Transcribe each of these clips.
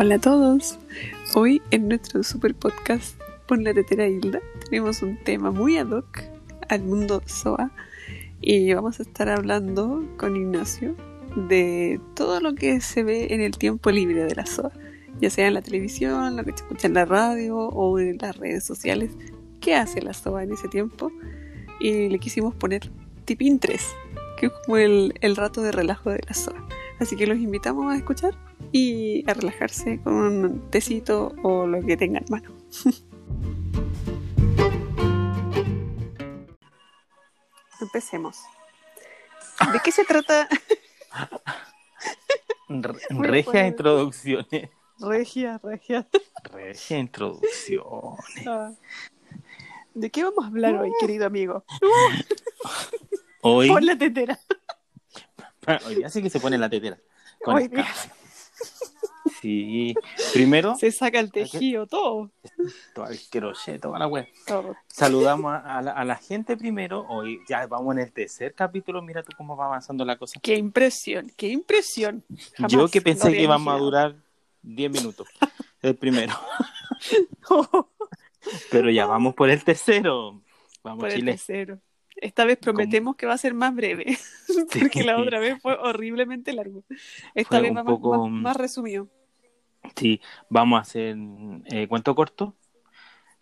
Hola a todos. Hoy en nuestro super podcast Pon la tetera Hilda tenemos un tema muy ad hoc al mundo SOA y vamos a estar hablando con Ignacio de todo lo que se ve en el tiempo libre de la SOA, ya sea en la televisión, lo que se escucha en la radio o en las redes sociales. ¿Qué hace la SOA en ese tiempo? Y le quisimos poner Tipín 3, que es como el, el rato de relajo de la SOA. Así que los invitamos a escuchar y a relajarse con un tecito o lo que tengan en mano. Empecemos. ¿De qué se trata? Regia introducciones. Regia, regia. Regia introducciones. Ah. ¿De qué vamos a hablar hoy, querido amigo? Hoy, Pon la tetera. hoy día sí que se pone la tetera. Con Hoy día. Sí. Primero, se saca el tejido, todo. todo el crochet, toda la web. todo. Saludamos a, a la, a la gente primero. Hoy ya vamos en el tercer capítulo. Mira tú cómo va avanzando la cosa. Qué impresión, qué impresión. Jamás Yo que pensé que íbamos a durar 10 minutos. El primero. Pero ya vamos por el tercero. Vamos, Por el Chile. tercero. Esta vez prometemos que va a ser más breve, porque la otra vez fue horriblemente largo. Esta Fue vez va más- poco- más, más resumido. Sí, vamos a hacer eh, cuento corto.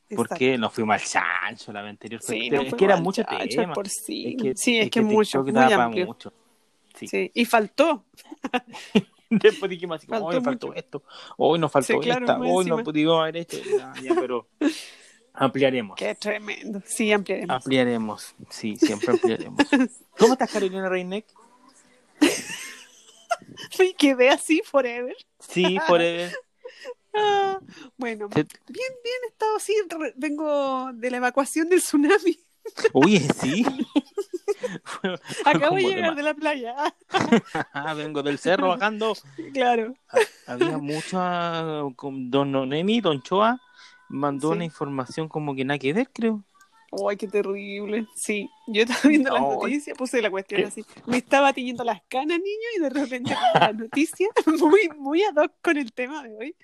Exacto. Porque nos fuimos al chancho la vez anterior. Sí, no es que era mucho tema. Por sí. Es que, sí, es, que, TikTok mucho, muy amplio. mucho. Sí. Sí. Y faltó. Después dijimos así, Faltó hoy faltó mucho. esto, hoy nos faltó Sí, claro, esta, hoy no pudimos haber hecho. Ya, ya, pero ampliaremos. Qué tremendo. Sí, ampliaremos. Ampliaremos, sí, siempre ampliaremos. ¿Cómo estás, Carolina Reineck? Y quedé así forever. Sí, forever. Ah, bueno, bien, bien he estado así. Vengo de la evacuación del tsunami. Uy, sí. Fue- fue Acabo de llegar de la playa. Ah, vengo del cerro bajando. claro. Había mucha. con Don Nonemi, Don Choa, mandó Sí. una información como que nada que ver, creo. Ay, qué terrible. Sí, yo estaba viendo las Ay. noticias, puse la cuestión ¿Qué? así. Me estaba tiñendo las canas, niño, y de repente la noticia, muy, muy ad hoc con el tema de hoy.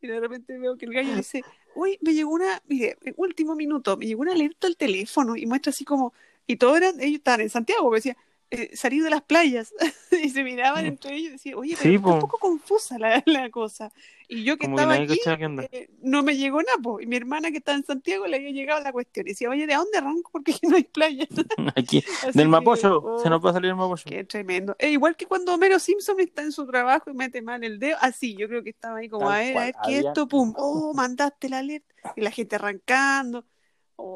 Y de repente veo que el gallo dice, uy, me llegó una, mire, último minuto, me llegó una alerta al teléfono y muestra así como, y todos eran, ellos estaban en Santiago, pero decía, eh, salir de las playas. y se miraban entre ellos y decían, oye, pero Sí, está un po. poco confusa la, la cosa. Y yo que Como que estaba nadie aquí, eh, no me llegó nada, po. y mi hermana que está en Santiago le había llegado la cuestión. Y decía, oye, ¿de dónde arranco? Porque aquí no hay playa. Aquí, Así del que, Mapocho, oh, se nos puede salir el Mapocho. Qué tremendo. Es igual que cuando Homero Simpson está en su trabajo y mete mal el dedo. Así, yo creo que estaba ahí como, Tal a ver, a ver, ¿qué es había- esto? Pum, oh, mandaste la alerta. Y la gente arrancando.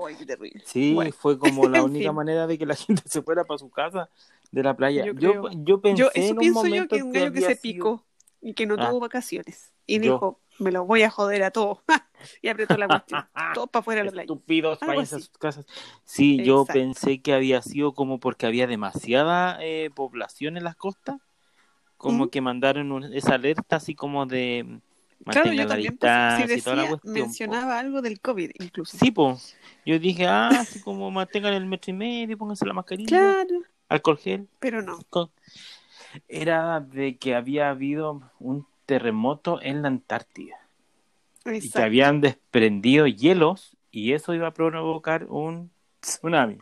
¡Ay, qué terrible! Sí, Bueno, fue como la única manera de que la gente se fuera para su casa de la playa. Yo Yo, pensé Yo, en un pienso yo momento que un gallo que había se sido- picó y que no Ah. tuvo vacaciones. Y dijo, me los voy a joder a todos. y apretó la cuestión. Todos para afuera de la playa. Estúpidos, Algo váyanse a así. sus casas. Sí, yo pensé que había sido como porque había demasiada eh, población en las costas, como que mandaron un- esa alerta así como de Claro, yo también pensé, si decía, cuestión. po. mencionaba algo del COVID incluso. Sí, pues. Yo dije, ah, así como mantengan el metro y medio, pónganse la mascarilla, Claro, alcohol gel. pero no. Era de que había habido un terremoto en la Antártida y que Exacto. habían desprendido hielos y eso iba a provocar un tsunami.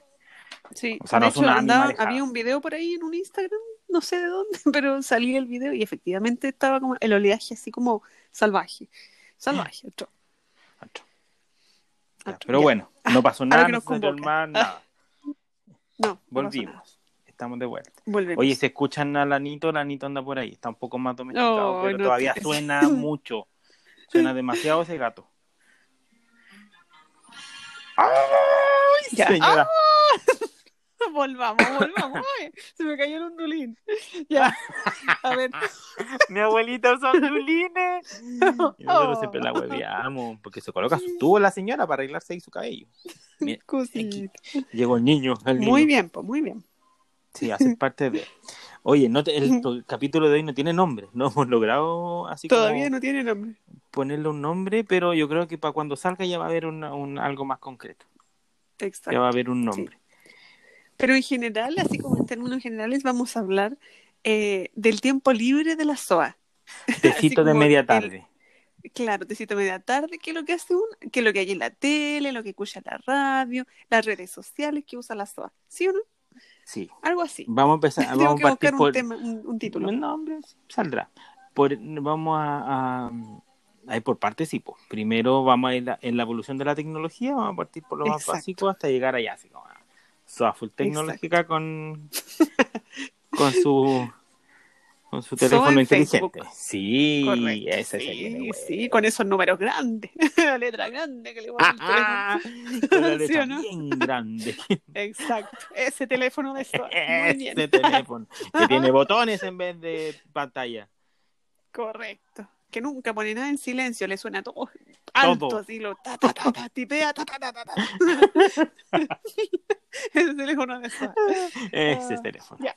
Sí, O sea, no hecho, tsunami, andaba- había un video por ahí en un Instagram, no sé de dónde, pero salía el video y efectivamente estaba como el oleaje así como salvaje. Salvaje, otro. Otro. otro, Ya, Pero ya. bueno, no pasó nada, no se convoca. mar, nada. No, no pasó nada. Volvimos. Estamos de vuelta. Volvemos. Oye, si escuchan al Anito, el Anito anda por ahí. Está un poco más domesticado, Oh, pero no todavía te- suena mucho. Suena demasiado ese gato. ¡Ay, Ya. señora! volvamos, volvamos. Ay, se me cayó el undulín. Ya, a ver. Mi abuelita usa ondulines. Y nosotros Oh. siempre la hueveamos porque se coloca su tubo la señora para arreglarse ahí su cabello. Mira, llegó el niño. el Muy niño. bien, pues muy bien. Sí, hace parte de. Oye, no te- el capítulo de hoy no tiene nombre. No hemos logrado así Todavía como no tiene nombre. ponerle un nombre, pero yo creo que para cuando salga ya va a haber una- un, algo más concreto. Ya va Exacto. a haber un nombre. Pero en general, así como en términos generales, vamos a hablar eh, del tiempo libre de la SOA. Tecito de media el- tarde. claro, tecito media tarde, qué es lo que hace uno, qué es lo que hay en la tele, lo que escucha en la radio, las redes sociales que usa la SOA. ¿Sí o no? Sí. Algo así. Vamos a empezar, Tengo vamos que a partir buscar por... un, tema, un, un título. No, hombre, saldrá. Por, vamos a, a, por partes, sí. Pues. Primero vamos a ir en la evolución de la tecnología, vamos a partir por lo más Exacto. básico hasta llegar allá, así como SOA full tecnológica con, con su con su teléfono en inteligente. Facebook. Sí, Correcto. ese sí, se viene, sí, con esos números grandes, la letra grande que le ponen Ah, teléfono. con la ¿Sí letra o no? bien grande. Exacto, ese teléfono de. Muy bien. Ese teléfono que tiene botones en vez de pantalla. Correcto. Que nunca pone nada en silencio, le suena todo alto, Todo. así lo ta, ta, ta, ta, tipea, ta, ta, ta, ta, ta. Ese teléfono de. Ese Ah, teléfono. ya.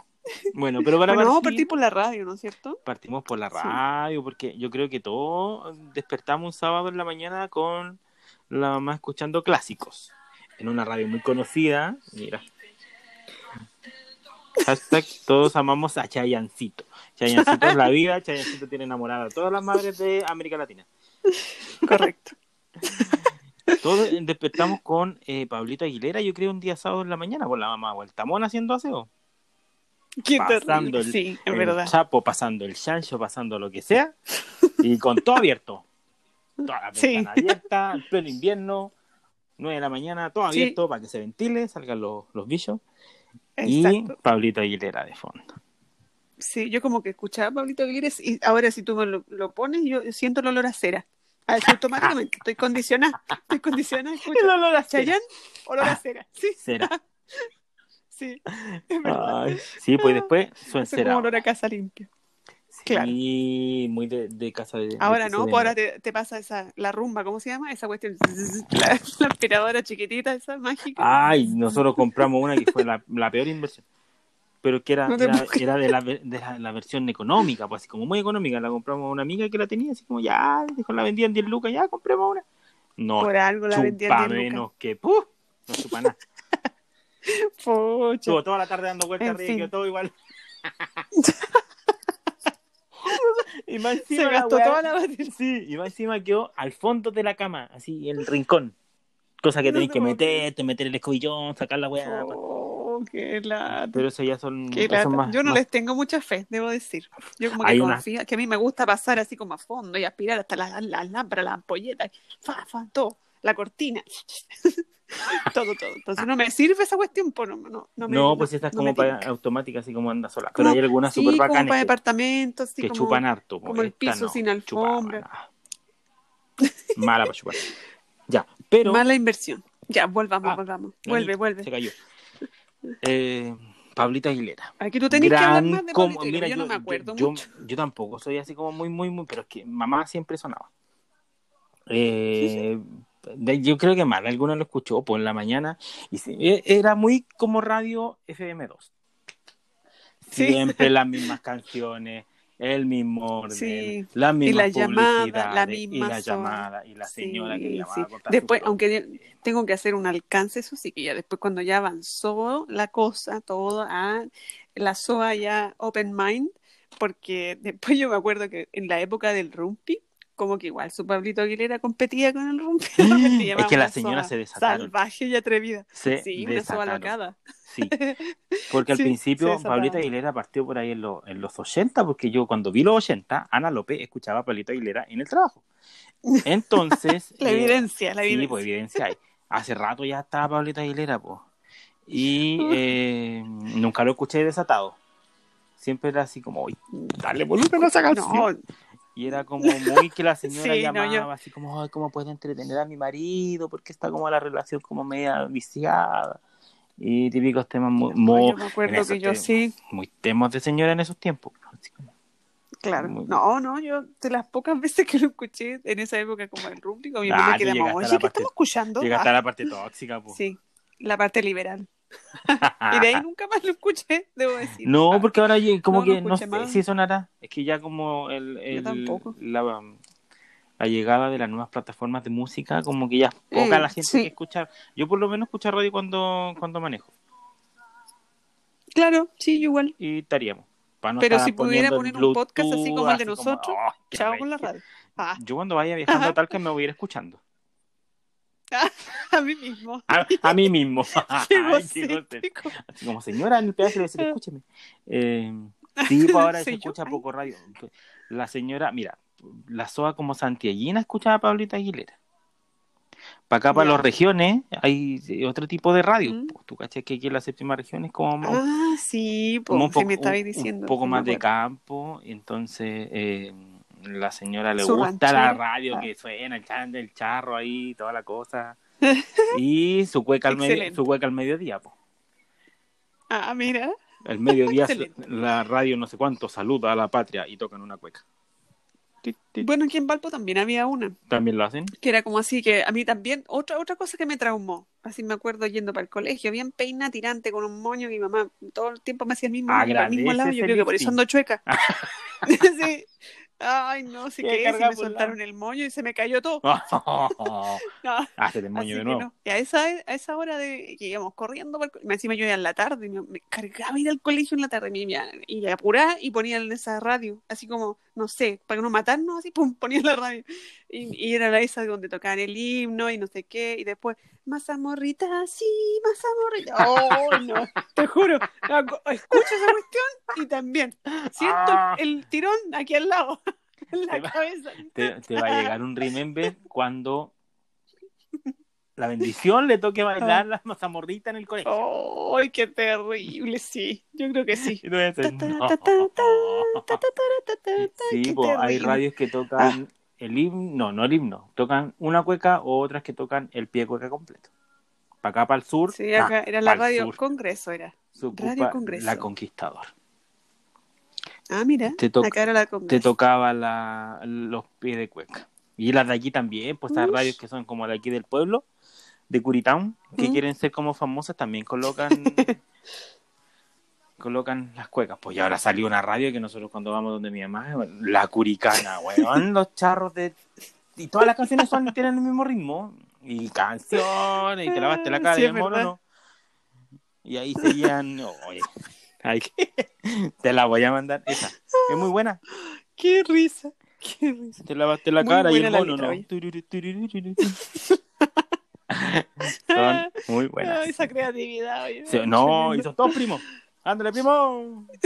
Bueno, pero para Bueno, vamos a partir- partir por la radio, ¿no es cierto? partimos por la Sí. radio, porque yo creo que todos despertamos un sábado en la mañana con la mamá escuchando clásicos. En una radio muy conocida, mira. Hashtag todos amamos a Chayancito. Chayancito es la vida, Chayancito tiene enamorada a todas las madres de América Latina. Correcto. Todos despertamos con eh, Pablito Aguilera, yo creo un día sábado en la mañana, con la mamá Vueltamón haciendo aseo. Qué Pasando terrible. el- Sí, es el verdad. Chapo pasando el chancho, pasando lo que sea, y con todo abierto. Toda la Sí. abierta, en pleno invierno, 9 de la mañana, todo Sí. abierto para que se ventile, salgan los, los bichos. Exacto. Y Pablito Aguilera de fondo. Sí, yo como que escuchaba a Pablito Aguilera y ahora si tú me lo, lo pones, yo siento el olor a cera. Así automáticamente, estoy condicionada. Estoy condicionada. El olor a Chayanne, olor a cera. Sí, cera. sí, es verdad. Ay, sí, pues después su Hace como olor a casa limpia. Sí, claro. muy de, de casa de. de Ahora no, de- pues ahora te, te pasa esa, la rumba, ¿cómo se llama? Esa cuestión, la, la aspiradora chiquitita, esa mágica. Ay, nosotros compramos una que fue la, la peor inversión. Pero que era, No era, de, la, de la, la versión económica, pues así como muy económica. La compramos a una amiga que la tenía, así como ya, dijo, la vendían 10 lucas, ya compremos una. No, Por algo la vendían chupa 10 lucas. que, ¡puh! No chupa nada. Estuvo toda la tarde dando vueltas arriba, quedó todo igual. y más Se encima, la gastó toda la batería. Sí, y más encima quedó al fondo de la cama, así, en el rincón. Cosa que No tenés te que meterte, meter el escobillón, sacar la weá. Oh, qué lata. Pero eso ya son, Qué más. Yo no más- les tengo mucha fe, debo decir. Yo como que una- confío, que a mí me gusta pasar así como a fondo y aspirar hasta las lámparas, las ampolletas, fa, fa, todo, la cortina, todo, todo. Entonces no me sirve esa cuestión, pues no, no, no me No, pues esta es como para automática, así como anda sola. Pero Como- hay algunas sí, como bacanas para que, departamentos, así que como chupan harto. como el piso sin alfombra. Mala para chupar. Ya, pero. mala inversión. Ya, volvamos, Ah, volvamos. Vuelve, vuelve. Se cayó. Eh, Pablito Aguilera. Aquí tú tenés que hablar Gran más de como- Pablito Aguilera, yo, no me acuerdo yo, mucho. yo tampoco soy así como muy, muy, muy, pero es que mamá siempre sonaba. Eh, de- yo creo que más, alguno lo escuchó por la mañana y e- era muy como radio FM2. Sí. Siempre las mismas canciones, el mismo orden, Sí. las Y mismas la llamada, la y misma la zona. llamada y la señora que Sí, llamaba sí. Después, aunque tengo que hacer un alcance, eso sí que ya después cuando ya avanzó la cosa, todo, a la SOA ya open mind, porque después yo me acuerdo que en la época del Rumpi, como que igual su Pablito Aguilera competía con el Rumpi. Es que las una señoras SOA se desataron. Salvaje y atrevida. Se Sí, una desataron. locada. Sí, porque al Sí, principio. Pablito Aguilera partió por ahí en, los en los 80, porque yo cuando vi los 80, Ana López escuchaba a Pablito Aguilera en el trabajo. Entonces... La eh, evidencia, la Sí, evidencia. pues evidencia hay. Hace rato ya estaba Pablito Aguilera, pues. Y eh, nunca lo escuché desatado. Siempre era así como, "Uy, dale volumen a esa canción. No, Y era como muy que la señora Sí, no, llamaba yo- así como, ay, ¿cómo puedo entretener a mi marido? Porque está como la relación como media viciada. Y típicos temas muy, muy, yo me acuerdo en que yo temas, sí, muy temas de señora en esos tiempos. Así como, Claro, Muy- no, no, yo de las pocas veces que lo escuché en esa época como Rumpi, con mi Ah, mamá oye, ¿qué estamos escuchando? Llegaste Ah, a la parte tóxica, pues. Sí, la parte liberal. Y de ahí nunca más lo escuché, debo decir. No, Ah, porque ahora como no, que no, sé más. si sonará. Es que ya como el, el-. La, la llegada de las nuevas plataformas de música, como que ya es poca Eh, la gente sí. que escucha. Yo por lo menos escucho radio cuando, cuando manejo. Claro, sí, igual. Y estaríamos. Para no Pero si pudiera poner un podcast así como el de así como, nosotros, "Oh, Chao con la regio". radio. Ah, Yo cuando vaya viajando a Talca me voy a ir escuchando. a mí mismo. A, a mí mismo. Ay. Así como señora, en el pedazo decir, escúcheme. Eh, sí, pues ahora se yo. escucha poco radio. La señora, mira, la SOA como santiaguina escuchaba a Pablita Aguilera. Para acá, para las regiones, hay otro tipo de radio. Mm. Tú cachas que aquí en la séptima región es como, más- Ah, sí, como pues, un poco, me un- un poco más de campo. Entonces, eh, la señora le Su gusta la radio Ah. que suena, el, chan, el charro ahí, toda la cosa. y su cueca al, medio, su cueca al mediodía, pues. Ah, mira. El mediodía Excelente. la radio no sé cuánto saluda a la patria y tocan una cueca. Bueno, aquí en Valpo también había una, ¿También lo hacen? que era como así, que a mí también, otra, otra cosa que me traumó. Así me acuerdo yendo para el colegio, bien peina, tirante, con un moño, mi mamá todo el tiempo me hacía el mismo, el mismo Agradece lado, yo creo que por eso ando chueca. sí. Ay, no si carga me soltaron el moño y se me cayó todo. Ah, Hazte el moño Así de que nuevo. no. Y a esa, a esa hora de que íbamos corriendo, por encima yo iba en la tarde, me, me cargaba ir al colegio en la tarde, me iba- y apuraba y ponía en esa radio, así como, no sé, para no matarnos, así, pum, ponía la radio. Y, y era la esa donde tocaban el himno y no sé qué, y después, mazamorrita, sí, mazamorrita. Oh, no, te juro, escucho esa cuestión y también siento Ah. el tirón aquí al lado, te. Va, a llegar un remember cuando la bendición le toque bailar la mazamorrita en el colegio. ¡Ay, qué terrible! Sí, yo creo que sí. Sí, hay radios que tocan el himno, no, el himno, tocan una cueca o otras que tocan el pie cueca completo. Para acá, para el sur. Sí, acá era la radio. Congreso, era. Radio Congreso. La Conquistador. Ah, mira, Te acá era la Te tocaba la, los pies de cueca. Y las de aquí también, pues Ush. radios que son como de aquí del pueblo, de Curitown, que Mm. quieren ser como famosas, también colocan colocan las cuecas. Pues ya ahora salió una radio que nosotros cuando vamos donde mi mamá, la curicana, weón, los charros de... Y todas las canciones son, tienen el mismo ritmo. Y canciones, y te lavaste la cara Sí, el mono no. Y ahí seguían... Oye, ay, te la voy a mandar. Esa. Es muy buena. ¡Qué risa! ¡Qué risa! Te lavaste la Muy cara y el mono no. Son muy buenas. Ah, esa creatividad, oye. Sí, no, y son todos primos. Ándale, primo.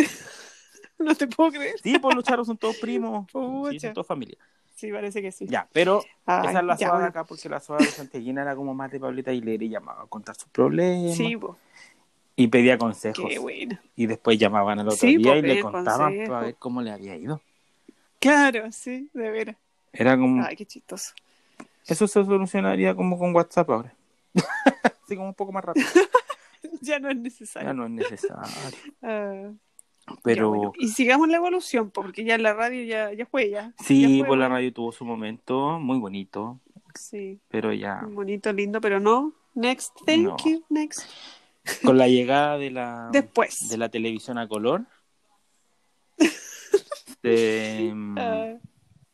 No te puedo creer. Sí, pues los son todos primos. Sí, son todos familia. Sí, parece que sí. Ya, pero Ay, esa es la suave acá porque la suave de Santiaguina era como más de Pablita y llamaba a contar sus problemas Sí, po. Y pedía consejos. qué bueno. Y después llamaban al otro Sí, día y le pedían contaban para ver cómo le había ido. Claro, sí, de veras. Era como. Ay, qué chistoso. Eso se solucionaría como con WhatsApp ahora. Así como un poco más rápido. Ya no es necesario. Ya no es necesario. Ah, Pero bueno. Y sigamos la evolución, po, porque ya la radio ya, ya fue ya. sí, Ya fue, pues la radio tuvo su momento muy bonito, Sí, pero ya bonito, lindo, pero no. Next, thank No. you, next. Con la llegada de la Después. de la televisión a color este, Ah,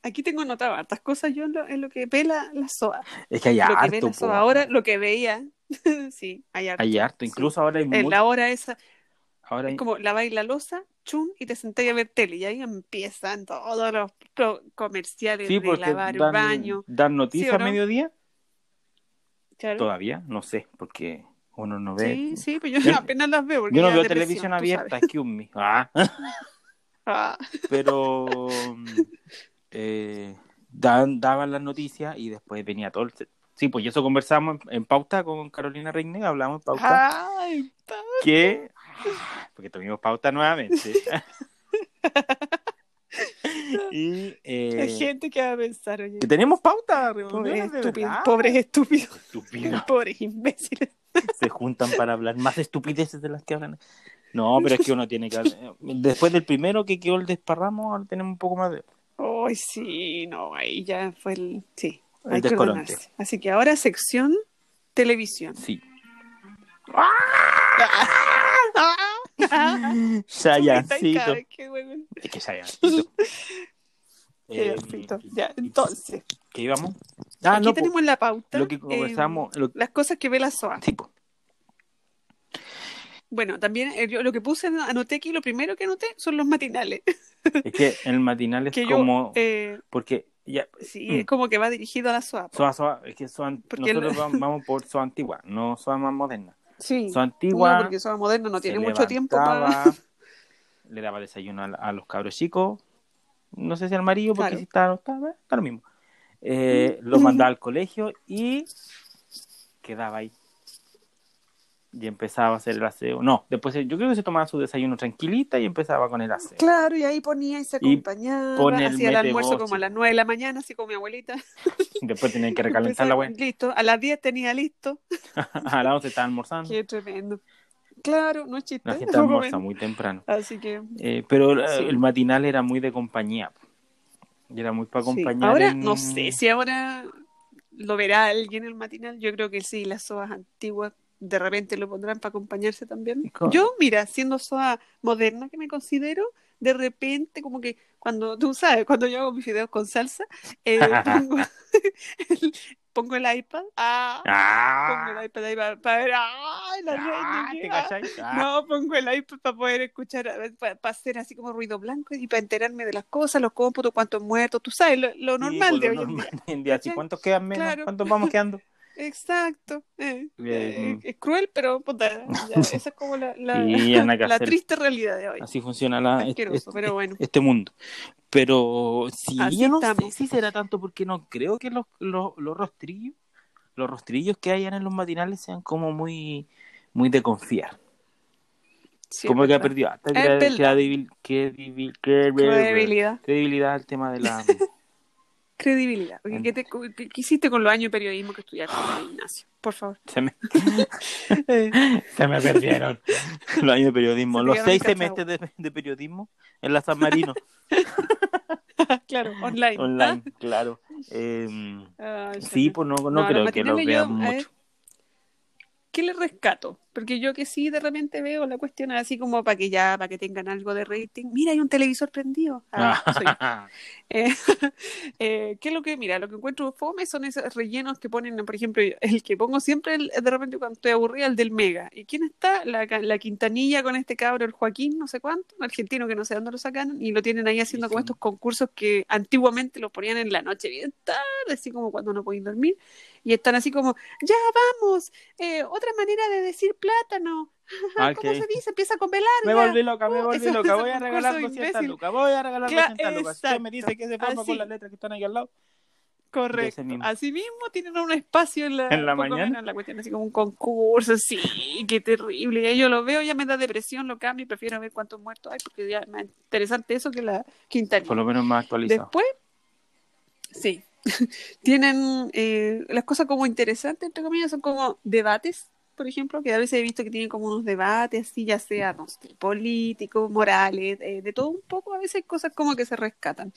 aquí tengo anotado hartas cosas yo en lo, en lo que ve la, la SOA. es que hay lo que ve harto, la ahora, lo que veía. sí, hay harto. hay harto, incluso ahora hay En mucho, la hora esa, ahora hay- es como la losa, chun, y te sentáis a ver tele. Y ahí empiezan todos los comerciales sí, de lavar el dan, baño. dan noticias ¿Sí o a mediodía, Claro. todavía, no sé, porque uno no ve. Sí, sí, pero yo Yo- apenas las veo. porque Yo no veo televisión abierta, excuse me. Ah. Ah, pero eh, daban las noticias y después venía todo el... Sí, pues eso conversamos en, en pauta con Carolina Reine, hablamos en pauta, Ay, pa- que... Porque tuvimos pauta nuevamente. y... eh, hay gente que va a pensar, oye, que tenemos pauta, pobres estúpidos, pobres estúpidos, Estúpidos. pobres imbéciles. Se juntan para hablar más estupideces de las que hablan. No, pero es que uno tiene que... Después del primero que quedó el desparramo, ahora tenemos un poco más de... Ay, sí, no, ahí ya fue el. Sí, El hay que descolonte. ordenarse. Así que ahora sección televisión. Sí. Ah, Chayancito. Qué bueno. Es que Chayancito. Eh, perfecto. Ya, entonces, ¿Qué íbamos? Ah, aquí no, tenemos po, la pauta lo que eh, conversamos. lo- las cosas que ve la SOA. Bueno, también eh, yo lo que puse, anoté aquí, lo primero que anoté son los matinales. Es que el matinal es Que yo, como. eh, Porque Ya, Sí, Mm. es como que va dirigido a la SOA. Soa, soa, es que soa, nosotros el- vamos, por soa antigua, no soa más moderna. Sí. Soa antigua. No, porque SOA moderno no tiene mucho tiempo para... Le daba desayuno a, a los cabros chicos. No sé si al marido, porque Claro. si está, está, está lo mismo. Eh, los mandaba al colegio y quedaba ahí. Y empezaba a hacer el aseo. No, después yo creo que se tomaba su desayuno tranquilita y empezaba con el aseo. Claro, y ahí ponía y se Y acompañaba, el hacía el almuerzo voz, como a las 9 de la mañana, así como mi abuelita. Después tenían que recalentar la wea. Listo, a las 10 tenía listo. A las 11 estaban almorzando. Qué tremendo. Claro, no es chiste. La gente almuerza muy temprano. Así que... Eh, pero Sí. el matinal era muy de compañía. Y era muy para sí. acompañar. Ahora, en- no sé si ahora lo verá alguien el matinal. Yo creo que sí, las soas antiguas de repente lo pondrán para acompañarse también. ¿Cómo? Yo, mira, siendo soa moderna que me considero, de repente como que cuando, tú sabes, cuando yo hago mis videos con salsa, eh, pongo, el, pongo el iPad. Ah, pongo ¡Ah! el iPad ahí para, para ver. ¡Ay, la ¡Ah! reina! ¿Te ah. ¡Ah! No, pongo el iPad para poder escuchar, para, hacer así como ruido blanco y para enterarme de las cosas, los cómputos, cuántos muertos, tú sabes, lo, lo Sí, normal pues, de lo hoy en día. normal en día. ¿Sí? ¿Cuántos quedan menos? Claro. ¿Cuántos vamos quedando? Exacto. eh, eh, es cruel, pero puta, ya, esa es como la, la, que triste realidad de hoy. Así funciona la, este, Asqueroso, pero bueno. este mundo. Pero sí, Así yo no estamos. sé si será tanto porque no creo que los, los, los rostrillos, los rostrillos que hayan en los matinales sean como muy, muy de confiar. Sí, como que ha perdido hasta verdad. credibil- credibil- credibil- Credibilidad. credibilidad al tema de la Credibilidad. ¿qué, te- qué- qué hiciste con los años de periodismo que estudiaste en el Ignacio? Por favor. se me, se me perdieron los años de periodismo Se los seis semestres de, de periodismo en la San Marino claro, online. online claro Em, Ah, sí pues no, no, creo que lo vean ver, mucho ¿Qué le rescato? Porque yo que sí de repente veo la cuestión así como para que ya, para que tengan algo de rating. Mira, hay un televisor prendido. Ah, yo. Eh, eh, ¿Qué es lo que, mira, lo que encuentro fome son esos rellenos que ponen, por ejemplo, el que pongo siempre el- de repente cuando estoy aburrida, el del Mega. ¿Y quién está? La, la Quintanilla con este cabro, el Joaquín, no sé cuánto, un argentino que no sé dónde lo sacaron, y lo tienen ahí haciendo como Sí. estos concursos que antiguamente los ponían en la noche bien tarde, así como cuando no podían dormir, y están así como, ya vamos, eh, otra manera de decir plátano. Ah, ¿Cómo ok. se dice? Empieza con B Me volví loca, me Uh, volví eso- loca. Voy a regalar 200 imbécil. lucas. Voy a regalar Cla- 200 lucas. Usted me dice que se forma Así. con las letras que están ahí al lado. Correcto. mismo. Así mismo tienen un espacio en la, ¿En la mañana? menos La cuestión así como un concurso, sí, qué terrible. Yo lo veo, ya me da depresión, lo cambio y prefiero ver cuántos muertos hay porque ya es más interesante eso que la quintanilla. Por lo menos más actualizado. Después, sí, tienen eh, las cosas como interesantes, entre comillas, son como debates, por ejemplo, que a veces he visto que tienen como unos debates, así ya sea, políticos, morales, eh, de todo un poco, a veces cosas como que se rescatan.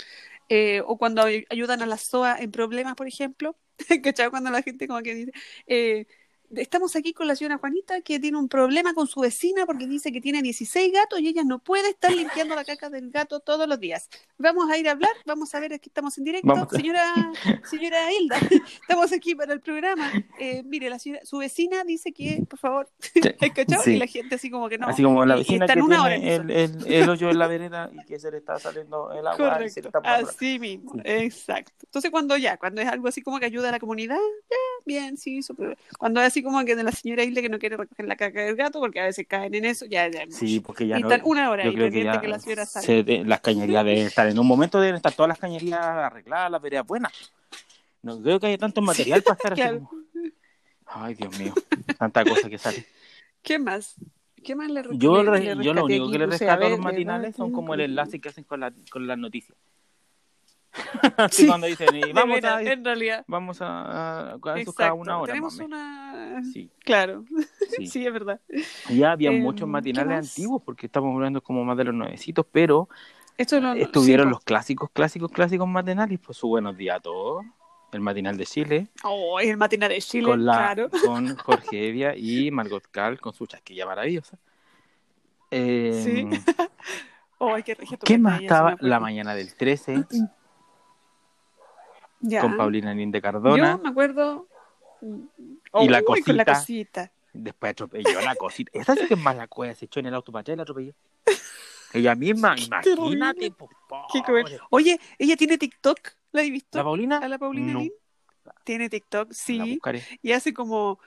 Eh, o cuando ay- ayudan a la SOA en problemas, por ejemplo, ¿cachai? Cuando la gente como que dice, eh, estamos aquí con la señora Juanita que tiene un problema con su vecina porque dice que tiene 16 gatos y ella no puede estar limpiando la caca del gato todos los días. Vamos a ir a hablar, vamos a ver, aquí estamos en directo. Vamos Señora, señora Hilda, estamos aquí para el programa. Eh, mire, la señora- su vecina dice que, por favor, ¿cachai? Sí. Y la gente así como que no. Así como la y vecina que una hora tiene en el, el, el hoyo en la vereda y que se le está saliendo el agua y se le Correcto, está pasando- así mismo, Sí. exacto. Entonces cuando ya, cuando es algo así como que ayuda a la comunidad, ya, bien, sí, súper. Cuando es así como que de la señora Hilda que no quiere recoger la caca del gato, porque a veces caen en eso, ya, ya. Sí, porque ya y no. están una hora Yo creo que pendiente ya que, la señora se de- las cañerías deben estar. En un momento deben estar todas las cañerías arregladas, las veredas buenas. No creo que haya tanto material para estar así como- Ay, Dios mío, tanta cosa que sale. ¿Qué más? ¿Qué más le Yo, le- re- le yo lo único que le a rescato a los matinales son como el enlace que hacen con, la, con las noticias. Sí. cuando dicen, y vamos a, en realidad. vamos a, a, a eso Exacto. cada una hora. Tenemos una. Sí, Claro, sí. sí, es verdad. Ya había Em, muchos ¿qué matinales antiguos, porque estamos hablando como más de los nuevecitos, pero Esto lo, estuvieron sí, los clásicos, clásicos, clásicos matinales, pues su buenos días a todos. El matinal de Chile, Oh, el matinal de Chile, con, la, claro. con Jorge Evia y Margot Cal con su chasquilla maravillosa. Em, Sí. Oh, hay que ¿Qué más estaba? La mañana del 13, Ya. con Paulina Linde Yo Cardona. me acuerdo. Y la Uy, con la cosita. cosita. Después atropelló la cosita. Esa sí que es mala cueva, se echó en el auto para atrás y la atropelló. Ella misma, Qué imagínate, po, Qué cruel. Oye, ella tiene TikTok. ¿La has visto? ¿La Paulina? ¿A la Paulina No. Tiene TikTok, La sí. buscaré. Y hace como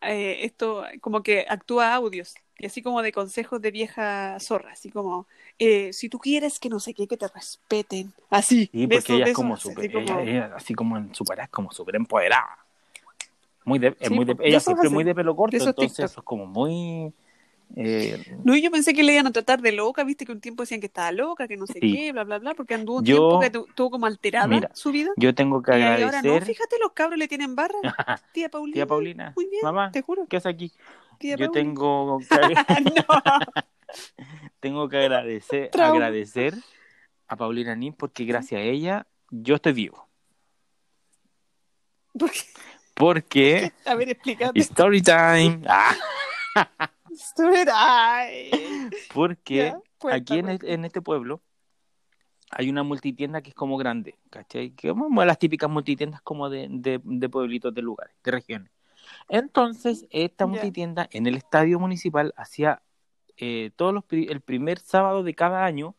eh, esto, como que actúa audios. Y así como de consejos de vieja zorra. Así como, eh, si tú quieres que no sé qué, que te respeten. Así. Sí, porque eso- ella es como eso, súper, así como- ella- ella así como en super, como empoderada. Muy de, Sí, muy de- ella siempre es muy de pelo corto, de entonces TikTok. eso es como muy... eh, No, y yo pensé que le iban a tratar de loca, viste que un tiempo decían que estaba loca, que no sé Sí. qué, bla, bla, bla, porque anduvo un Yo- tiempo que tu- tuvo como alterada Mira, su vida. yo tengo que Y ahora no, agradecer... fíjate, los cabros le tienen barra. Tía Paulina. Tía Paulina, Muy bien, mamá, te juro. ¿qué hace aquí? Tía Yo tengo que, tengo que agradecer, agradecer a Paulina Nin porque gracias a ella yo estoy vivo. ¿Por qué? Porque A ver, explícate. story time. Ah, Ay. porque Ya, cuenta, aquí en, el- en este pueblo hay una multitienda que es como grande, ¿cachai? Que como las típicas multitiendas como de, de, de pueblitos, de lugares, de regiones. Entonces, esta multitienda en el estadio municipal hacía eh, todos los pri- el primer sábado de cada año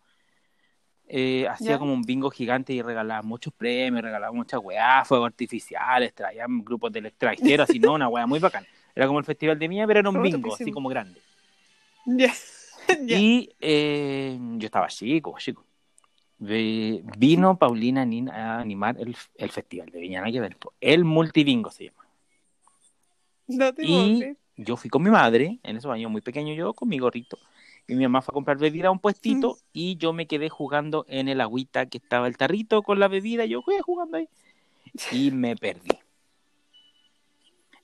eh, hacía como un bingo gigante y regalaba muchos premios, regalaba muchas weá, fuegos artificiales, traían grupos del extranjero, así no, una weá muy bacana. Era como el festival de mía, pero era un bingo, topísimo. así como grande. Y eh, yo estaba chico, chico. Vino Paulina Nin a animar el, el festival de Viñana que el multibingo se llama. No te puedo Y yo fui con mi madre, en esos años muy pequeño yo, con mi gorrito. Y mi mamá fue a comprar bebida a un puestito y yo me quedé jugando en el agüita que estaba el tarrito con la bebida. Yo fui jugando ahí y me perdí.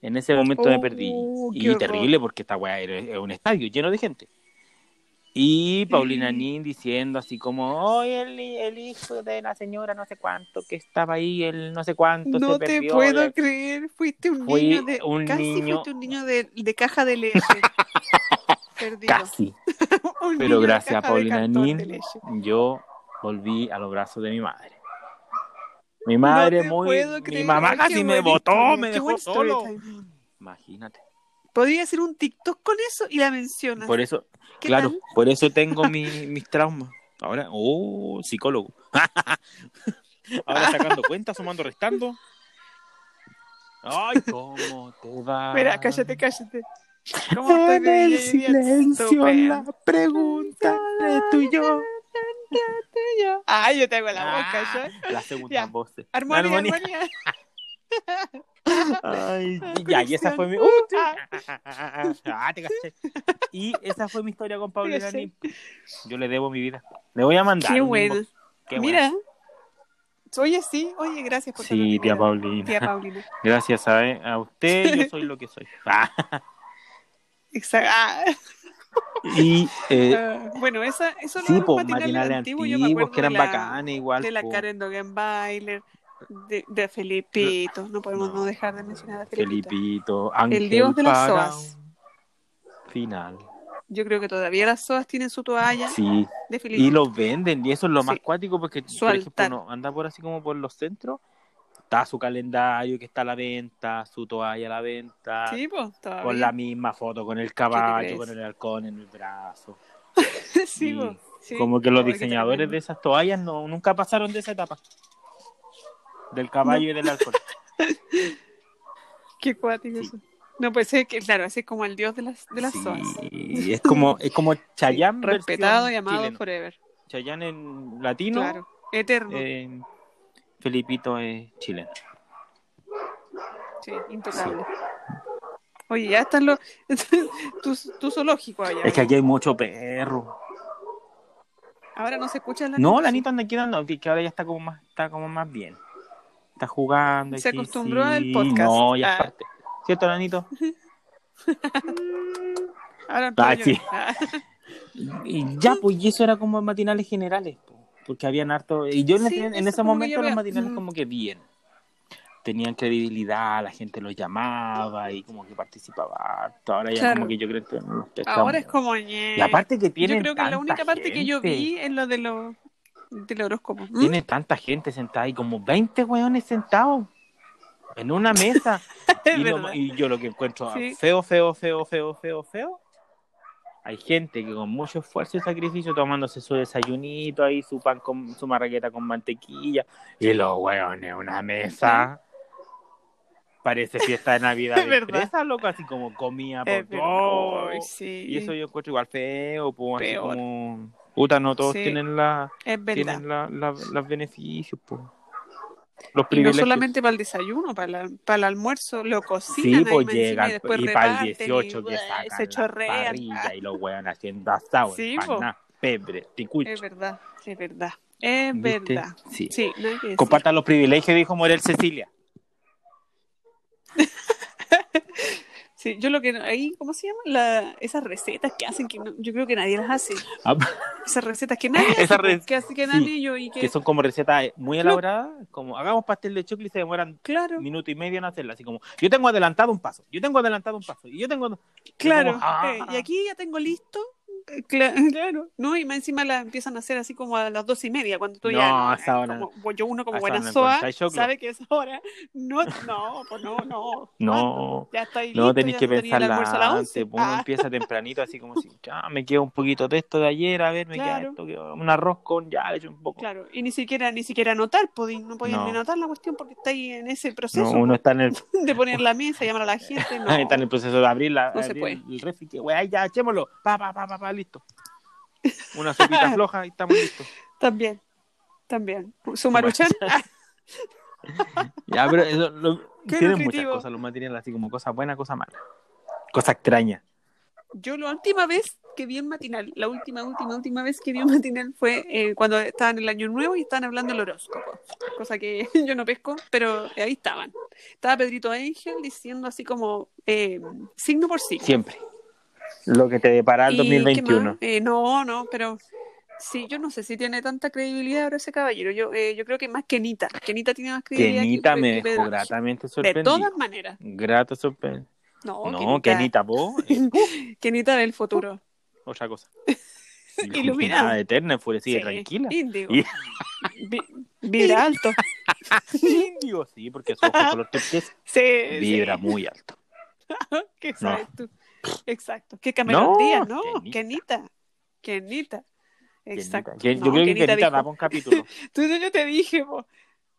En ese momento me Oh, perdí. qué Y horror. terrible porque esta weá era un estadio lleno de gente. Y Paulina Nin diciendo así como, oye, el, el hijo de la señora no sé cuánto que estaba ahí, el no sé cuánto No se te perdió. puedo creer. Fuiste un Fui niño de. un casi niño- fuiste un niño de, de caja de leche. Perdido. Casi. Pero gracias a Paulina Nin, yo volví a los brazos de mi madre. Mi madre muy... Mi mamá casi me botó, me dejó solo. Imagínate. Podría hacer un TikTok con eso y la mencionas. Por eso, ¿Qué claro, tal? por eso tengo mi- mis traumas. Ahora, oh, psicólogo. Ahora sacando cuentas, sumando, restando. Ay, ¿cómo te va? Espera, cállate, cállate. ¿Cómo En el silencio la pregunta de tú y yo. Ah, yo te hago la Ah, boca, ¿ya? La segunda Ya. voz. Armonía, Armonía. armonía. Ay, ya, y esa fue mi. Uh, Uh, ah. Y esa fue mi historia con Pablo. Yo le debo mi vida. Le voy a mandar. Qué bueno. Qué Mira. Oye, sí, oye, gracias por Sí, tía. Paulina. Tía Paulina. Gracias a, a usted, yo soy lo que soy. Ah, Exacto. Ah, y eh, ah, bueno, esa, eso sí, los pues matinales antiguos, antiguos yo me acuerdo que eran de la, bacanes igual. de la po. Karen Dogenbailer, de, de Felipito, no podemos No. no, dejar de mencionar a Felipito. Felipito, Ángel dios de las soas. Final. Yo creo que todavía las soas tienen su toalla Sí, de Felipito. y los venden, y eso es lo más Sí. cuático porque, Su por ejemplo, altar. no, anda por así como por los centros, está su calendario que está a la venta, su toalla a la venta, Sí, pues, con la misma foto, con el caballo, con el halcón en el brazo. sí, sí. Como que los diseñadores de esas toallas no, nunca pasaron de esa etapa. Del caballo y del halcón. Qué cuático Sí. eso. No, pues es que, claro, ese es como el dios de las, de las Sí, soas. es como, es como Chayanne Respetado y versión amado chileno. forever. Chayanne en latino, Claro, eterno. eh, Felipito es chileno. Sí, intocable. Oye, ya están los. tu, tu zoológico allá. Es que aquí hay mucho perro. Ahora no se escucha la No, la Anita anda quedando, que que ahora ya está como más, está como más bien. Está jugando. Se acostumbró sí. al podcast. No, ya Ah. es parte. ¿Cierto, Nanito? Ahora Ah, yo- sí. Ah, Y ya, pues, y eso era como matinales generales, po, porque habían harto. Y yo en, Sí, ese- en momento yo los matinales Mm. como que bien. Tenían credibilidad, la gente los llamaba y como que participaba harto. Ahora ya Claro. como que yo creo que. Ahora es como. Y aparte que Yo tienen creo que la única parte que yo vi es lo de los del horóscopo. ¿Mm? Tiene tanta gente sentada ahí, como 20 weones sentados en una mesa. Es y, lo- verdad. y yo lo que encuentro Sí. feo, feo, feo, feo, feo, feo, hay gente que con mucho esfuerzo y sacrificio tomándose su desayunito ahí, su pan con su marraqueta con mantequilla, y los hueones, una mesa. Parece fiesta de Navidad Es de verdad. loco, así como comía por todo. Sí. Y eso yo encuentro igual feo, pues, así como... Puta, no todos Sí. tienen la, tienen la, la- los beneficios, pues. Los Y no solamente para el desayuno, para, la- para el almuerzo lo cocinan Sí, pues llegan y después y para el reparten 18 y, que sacan se chorrean. parrilla y los weón haciendo asado, Sí, pebre, ticucho. Es verdad, es verdad, es ¿Viste? verdad. Sí. Compartan los privilegios, dijo Morel Cecilia. Sí, yo lo que ahí, ¿cómo se llama? La, esas recetas que hacen que no- yo creo que nadie las hace. Ah, Esas recetas que nadie hace, re- que hace que sí, nadie ellos y que, que son como recetas muy elaboradas, como hagamos pastel de chocolate y se demoran claro, minuto y medio en hacerla, así como yo tengo adelantado un paso, yo tengo adelantado un paso, y yo tengo... claro. como, ah. eh, y aquí ya tengo listo. Eh, cla- Claro, ¿no? Y más encima la empiezan a hacer así como a las dos y media, cuando tú No, ya. a esa hora como- pues yo, uno como buena soa, sabe que a esa hora. No, no, pues no, no. No, Ya ahí no tenéis que pensarla 11. antes, pues uno Ah, empieza tempranito así como si, ya, me queda un poquito de esto de ayer, a ver, me Claro. queda esto, un arroz con, ya, le echo un poco. Claro, y ni siquiera, ni siquiera anotar, podí- no podían No. ni anotar la cuestión porque está ahí en ese proceso No, uno está en el, de poner la mesa, llamar a la gente. No. está en el proceso de abrir, la, No se puede. el refri, que, ya, echémoslo, pa, pa, pa, pa, pa, listo. Una sopita floja y estamos listos. También, también. Su maruchan, ah, Ya, pero eso, lo- Qué tienen muchas cosas los materiales, así como cosas buenas, cosas malas. Cosas extrañas. yo la última vez que vi un matinal, la última, última, última vez que vi un matinal fue eh, cuando estaban en el año nuevo y estaban hablando del horóscopo, cosa que yo no pesco, pero ahí estaban. Estaba Pedrito Ángel diciendo así como eh, signo por signo. Siempre. Lo que te depara el ¿Y qué 2021. más? Eh, no, no, pero sí, yo no sé si tiene tanta credibilidad ahora ese caballero. Yo, eh, yo creo que más que Nita. Que Nita tiene más credibilidad. Kenita que, me dejó Pedro gratamente De sorprendido. todas maneras. Grato sorprendido. No, No, Kenita, Kenita, vos. eh, Kenita del futuro. otra cosa. Iluminada. eterna, enfurecida y Sí, tranquila. Índigo. Y- Vibra alto. Indio, sí, porque su ojo color turquesa Sí, vibra sí. muy alto. ¿Qué No. sabes tú? Exacto. ¿Qué Cameron No, Díaz? No, Kenita. Kenita. Exacto. Kenita. Que- No, Yo creo que Kenita Kenita dijo- daba un capítulo. Tú, yo, yo te dije, po.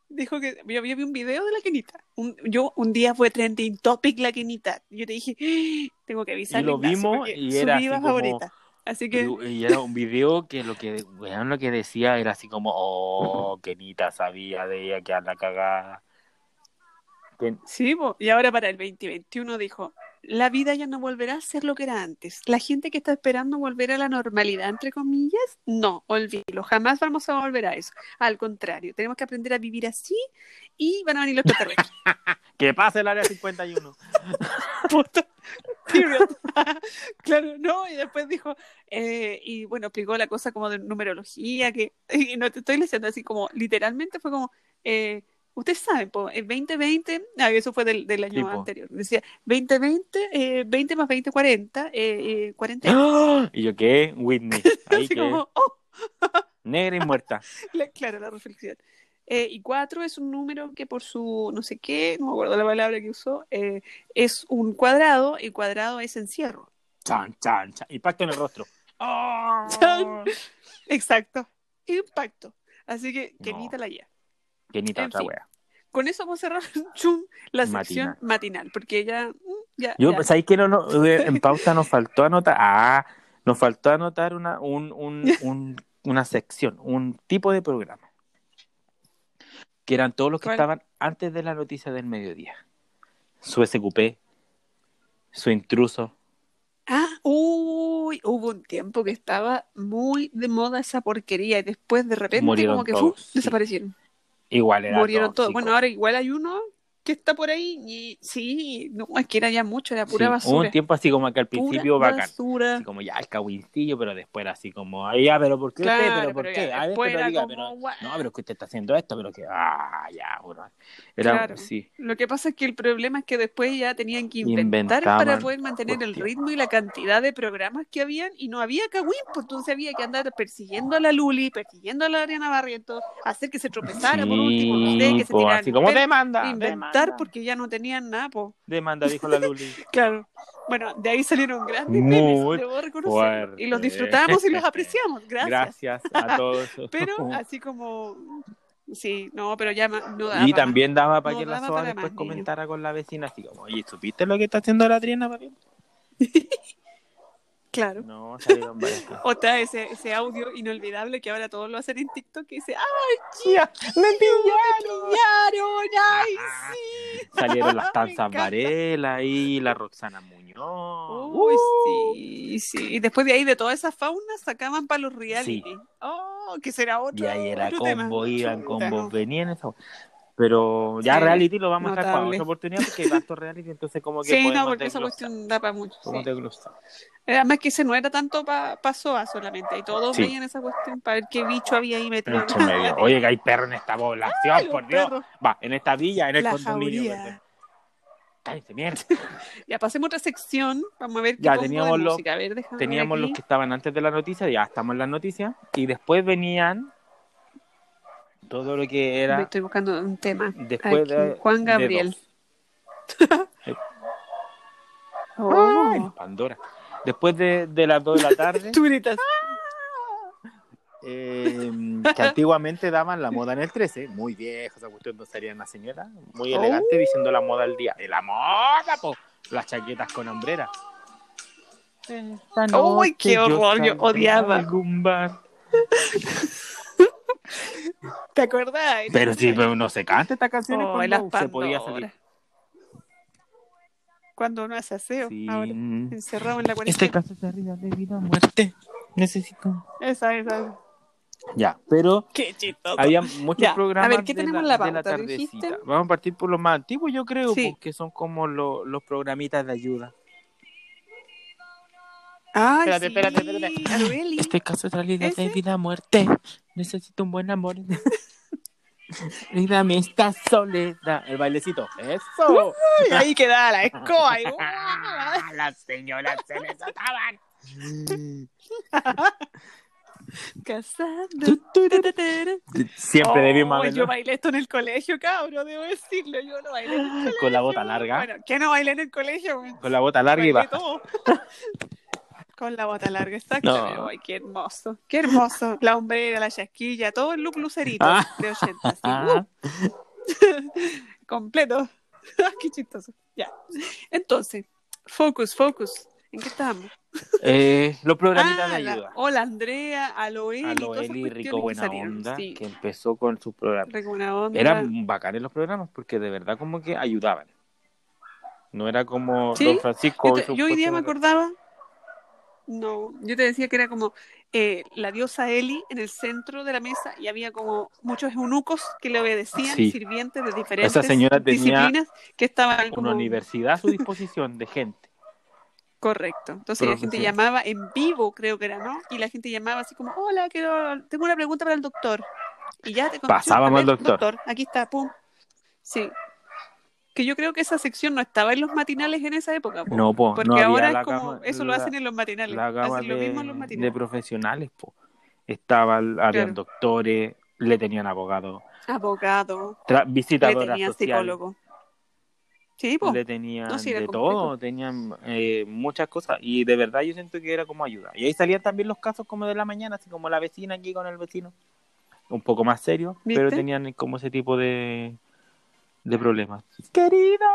dijo que yo, yo vi un video de la Kenita. Un, yo un día fue trending topic la Kenita. Yo te dije, "Ah, tengo que avisar. Y lo vimos y era así como- favorita. Así que Y era un video que lo que, weón, lo que decía era así como, oh, Kenita sabía de ella que anda cagada. Que- sí, po. y ahora para el 2021 dijo, la vida ya no volverá a ser lo que era antes. La gente que está esperando volver a la normalidad, entre comillas, no, olvídalo, jamás vamos a volver a eso. Al contrario, tenemos que aprender a vivir así y van a venir los extraterrestres. Que pase el área 51. Puta. Period. claro, no, y después dijo, eh, y bueno, explicó la cosa como de numerología, que, y no te estoy leyendo así como, literalmente fue como, eh, ustedes saben, po, el 2020, ah, eso fue del, del año anterior, decía 2020, eh, 20 más 20, 40, eh, eh, 40. ¡Ah! Y yo, ¿qué? Whitney. Ahí Así que, como, oh, negra y muerta. la- claro, la reflexión. Eh, y 4 es un número que por su no sé qué, no me acuerdo la palabra que usó, eh, es un cuadrado, y cuadrado es encierro. Chan, chan, chan. Impacto en el rostro. ¡Ah! Chan. Exacto. Impacto. Así que, No. Kenita la. Kenita, En otra fin. wea. Con eso vamos a cerrar chum, la sección matinal, porque ya, mm, ya, Yo, ya. ¿sabéis que no, no, eh, en pausa nos faltó anotar? Ah, nos faltó anotar una, un, un, un- una sección, un tipo de programa. Que eran todos los que ¿Cuál? estaban antes de la noticia del mediodía. Su SQP, su intruso. Ah, uy, hubo un tiempo que estaba muy de moda esa porquería y después de repente Murieron como que sí. desaparecieron. Igual era Murieron todos. Bueno, ahora igual hay uno que está por ahí y sí, no, es que era ya mucho, era pura Sí, Hubo basura. un tiempo así como que al Pura principio bacán. basura. Así como ya el cahuincillo, pero después era así como, ay, ya, pero ¿por qué usted? ¿Pero por pero qué? A ver, pero diga, como, pero-. No, pero es que usted está haciendo esto, pero que, ah, ya, bueno. Era, Claro. sí. Lo que pasa es que el problema es que después ya tenían que inventar Inventaban para poder mantener el ritmo y la cantidad de programas que habían y no había cagüín, pues entonces había que andar persiguiendo a la Luli, persiguiendo a la Ariana Barrientos, hacer que se tropezara por último, no sé, que se po, tiraran así como pelo, demanda, multar porque ya no tenían nada, po. Demanda, dijo la Luli. Claro. Bueno, de ahí salieron grandes Muy memes, debo reconocerlo. Y los disfrutamos y los apreciamos. Gracias. Gracias a todos. Pero así como. Sí, no, pero ya no daba y también daba para No que la daba para después más, niño. comentara con la vecina, así como, oye, ¿supiste lo que está haciendo la Triana, papi? Claro. No, salieron varias cosas. O está ese, ese audio inolvidable que ahora todos lo hacen en TikTok que dice ¡Ay, Tía, me pillaron! pillaron! ¡Ay, sí! Salieron las Me Tanzas. Varela y la Roxana Muñoz. Uy, Uh. sí, sí. Y después de ahí, de toda esa fauna, sacaban para los reality. Oh, que será otro. Y ahí era otro tema. combo, iban Chuta. combos, venían esa. Pero ya Sí, reality lo vamos a dejar para notable. otra oportunidad porque hay tanto reality, entonces como que Sí, no, porque esa cuestión da para mucho. Podemos sí. desglosar. Además que ese no era tanto para pa SOA solamente. Y todos Sí. veían esa cuestión para ver qué bicho había ahí metido. Oye, que hay perros en esta población, Ay, por Dios. perros. Va, en esta villa, en el La condominio. Cállense, mierda. Ya pasemos a otra sección. Vamos a ver qué Ya, combo de teníamos los- música. A ver, ver Teníamos aquí. los que estaban antes de la noticia, ya estamos en las noticias. Y después venían todo lo que Me era estoy buscando un tema. después Aquí, de. Juan de Gabriel. dos. Oh. Ay, Pandora. Después de, de las 2 de la tarde, Tú gritas. eh, que antiguamente daban la moda en el 13, muy vieja esa cuestión, no sería una señora, muy elegante, diciendo la moda al día. ¡Y la moda, po! Las chaquetas con hombrera. Esta ¡Uy, qué horror! Yo odiaba. algún bar. ¿Te acuerdas? Pero sí, pero no se canta esta canción Oh, cuando se podía salir. Cuando uno hace aseo. Sí. Ahora, encerrado en la Este cuarentena. caso se arriba de vida o muerte. Necesito. Esa, esa. Ya, pero Qué chistoso. había muchos Ya, a programas ver, ¿qué de, tenemos la, en la de la pauta? tardecita. Vamos a partir por los más antiguos, yo creo, Sí. porque son como lo- los programitas de ayuda. Ay, Espérate, sí, espérate, espérate. Arueli. Este caso es realidad ¿Ese? de vida o muerte. Necesito un buen amor. Y dame esta soledad. El bailecito. ¡Eso! Uy, ahí queda la escoba. y- Las señoras se les ataban. Casando. Siempre Oh, haberlo. Yo bailé esto en el colegio, cabro, debo decirlo. Yo lo bailé en el colegio. Con la bota larga. Bueno, ¿qué no bailé en el colegio? Con la bota larga y Bailé baja. todo. Con la bota larga, exacto. No. Ay, qué hermoso. Qué hermoso. La hombrera, la chasquilla, todo el look lucerito Ah. de 80. así, Ah. uh, completo. qué chistoso. Ya. Entonces, focus, focus. ¿En qué estamos? Eh, los programitas Ah, de ayuda. Hola, Andrea, Aloeli. A todas lo esas Eli cuestiones Rico que Buena salieron, Onda, Sí, que empezó con sus programas. Rico Buena Onda. Eran bacanes los programas porque de verdad como que ayudaban. No era como Sí, Don Francisco. Yo, te- yo hoy día me acordaba. No, yo te decía que era como eh, la diosa Eli en el centro de la mesa y había como muchos eunucos que le obedecían, Sí. sirvientes de diferentes Esa señora tenía disciplinas que estaban como Una universidad a su disposición de gente. correcto. Entonces la gente llamaba en vivo, creo que era, ¿no? Y la gente llamaba así como, hola, quiero, tengo una pregunta para el doctor. Y ya te Pasábamos "A ver, al doctor. Aquí está, pum. Sí. Que yo creo que esa sección no estaba en los matinales en esa época. po. No, po, Porque no ahora es como, gama- eso lo hacen en los matinales. La gama hacen lo de, mismo en los de matinales. profesionales, po. Estaba, habían Claro. doctores, le tenían Abogado, tra- le tenían psicólogo. Sí, po. le tenían No, sí, era de todo, tenían eh, muchas cosas y de verdad yo siento que era como ayuda. Y ahí salían también los casos como de la mañana, así como la vecina aquí con el vecino, un poco más serio, pero tenían como ese tipo de, de problemas. Querida.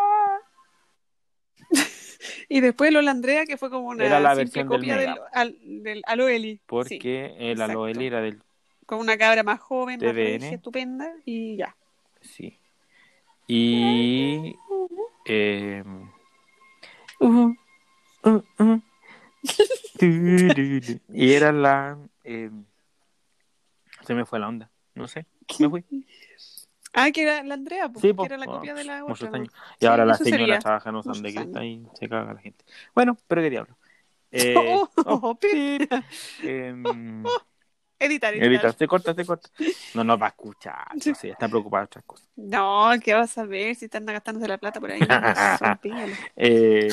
Y después Lola Andrea, que fue como una Era la versión del copia del, al, del Aloeli. Porque Sí, el. Aloeli era del Con una cabra más joven, más estupenda, y ya. Sí. Y. eh, y era la. eh, se me fue la onda. No sé. Me fui. Ah, que era la Andrea, po, Sí, po. era la copia de la Muchos otra. años. Y Sí, ahora la eso señora trabaja en San de Cristo y se caga la gente. Bueno, pero qué diablo. Eh, Oh, oh, em, Editar, editar. Edita, se corta, se corta. No nos va a escuchar. Sí. No sé, está preocupada de otras cosas. No, ¿qué vas a ver si están gastándose la plata por ahí? Eh,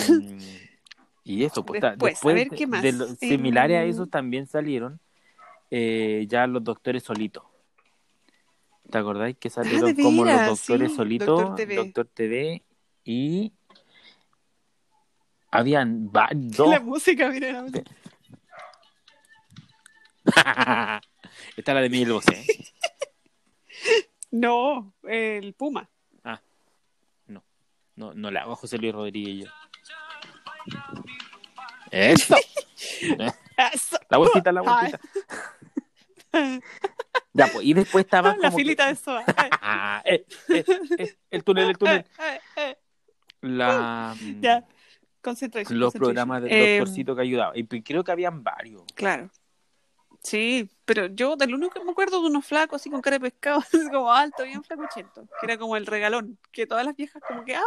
y eso, pues, Después, a ver, ¿qué más? de similares a Em, esos también salieron eh, ya los doctores solitos. ¿Te acordáis que salieron Ah, como los doctores sí, solitos, Doctor TV. Doctor TV y habían dos. La música, mira la música. Esta es la de Miguel Bosé. No, el Puma. No, no le hago a José Luis Rodríguez yo. Eso. Eso. La vueltita, la vueltita. Ya, pues, y después estaba La como filita que- de soa. Ah, eh, eh, eh, el túnel, el túnel. Eh, eh. La, Ya. Concentration. los programas del doctorcito que ayudaba. Y creo que habían varios. Claro. Sí, pero yo del único que me acuerdo de unos flacos así con cara de pescado, así como alto, bien flacuchento, que era como el regalón, que todas las viejas como que, ¡ay!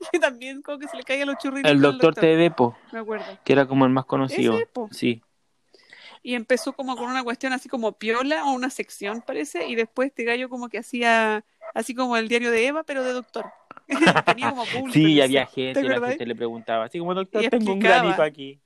Y también como que se le caían los churritos. El al doctor TV, po, Me acuerdo. que era como el más conocido. Ese, po. Sí. Y empezó como con una cuestión así como piola o una sección, parece, y después este gallo como que hacía así como el diario de Eva, pero de doctor. Tenía como público. Sí, y había gente, la le preguntaba, así como doctor, Y tengo un granito aquí.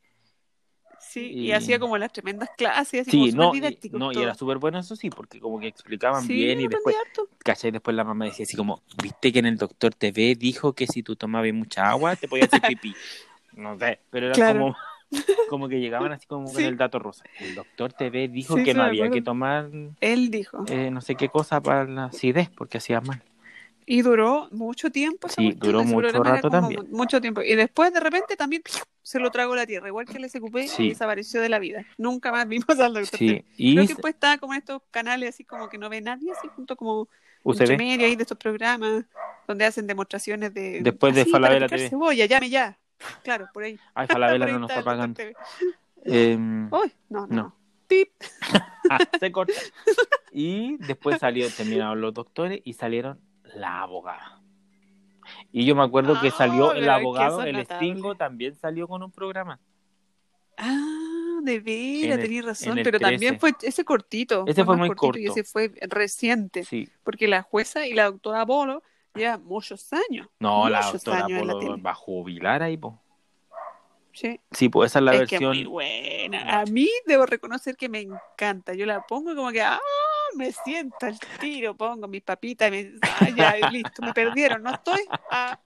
Sí, Y- y hacía como las tremendas clases, así como Sí, súper no, y, didáctico no, y era súper bueno eso sí, porque como que explicaban Sí, bien y después. ¿cachai? Después la mamá decía así como, viste que en el doctor TV dijo que si tú tomabas mucha agua te podías hacer pipí. No sé, pero era Claro. como, como que llegaban así como con Sí. el dato rosa. El doctor TV dijo Sí, que no había que tomar Él dijo. eh, no sé qué cosa para la acidez porque hacía mal. Y duró mucho tiempo. Sí, duró mucho rato también. mu- Mucho tiempo. Y después de repente también se lo tragó la tierra, igual que el SQP Sí. y desapareció de la vida. Nunca más vimos al doctor. Sí, y Creo que después estaba como en estos canales así como que no ve nadie, así junto como medio ahí de estos programas donde hacen demostraciones de Después de Falabella TV. cebolla, llame ya. Claro, por ahí. ay, Falabella no nos está el pagando. TV. Em, Uy, no, no. No. Pip. Ah, se corta. Y después salió, terminaron los doctores y salieron la abogada. Y yo me acuerdo que Ah, salió el es que abogado, el notable. Stingo también salió con un programa. Ah, de veras, el- tenías en razón, el pero 13. también fue ese cortito. Ese fue muy cortito Y corto. ese fue reciente, Sí. porque la jueza y la doctora Bolo ya muchos años. No, la muchos doctora años la Polo tele. va a jubilar ahí, po. Sí. Sí, pues esa es la es que versión. muy buena. A mí debo reconocer que me encanta. Yo la pongo y como que, ah, me siento al tiro, pongo mis papitas, y me, ah, ya, listo, me perdieron, ¿no estoy? Ah,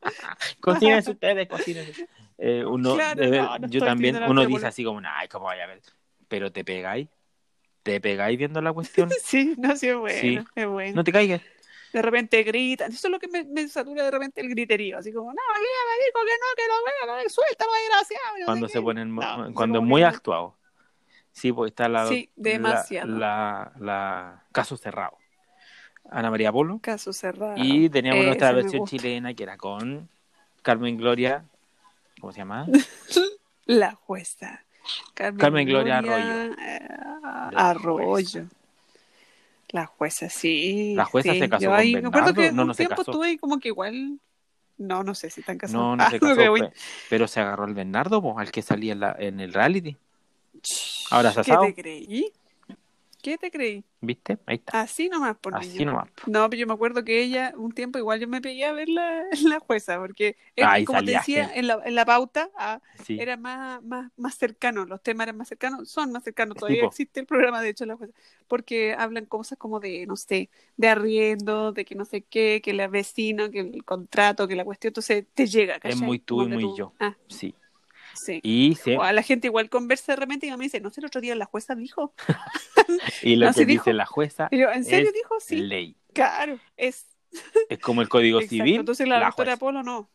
Cocínense ustedes, cocínense. Eh, uno, Claro, de ver- no, no yo también, uno dice así como, ay, ¿cómo vaya a ver? Pero te pegáis, te pegáis viendo la cuestión. sí, no, sí, es bueno, Sí. es bueno. No te caigas. De repente gritan, eso es lo que me, me satura de repente el griterío, así como, no, me dijo que no, que lo vea, no, suéltalo, desgraciado. no Cuando se qué". ponen, No, cuando es muy actuado. Sí, pues está la, Sí, la- demasiado. La, la, caso cerrado. Ana María Polo. Caso cerrado. Y teníamos Ese nuestra versión chilena que era con Carmen Gloria. ¿Cómo se llama? La jueza. Carmen, Carmen Gloria eh, Arroyo. La jueza, sí. La jueza sí. se casó Yo con ahí me acuerdo Bernardo. que No, un no tiempo estuve ahí como que igual. No, no sé si están casados. No, no se casó, ok, voy. pe- pero se agarró al Bernardo, po, al que salía en, la- en el reality. Ahora se ¿Qué asado. te creí? ¿Qué te creí? ¿Viste? Ahí está. Así nomás, por Así niño. nomás. po. No, pero yo me acuerdo que ella, un tiempo igual yo me pegué a ver la, la jueza, porque es- como te decía en la, en la pauta, ah, Sí. era más, más, más cercano, los temas eran más cercanos, son más cercanos, todavía existe el programa, de hecho, la jueza, porque hablan cosas como de, no sé, de arriendo, de que no sé qué, que la vecina, que el contrato, que la cuestión, entonces te llega, ¿cachai? muy tú y muy yo. Ah, Sí. Sí. Y, se- O a la gente igual conversa de repente y me dice, no sé, el otro día la jueza dijo. y lo así que dijo. dice la jueza Y yo, ¿en serio es dijo? Sí, ley. claro, es. Es como el código Exacto. civil. Entonces la, doctora jueza. Polo no.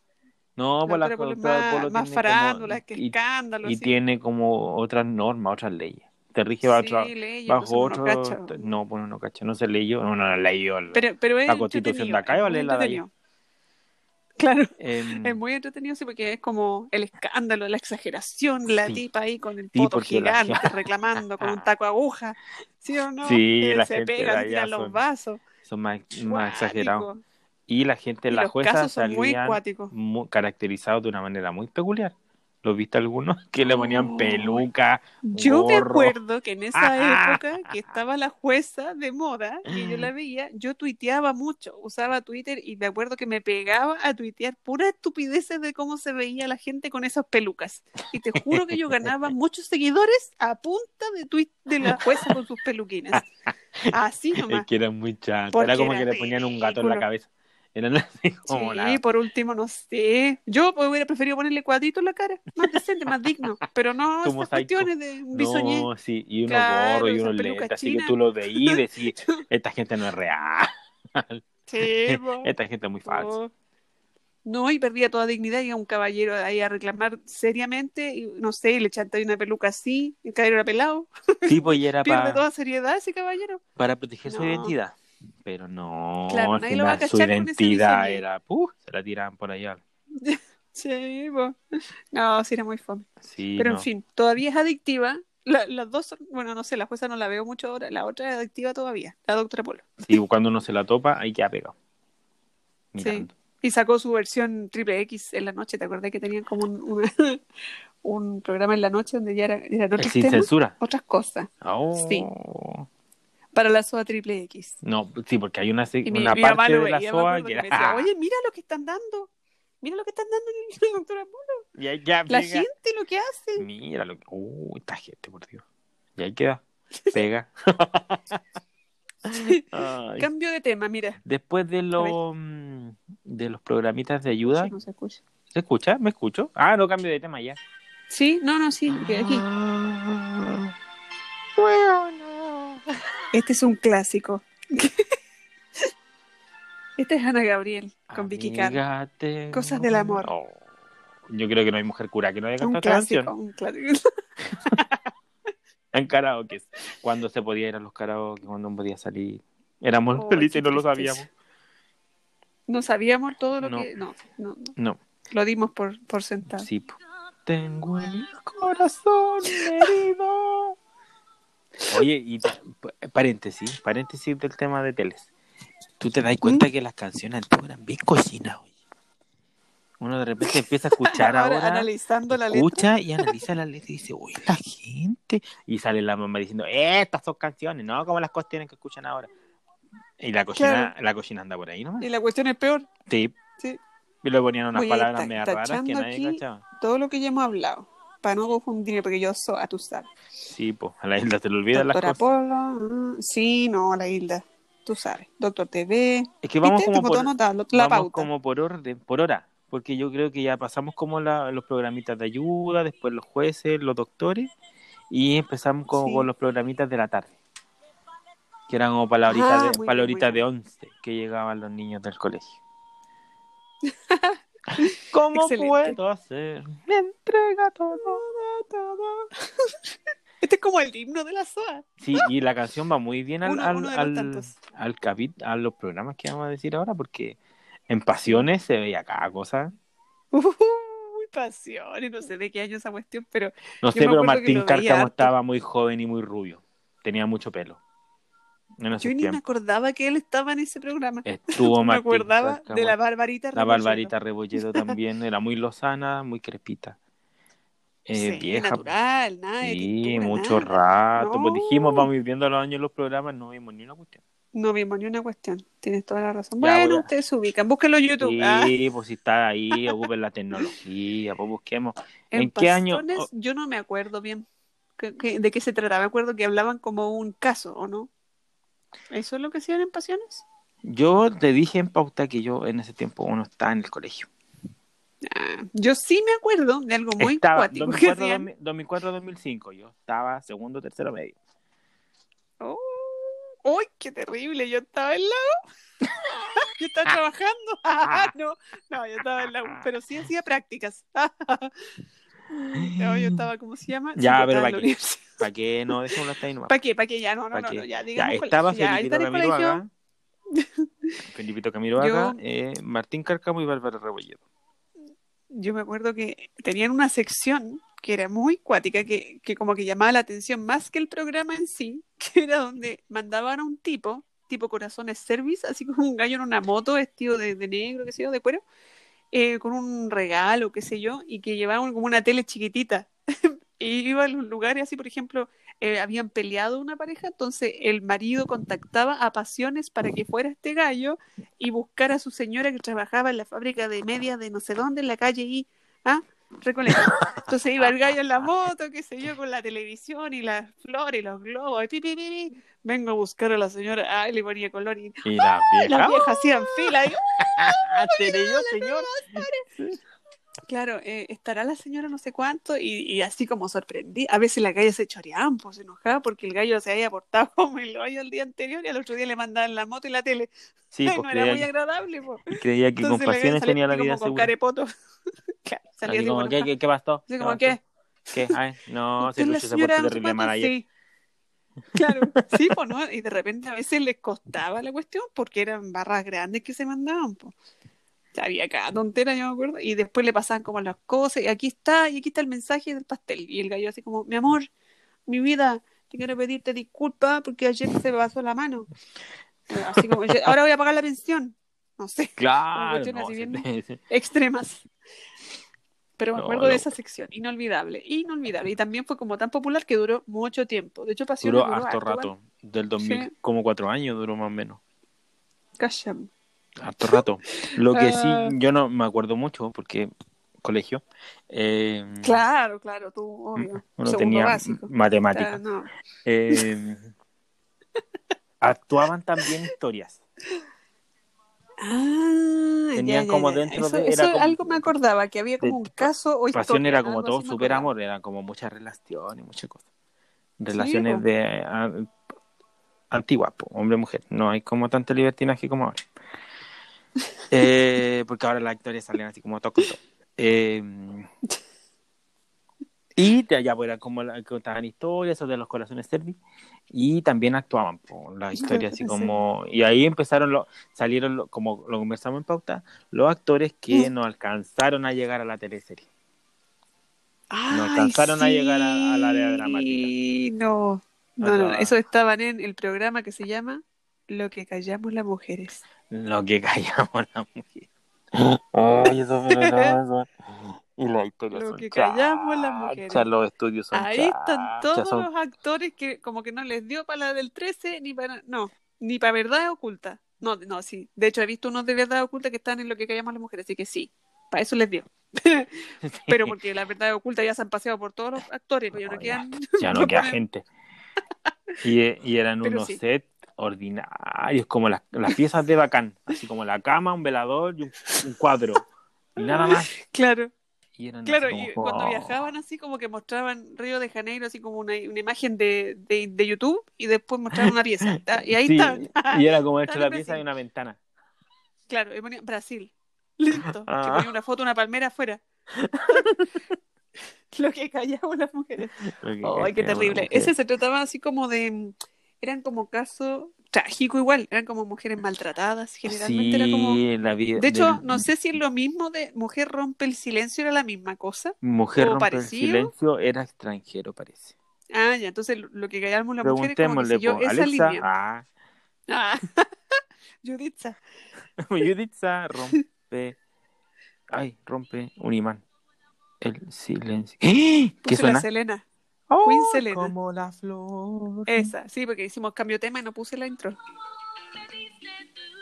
No, La pues la doctora es doctora más, Polo más tiene farándula, como- que y, escándalo. y tiene como otras normas, otras leyes. Te rige bajo, Sí, leyes, bajo no otro. No, pues no cacha, no se leyó, no, no la leyó. la- Pero, pero la constitución de acá, es vale la de allá. Claro, Em, es muy entretenido, sí, porque es como el escándalo, la exageración, la Sí. tipa ahí con el Sí, poto la- gigante reclamando con un taco aguja, ¿sí o no? Sí, la se gente pegan, tiran los son vasos. son más, más exagerados. Y la gente, Y la los jueza casos son muy salían cuáticos. mu- caracterizados de una manera muy peculiar. ¿Lo viste algunos? Que le ponían peluca. Yo me acuerdo que en esa época que estaba la jueza de moda y yo la veía, yo tuiteaba mucho, usaba Twitter y me acuerdo que me pegaba a tuitear puras estupideces de cómo se veía la gente con esas pelucas. Y te juro que yo ganaba muchos seguidores a punta de tweet de la jueza con sus peluquines. Así Es nomás. que era muy chato. Porque Era como era que le ponían un gato en la cabeza. Como Sí, la- por último, no sé. Yo pues, hubiera preferido ponerle cuadrito en la cara, más decente, más digno. Pero no Tu estas mosaico. cuestiones de un bisoñé. No, sí, y unos Claro, gorros y unos lentes, así que tú lo veías y decís, esta gente no es real, Sí, esta gente es muy falsa. No, y perdía toda dignidad y a un caballero ahí a reclamar seriamente, y no sé, y le echaste una peluca así, el caballero era pelado, Sí, pues y era pierde para, toda seriedad ese caballero. para proteger su identidad. Pero no, Claro, al nadie lo va a final su cachar con ese identidad era, ¡puf! se la tiraban por allá. Sí, po. No, sí era muy fome. Sí, Pero no. en fin, todavía es adictiva. La- las dos son, bueno, no sé, la jueza no la veo mucho ahora, la otra es adictiva todavía, la doctora Polo. Sí, cuando uno se la topa, ahí queda pegado. Mirando. Y sacó su versión triple X en la noche, ¿te acordás que tenían como un, un programa en la noche donde ya era, eran El otros sin temas, censura. otras cosas, Oh. Sí. Para la SOA triple X. No, sí, porque hay una, Y una mi parte lo de la SOA que decía, oye, mira lo que están dando, mira lo que están dando en la doctora Polo. Ya, ya La pega. gente lo que hace. Mira lo que. Uy, esta gente, por Dios. Y ahí queda. Pega. Ay. Cambio de tema, mira. Después de los mm, de los programitas de ayuda, Sí, no se escucha. ¿se escucha? ¿Me escucho? Ah, no cambio de tema ya. Sí, no, no, sí, aquí. Ah. Este es un clásico. Este es Ana Gabriel con Vicky Carr. Cosas del amor. Oh, Yo creo que no hay mujer cura que no haya Un cantado esta clásico, canción. un clásico. En karaoke. Cuando se podía ir a los karaoke, cuando uno podía salir. Éramos Oh, felices y no lo sabíamos. No sabíamos todo lo No. que. No, no, no. No, Lo dimos por, por sentado. sí. Tengo el corazón herido. Oye, y pa- pa- paréntesis, paréntesis del tema de teles. ¿Tú te das cuenta que las canciones antiguas eran bien cochinas, oye? Uno de repente empieza a escuchar Ahora, ahora, analizando la letra. escucha y analiza la letra y dice, uy, la gente. Y sale la mamá diciendo, estas son canciones, no como las cuestiones que escuchan ahora. Y la cochina, Claro. la cochina anda por ahí nomás. Y la cuestión es peor. Sí. Sí. Y le ponían unas Oye, palabras medio raras que nadie cachaba. Todo lo que ya hemos hablado. Para no confundir, porque yo soy a tu sabes. Sí, pues, a la isla se le olvidan las Doctora cosas. Polo. mm, Sí, no, a la Hilda. Tú sabes. Doctor TV. Es que vamos como por, la vamos como por orden, por hora, porque yo creo que ya pasamos como la- los programitas de ayuda, después los jueces, los doctores, y empezamos como Sí. con los programitas de la tarde, que eran como para la horita, Ah, de, para la horita de bien. 11 que llegaban los niños del colegio. ¿Cómo Excelente. puedo hacer? Me entrega todo. Este es como el himno de la SOA. Sí, y la canción va muy bien al, Uno- al, uno al, al capit- a los programas que vamos a decir ahora, porque en Pasiones se veía cada cosa. Uy, pasiones, no sé de qué año esa cuestión, pero No sé, pero Martín Cárcamo estaba muy joven y muy rubio. Tenía mucho pelo. Yo ni me acordaba que él estaba en ese programa. Estuvo me Martín acordaba Cárcamo. de la Barbarita La Rebolledo. Barbarita Rebolledo también. Era muy lozana, muy crespita. Eh, Sí, vieja. natural, nada de Sí, tintura, mucho nada. rato. Pues No. dijimos, vamos a viendo los años los programas, no vimos ni una cuestión. No vimos ni una cuestión. Tienes toda la razón. Ya, bueno, a- ustedes se ubican. Búsquenlo en YouTube. Ah, Sí, pues si está ahí, ocupen la tecnología, pues busquemos. en ¿En qué año? Oh. Yo no me acuerdo bien que- que- de qué se trataba. Me acuerdo que hablaban como un caso, ¿o no? ¿Eso es lo que hacían en Pasiones? Yo te dije en pauta que yo en ese tiempo uno estaba en el colegio. Ah, yo sí me acuerdo de algo muy estaba cuático que 2004, hacían. 2004-2005. Yo estaba segundo, tercero, medio. Oh, ¡Uy, qué terrible! Yo estaba en la U. Yo estaba trabajando. No, no, yo estaba en la U, pero sí hacía prácticas. No, yo estaba, ¿cómo se llama? Ya, pero estaba ¿para qué? ¿Para qué no? Dejémoslo hasta ahí nomás. ¿Para qué? ¿Para qué? Ya, no, no, ¿Pa' no, no, ya, Ya, digamos estaba. Ya, está Felipito. Camiroaga. Felipito Camiroaga, eh, Martín Cárcamo y Bárbara Rebolledo. Yo me acuerdo que tenían una sección que era muy cuática, que, que como que llamaba la atención más que el programa en sí, que era donde mandaban a un tipo, tipo Corazones Service, así como un gallo en una moto vestido de, de negro, qué sé yo, de cuero, eh, con un regalo, qué sé yo, y que llevaban como una tele chiquitita. y iba a los lugares así, por ejemplo, eh, habían peleado una pareja, entonces el marido contactaba a Pasiones para que fuera este gallo y buscar a su señora que trabajaba en la fábrica de medias de no sé dónde, en la calle y, ¿ah? Recoleta. Entonces iba el gallo en la moto, qué sé yo, con la televisión y las flores y los globos, y pi, pi, pi, pi. vengo a buscar a la señora, ay, le ponía color y, la las vieja. viejas hacían fila, y, ¡Ah, señor! Claro, eh, estará la señora no sé cuánto, y, y así como sorprendí, a veces la gallo se choreaban, pues se enojaba porque el gallo se había portado como el gallo el día anterior y al otro día le mandaban la moto y la tele, Sí, Ay, pues no era muy agradable, pues. creía que con Entonces gallo pasiones tenía la vida como con segura. carepoto. Claro, salía Así como, como ¿qué, qué, qué pasó? Así como, ¿qué? ¿Qué? Ay, no, ¿Usted si es la Lucho se no sé terrible mal ayer. Sí. Claro, sí, pues no, y de repente a veces les costaba la cuestión porque eran barras grandes que se mandaban, pues. Había cada tontera, yo me acuerdo, y después le pasaban como las cosas, y aquí está, y aquí está el mensaje del pastel, y el gallo así como, mi amor, mi vida, te quiero pedirte disculpas porque ayer se me pasó la mano. Eh, Así como, ahora voy a pagar la pensión. No sé, Claro, no, así bien- extremas. Pero me No, acuerdo de esa sección, inolvidable, inolvidable. Y también fue como tan popular que duró mucho tiempo. De hecho, Pasiones Duró harto harto, rato, del 2000, Sí. como cuatro años duró más o menos. igual. Harto rato. Lo que sí, Ah. yo no me acuerdo mucho porque colegio. eh, Claro, claro, tú, obvio. Uno tenía básico. matemática. Ah, no. Eh, actuaban también historias. Ah, Tenían ya, como ya. dentro Eso, de- era eso como- algo me acordaba, que había como un caso o Pasión historia, era como todo super amor, era como muchas relaciones, muchas cosas. Relaciones de ah, antiguas, hombre-mujer. No hay como tanto libertinaje como ahora. Eh, porque ahora las historias salen así como todo. Eh, y de allá pues, era como la, contaban historias o de los corazones servi y también actuaban po, las historias así Sí. como y ahí empezaron lo, salieron lo- como lo conversamos en pauta los actores que no alcanzaron a llegar a la teleserie Ay, alcanzaron a llegar a- al área dramática. No, no, no, no, Acá- eso estaban en el programa que se llama Lo que callamos las mujeres. lo que callamos la mujer Ay, eso no, eso- y la historia Lo son que callamos las mujeres. los estudios son Ahí están todos son- los actores que como que no les dio para la del 13 ni para no, ni para verdad oculta. No, no, sí. De hecho he visto unos de verdad oculta que están en lo que callamos las mujeres, así que sí. Para eso les dio. Pero porque la verdad oculta ya se han paseado por todos los actores, pero ya no No, quedan. ya no queda gente. Y, y eran Pero unos sí. sets ordinarios, como las, las piezas de bacán, así como la cama, un velador y un, un cuadro. Y nada más. Claro, Y eran claro. Y cuando oh. viajaban así como que mostraban Río de Janeiro así como una, una imagen de, de, de YouTube y después mostraban una pieza. Y ahí Sí, estaban. Y era como de la pieza de una ventana. Claro, y ponía Brasil. Listo. Que Ah. ponía una foto, una palmera afuera. Lo que callamos las mujeres. Ay, qué terrible. mujer. Ese se trataba así como de. Eran como casos trágicos igual. Eran como mujeres maltratadas. Generalmente era como. Sí, la vida. De hecho, del- no sé si es lo mismo de Mujer rompe el silencio, era la misma cosa. Mujer rompe el silencio era extranjero, parece. Ah, ya, entonces lo- que callamos las mujeres como que siguió esa Alexa, línea. ah, Ah. Juditza rompe. Ay, rompe un imán. El silencio. ¿Qué Puse la suena? Selena. Oh, Queen Selena. Como la flor. Esa, sí, porque hicimos cambio de tema y no puse la intro.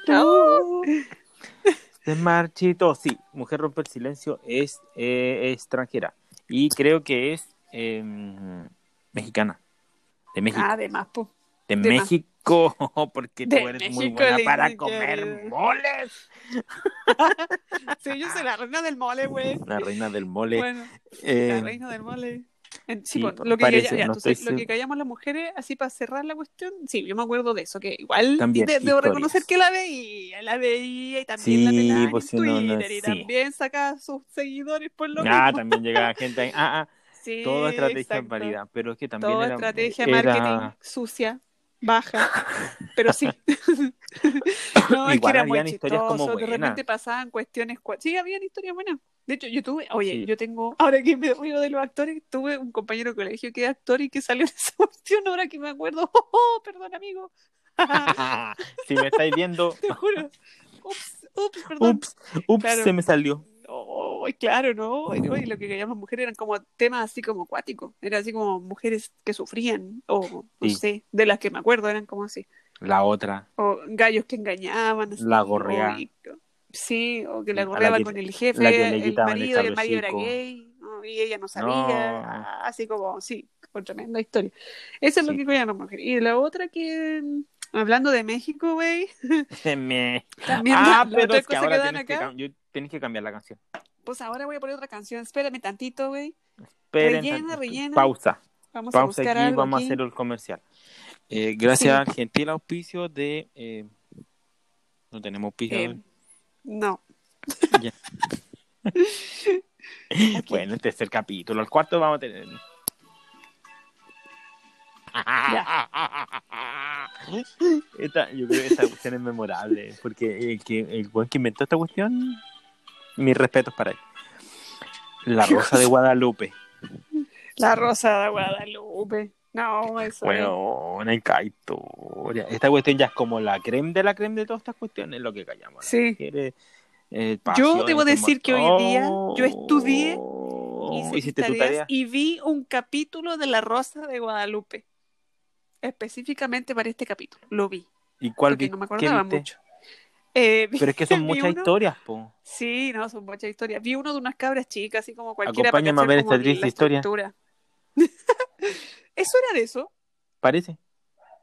Oh. Se marchito. Sí, Mujer rompe el silencio es eh, extranjera. Y creo que es eh, mexicana. De México. Ah, además, pues. de, de México. Porque tú De eres muy buena para comer moles. Sí, yo soy la reina del mole, güey. La reina del mole. Bueno, Eh, la reina del mole. Sí, pues, lo que, parece, calla- ya, no entonces, estoy lo que seguro. callamos las mujeres, así para cerrar la cuestión, sí, yo me acuerdo de eso, que igual También de- debo reconocer que la veía, la veía y también la pues, en no, no, Twitter y sí. también sacaba sus seguidores por lo Ah, mismo. también llegaba gente ahí. Ah, ah, Sí, toda estrategia es exacto. válida, pero es que también Toda era, estrategia era- marketing sucia, baja, pero sí. no, es que Igual era muy historias como chistoso, de buenas. repente pasaban cuestiones, sí, habían historias buenas. De hecho, yo tuve, oye, Sí. yo tengo, ahora que me río de los actores, tuve un compañero de colegio que es actor y que salió en esa cuestión, ahora que me acuerdo, oh, oh, perdón amigo, si me estáis viendo, te juro, ups, ups, perdón. ups, ups, Claro. se me salió. Oh, claro, ¿no? Y, lo que llamamos mujeres eran como temas así como acuáticos, era así como mujeres que sufrían, o no Sí. sé, de las que me acuerdo eran como así. La otra, O gallos que engañaban. así, La gorrea. Sí, o que la A gorreaba con el jefe, el el marido, el cabro marido era gay. y ella no sabía, No. así como, sí, fue tremenda historia. Eso es lo que cuidan las mujeres. Y la otra que, mm, hablando de México, güey, Me- también Ah, la, pero es que ahora tienes que, acá, cam- yo- tienes que cambiar la canción. pues ahora voy a poner otra canción, espérame tantito, güey, Rellena, rellena. Pausa. vamos a Pausa buscar aquí, algo vamos aquí. a hacer el comercial. Eh, gracias al gentil auspicio de... eh, no tenemos auspicio. Eh, no, Ya. Bueno, el tercer capítulo. El cuarto vamos a tener. Esta, yo creo que esta cuestión es memorable. Porque el que el buen que inventó esta cuestión, mis respetos para él. La Rosa de Guadalupe. la Rosa de Guadalupe, no, eso es- Bueno, una historia. Esta cuestión ya es como la creme de la creme de todas estas cuestiones, lo que callamos. Sí. mujeres, eh, Yo debo decir que hoy día yo estudié, Oh, hice tu tarea. y vi un capítulo de La Rosa de Guadalupe. Específicamente para este capítulo. Lo vi. ¿Y cuál vi- no me acordaba mucho. Eh, Pero es que son muchas uno- historias, po. Sí, no, son muchas historias. Vi uno de unas cabras chicas, así como cualquiera. Acompáñame para a ver esta triste historia. ¿Eso era de eso? ¿Parece?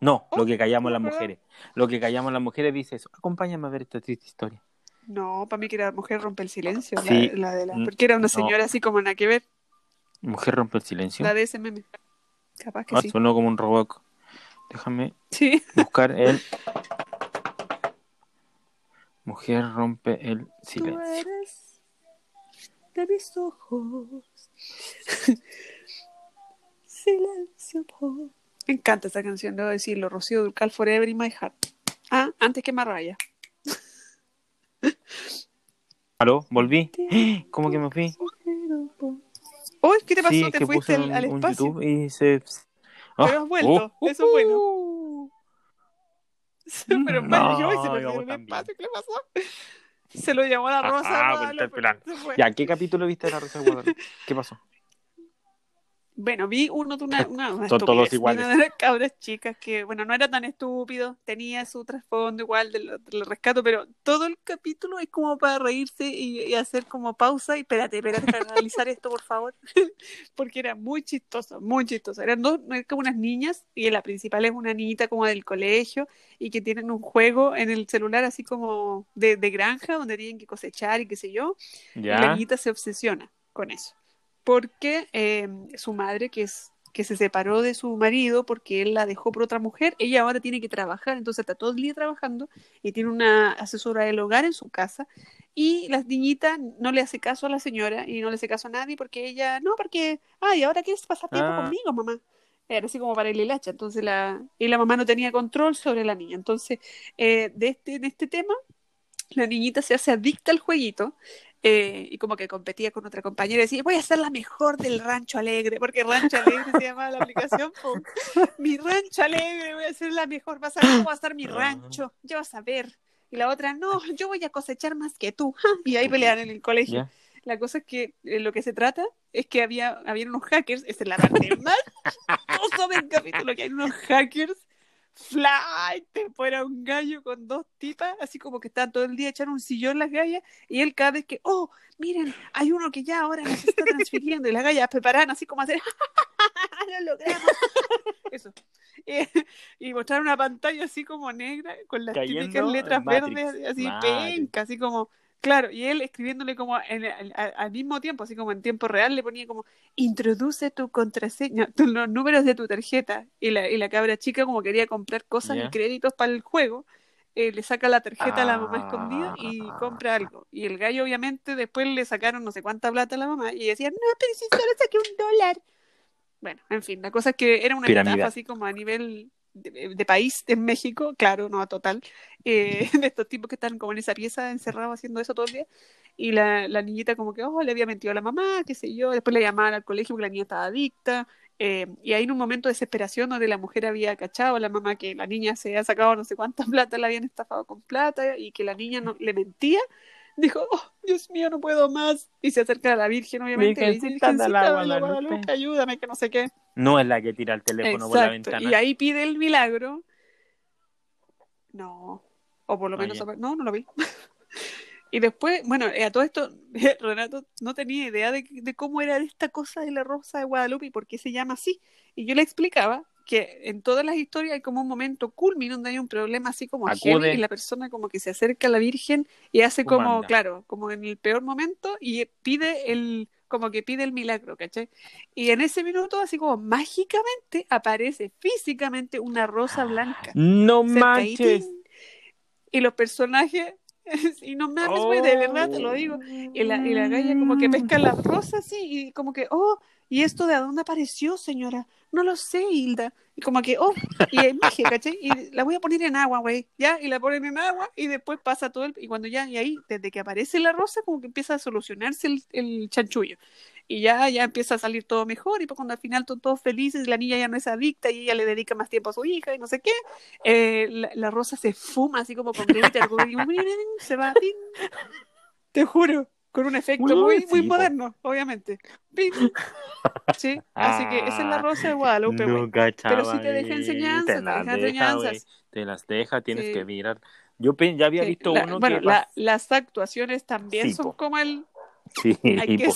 No, Oh, lo que callamos las mujeres. Lo que callamos las mujeres dice eso. Acompáñame a ver esta triste historia. No, para mí que era Mujer rompe el silencio. la- Sí. La, de la, Mm, porque era una no. señora así como nada que ver. Mujer rompe el silencio. La de ese meme. Capaz que Ah, sí. sonó como un robot. Déjame Sí. buscar el. Mujer rompe el Tú silencio. eres de mis ojos. Silencio. por- Me encanta esta canción, debo decirlo. Rocío Durcal Forever in My Heart. Ah, antes que Marraya. ¿Aló? ¿Volví? ¿Cómo que me fui? Uy, ¿qué te pasó? Sí, te que fuiste puse al, un, al un espacio. YouTube y se. Pero Ah, has vuelto. uh, Eso es bueno. uh. Pero No, bueno, yo se el espacio. ¿Qué le pasó? Se lo llamó la Rosa. Ah, Guadalupe. Ya, ¿qué capítulo viste de la Rosa de Guadalupe? ¿Qué pasó? Bueno, vi uno de una, una, una Son todos iguales. Una de las cabras chicas que, bueno, no era tan estúpido, tenía su trasfondo igual del, del rescato, pero todo el capítulo es como para reírse y, y hacer como pausa y espérate, espérate para analizar esto, por favor, porque era muy chistoso, muy chistoso. Eran dos, como unas niñas y la principal es una niñita como del colegio y que tienen un juego en el celular así como de, de granja donde tienen que cosechar y qué sé yo. Y la niñita se obsesiona con eso. Porque eh, su madre, que es que se separó de su marido porque él la dejó por otra mujer, ella ahora tiene que trabajar, entonces está todo el día trabajando y tiene una asesora del hogar en su casa y la niñita no le hace caso a la señora y no le hace caso a nadie porque ella, no, porque, ay, ahora quieres pasar tiempo Ah. conmigo, mamá. Era así como para el hilacha, entonces la, y la mamá no tenía control sobre la niña. Entonces, eh, de este, en este tema, la niñita se hace adicta al jueguito eh, y como que competía con otra compañera y decía, voy a ser la mejor del Rancho Alegre, porque Rancho Alegre se llamaba la aplicación. Mi Rancho Alegre, voy a ser la mejor, vas a ver cómo va a estar mi Ah. rancho, ya vas a ver. Y la otra, no, yo voy a cosechar más que tú. Y ahí pelean en el colegio. ¿Ya? La cosa es que eh, lo que se trata es que había, había unos hackers, esa es la parte más chistosa del capítulo, que hay unos hackers flight, fuera un gallo con dos tipas, así como que están todo el día echando un sillón las gallas, y él cada vez que, oh, miren, hay uno que ya ahora nos está transfiriendo, y las gallas preparaban así como hacer, lo logramos. Eso. Y, y mostrar una pantalla así como negra, con las Cayendo típicas letras verdes, así penca, así como, claro, y él escribiéndole como en- al, mismo tiempo, así como en tiempo real, le ponía como, introduce tu contraseña, tu- los números de tu tarjeta, y la, y la cabra chica como quería comprar cosas y créditos para el juego, eh, le saca la tarjeta a la mamá Ah. escondida y compra algo. Y el gallo obviamente después le sacaron no sé cuánta plata a la mamá y decía, no, pero si solo saqué un dólar. Bueno, en fin, la cosa es que era una estafa así como a nivel de, país en México, claro, no total, eh, de estos tipos que están como en esa pieza encerrados haciendo eso todo el día. Y la, la niñita como que, oh, le había mentido a la mamá, qué sé yo, después le llamaban al colegio porque la niña estaba adicta. eh, y ahí en un momento de desesperación donde la mujer había cachado a la mamá que la niña se había sacado no sé cuánta plata, la habían estafado con plata y que la niña no, le mentía, dijo, oh, Dios mío, no puedo más. Y se acerca a la Virgen, obviamente, le dice, Virgencita de la Virgencita Guadalupe. Guadalupe, ayúdame, que no sé qué. No es la que tira el teléfono por la Exacto. ventana. Y ahí pide el milagro. No. O por lo menos. No, no lo vi. Y después, bueno, eh, a todo esto, Renato no tenía idea de, de cómo era esta cosa de la rosa de Guadalupe y por qué se llama así. Y yo le explicaba que en todas las historias hay como un momento culmino donde hay un problema así como heavy y la persona como que se acerca a la Virgen y hace como, Humana. claro, como en el peor momento y pide el, como que pide el milagro, ¿cachai? Y en ese minuto, así como mágicamente, aparece físicamente una rosa blanca. No manches. y los personajes, y no mames, güey, de verdad te lo digo. Y la, y la galla como que pesca las rosas así, y como que, oh, ¿y esto de dónde apareció, señora? No lo sé, Hilda. Y como que, oh, y es magia, ¿cachai? Y la voy a poner en agua, güey, ya, y la ponen en agua, y después pasa todo el, y cuando ya, y ahí, desde que aparece la rosa, como que empieza a solucionarse el, el chanchullo. Y ya, ya empieza a salir todo mejor, y pues cuando al final to- todos felices, la niña ya no es adicta, y ella le dedica más tiempo a su hija, y no sé qué, eh, la, la rosa se fuma así como con glitter, se va, te juro, con un efecto Uy, muy, sí, muy moderno, obviamente. Sí, así que esa es la rosa de Guadalupe, cachaba, Pero sí te deja enseñanzas, Te te las deja deja, enseñanzas. Te las deja, tienes Sí. que mirar. Yo ya había Sí, visto la- uno bueno, que... la- las actuaciones también Sí, son como el, Sí, hay que.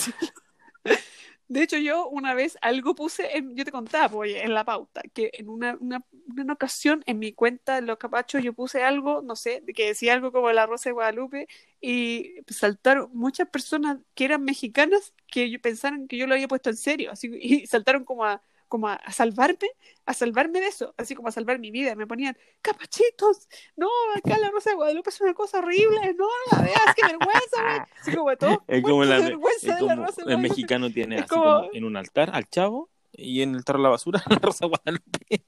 De hecho, yo una vez algo puse, en- yo te contaba, pues, en la pauta, que en una, una, una ocasión en mi cuenta de los capachos yo puse algo, no sé, que decía algo como la Rosa de Guadalupe y saltaron muchas personas que eran mexicanas que pensaron que yo lo había puesto en serio, así, y saltaron como a, como a, a salvarme, a salvarme de eso, así como a salvar mi vida. Me ponían, capachitos, no, acá la Rosa de Guadalupe es una cosa horrible, no, la veas, qué vergüenza, güey. Así como todo, Es como muertos la- de vergüenza es de la Rosa de el Guadalupe. mexicano tiene Es así como- como en un altar al chavo y en el tarro de la basura la rosa Guadalupe.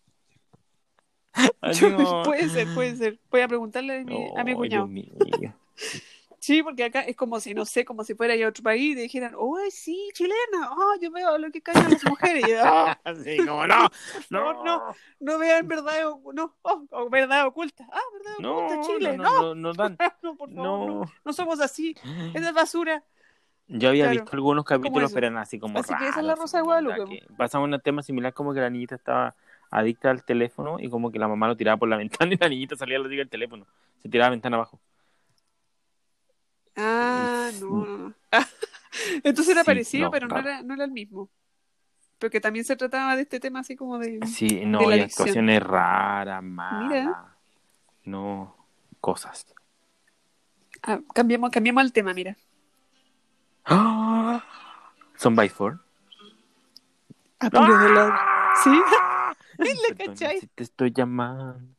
Así como- Puede ser, puede ser. Voy a preguntarle a mi, a mi cuñado. Sí, porque acá es como si, no sé, como si fuera a otro país y dijeran, oh, sí, chilena, oh, yo veo lo que callan las mujeres. Y yo, "Ah, Así como, no, no, no, no, no vean verdad, no, oh, o verdad oculta. Ah, verdad no, oculta, Chile, no, no, no, no dan. no, por favor, no, somos así, esa es basura. Yo había Claro. visto algunos capítulos, pero eran así como Así que esa es la Rosa de Guadalupe, Pasaba un tema similar como que la niñita estaba adicta al teléfono y como que la mamá lo tiraba por la ventana y la niñita salía a la del teléfono. Se tiraba la ventana abajo. Ah, no, no, no. Entonces era Sí, parecido, no, pero no era, no era el mismo. Porque también se trataba de este tema así como de... Sí, no, de la y actuaciones raras, malas. No, cosas. Ah, cambiamos, cambiamos el tema, mira. ¡Ah! Son by four. A puro dolor. ¿Sí? ¿La cachai? si te estoy llamando.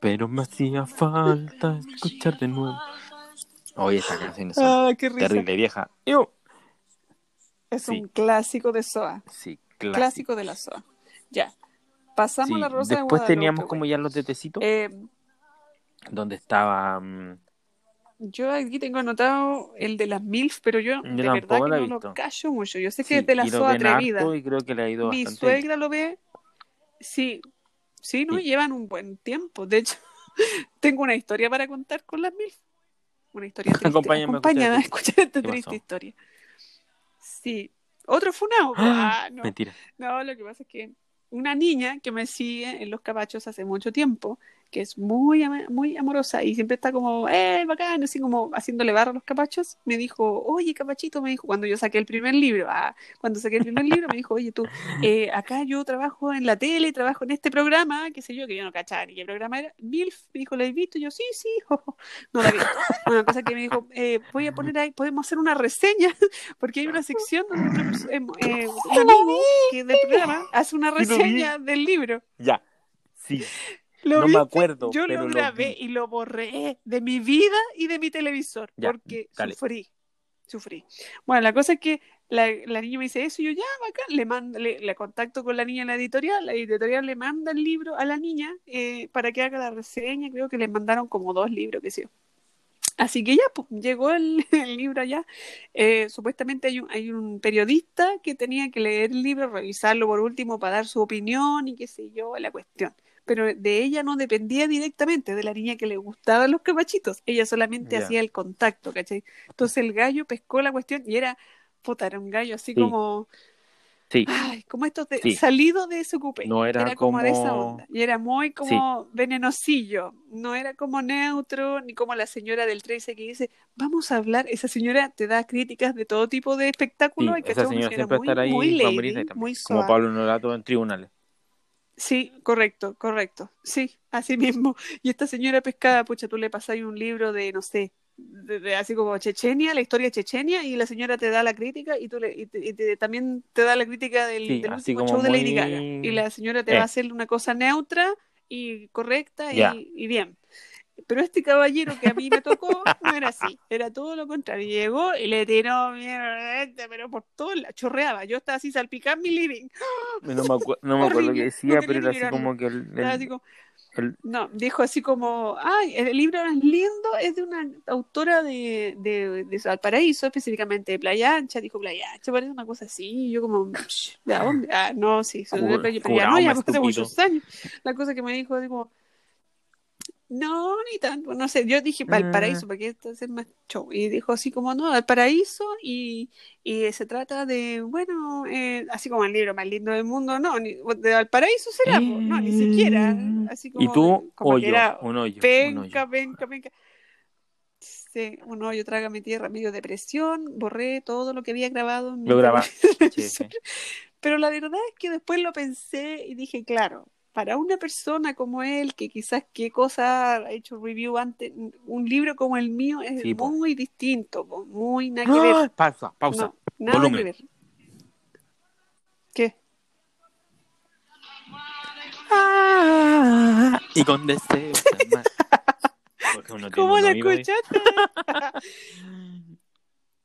Pero me hacía falta escuchar de nuevo. Oye, esta canción es Ah, qué risa. terrible vieja. Yo. Es Sí. un clásico de SOA. Sí, Clásico, clásico. de la SOA. Ya. Pasamos Sí, la rosa de Después Guadalupe. teníamos como ya los de tecito, Eh, donde estaba. mm, yo aquí tengo anotado el de las MILF, pero yo Yo de verdad que no lo callo mucho. Yo sé que sí, es de la SOA atrevida. harto y creo que le ha ido Mi bastante suegra lo ve. Sí, sí, ¿no? Sí. Llevan un buen tiempo. De hecho, tengo una historia para contar con las MILF. Una historia triste. Acompáñame Acompáñame a escuchar esta ¿Qué triste pasó? historia. Sí. ¿Otro funao? Ah, no. Mentira. No, lo que pasa es que una niña que me sigue en los capachos hace mucho tiempo, que es muy, muy amorosa y siempre está como, eh, bacán, así como haciéndole barro a los capachos, me dijo, oye, capachito, me dijo, cuando yo saqué el primer libro, ah, cuando saqué el primer libro, me dijo, oye, tú, eh, acá yo trabajo en la tele, trabajo en este programa, qué sé yo, que yo no cachaba ni qué programa era, MILF, me dijo, ¿la has visto? Y yo, sí, sí, no la vi. Una cosa que me dijo, eh, voy a poner ahí, podemos hacer una reseña, porque hay una sección donde perso- eh, un amigo que del programa hace una reseña del libro. Ya. Sí. ¿Lo no viste? me acuerdo. Yo pero lo grabé y lo borré de mi vida y de mi televisor Ya, porque dale. sufrí, sufrí. Bueno, la cosa es que la, la niña me dice eso y yo ya, bacán, le, mando, le, le contacto con la niña en la editorial, la editorial le manda el libro a la niña eh, para que haga la reseña, creo que le mandaron como dos libros, que sé yo. Así que ya, pues, llegó el, el libro allá. Eh, supuestamente hay un, hay un periodista que tenía que leer el libro, revisarlo por último para dar su opinión y qué sé yo, la cuestión pero de ella no dependía directamente, de la niña que le gustaban los capachitos. Ella solamente hacía el contacto, ¿cachai? Entonces el gallo pescó la cuestión y era, puta, era un gallo así Sí. como, Sí. Ay, como estos de, Sí. salido de ese cupé. No era como, de esa como- onda. Y era muy como venenosillo. No era como neutro, ni como la señora del 13 que dice, vamos a hablar. Esa señora te da críticas de todo tipo de espectáculos. Sí, y, esa ¿cachai? Una señora siempre muy, estará ahí muy lady, muy como suave. Pablo Norato en tribunales. Sí, correcto, correcto. Sí, así mismo. Y esta señora pescada, pucha, tú le pasas un libro de, no sé, de, de así como Chechenia, la historia de Chechenia, y la señora te da la crítica y tú le, y te- y te- también te da la crítica del, Sí, del así último show de Lady Gaga. Y la señora te Eh. va a hacer una cosa neutra y correcta y bien. Pero este caballero que a mí me tocó no era así, era todo lo contrario. Llegó y le tiró mierda, pero por todo, la chorreaba. Yo estaba así salpicada en mi living. No me, acu- no me acuerdo qué decía, pero era así mirarlo. como que el, Estaba el- así como, el- no, dijo así como, ay, el libro es lindo, es de una autora de, de, de Valparaíso, específicamente de Playa Ancha, dijo Playa Ancha, parece una cosa así, y yo como, "Sh, ¿de dónde? Ah, no, sí, soy de Playa, no, ya estúpido. muchos años. La cosa que me dijo, como, no, ni tanto, no sé, yo dije Valparaíso, Mm. porque esto es más show, y dijo así como, no, Valparaíso, y, y se trata de, bueno, eh, así como el libro más lindo del mundo, no, ni, de Valparaíso será, no, ni siquiera, así como, y tú, como hoyo, era un hoyo, un Penca, hoyo. penca, penca. Sí, un hoyo, trágame tierra, medio depresión, borré todo lo que había grabado. en mi Lo televisor. Pero la verdad es que después lo pensé y dije, claro, para una persona como él, que quizás qué cosa ha hecho review antes, un libro como el mío es Sí, po. muy distinto, po, muy nada que ver. ¡Ah! Pausa, pausa. No, nada Volumen. que ver. ¿Qué? Ah, y con ¿Cómo la escuchaste?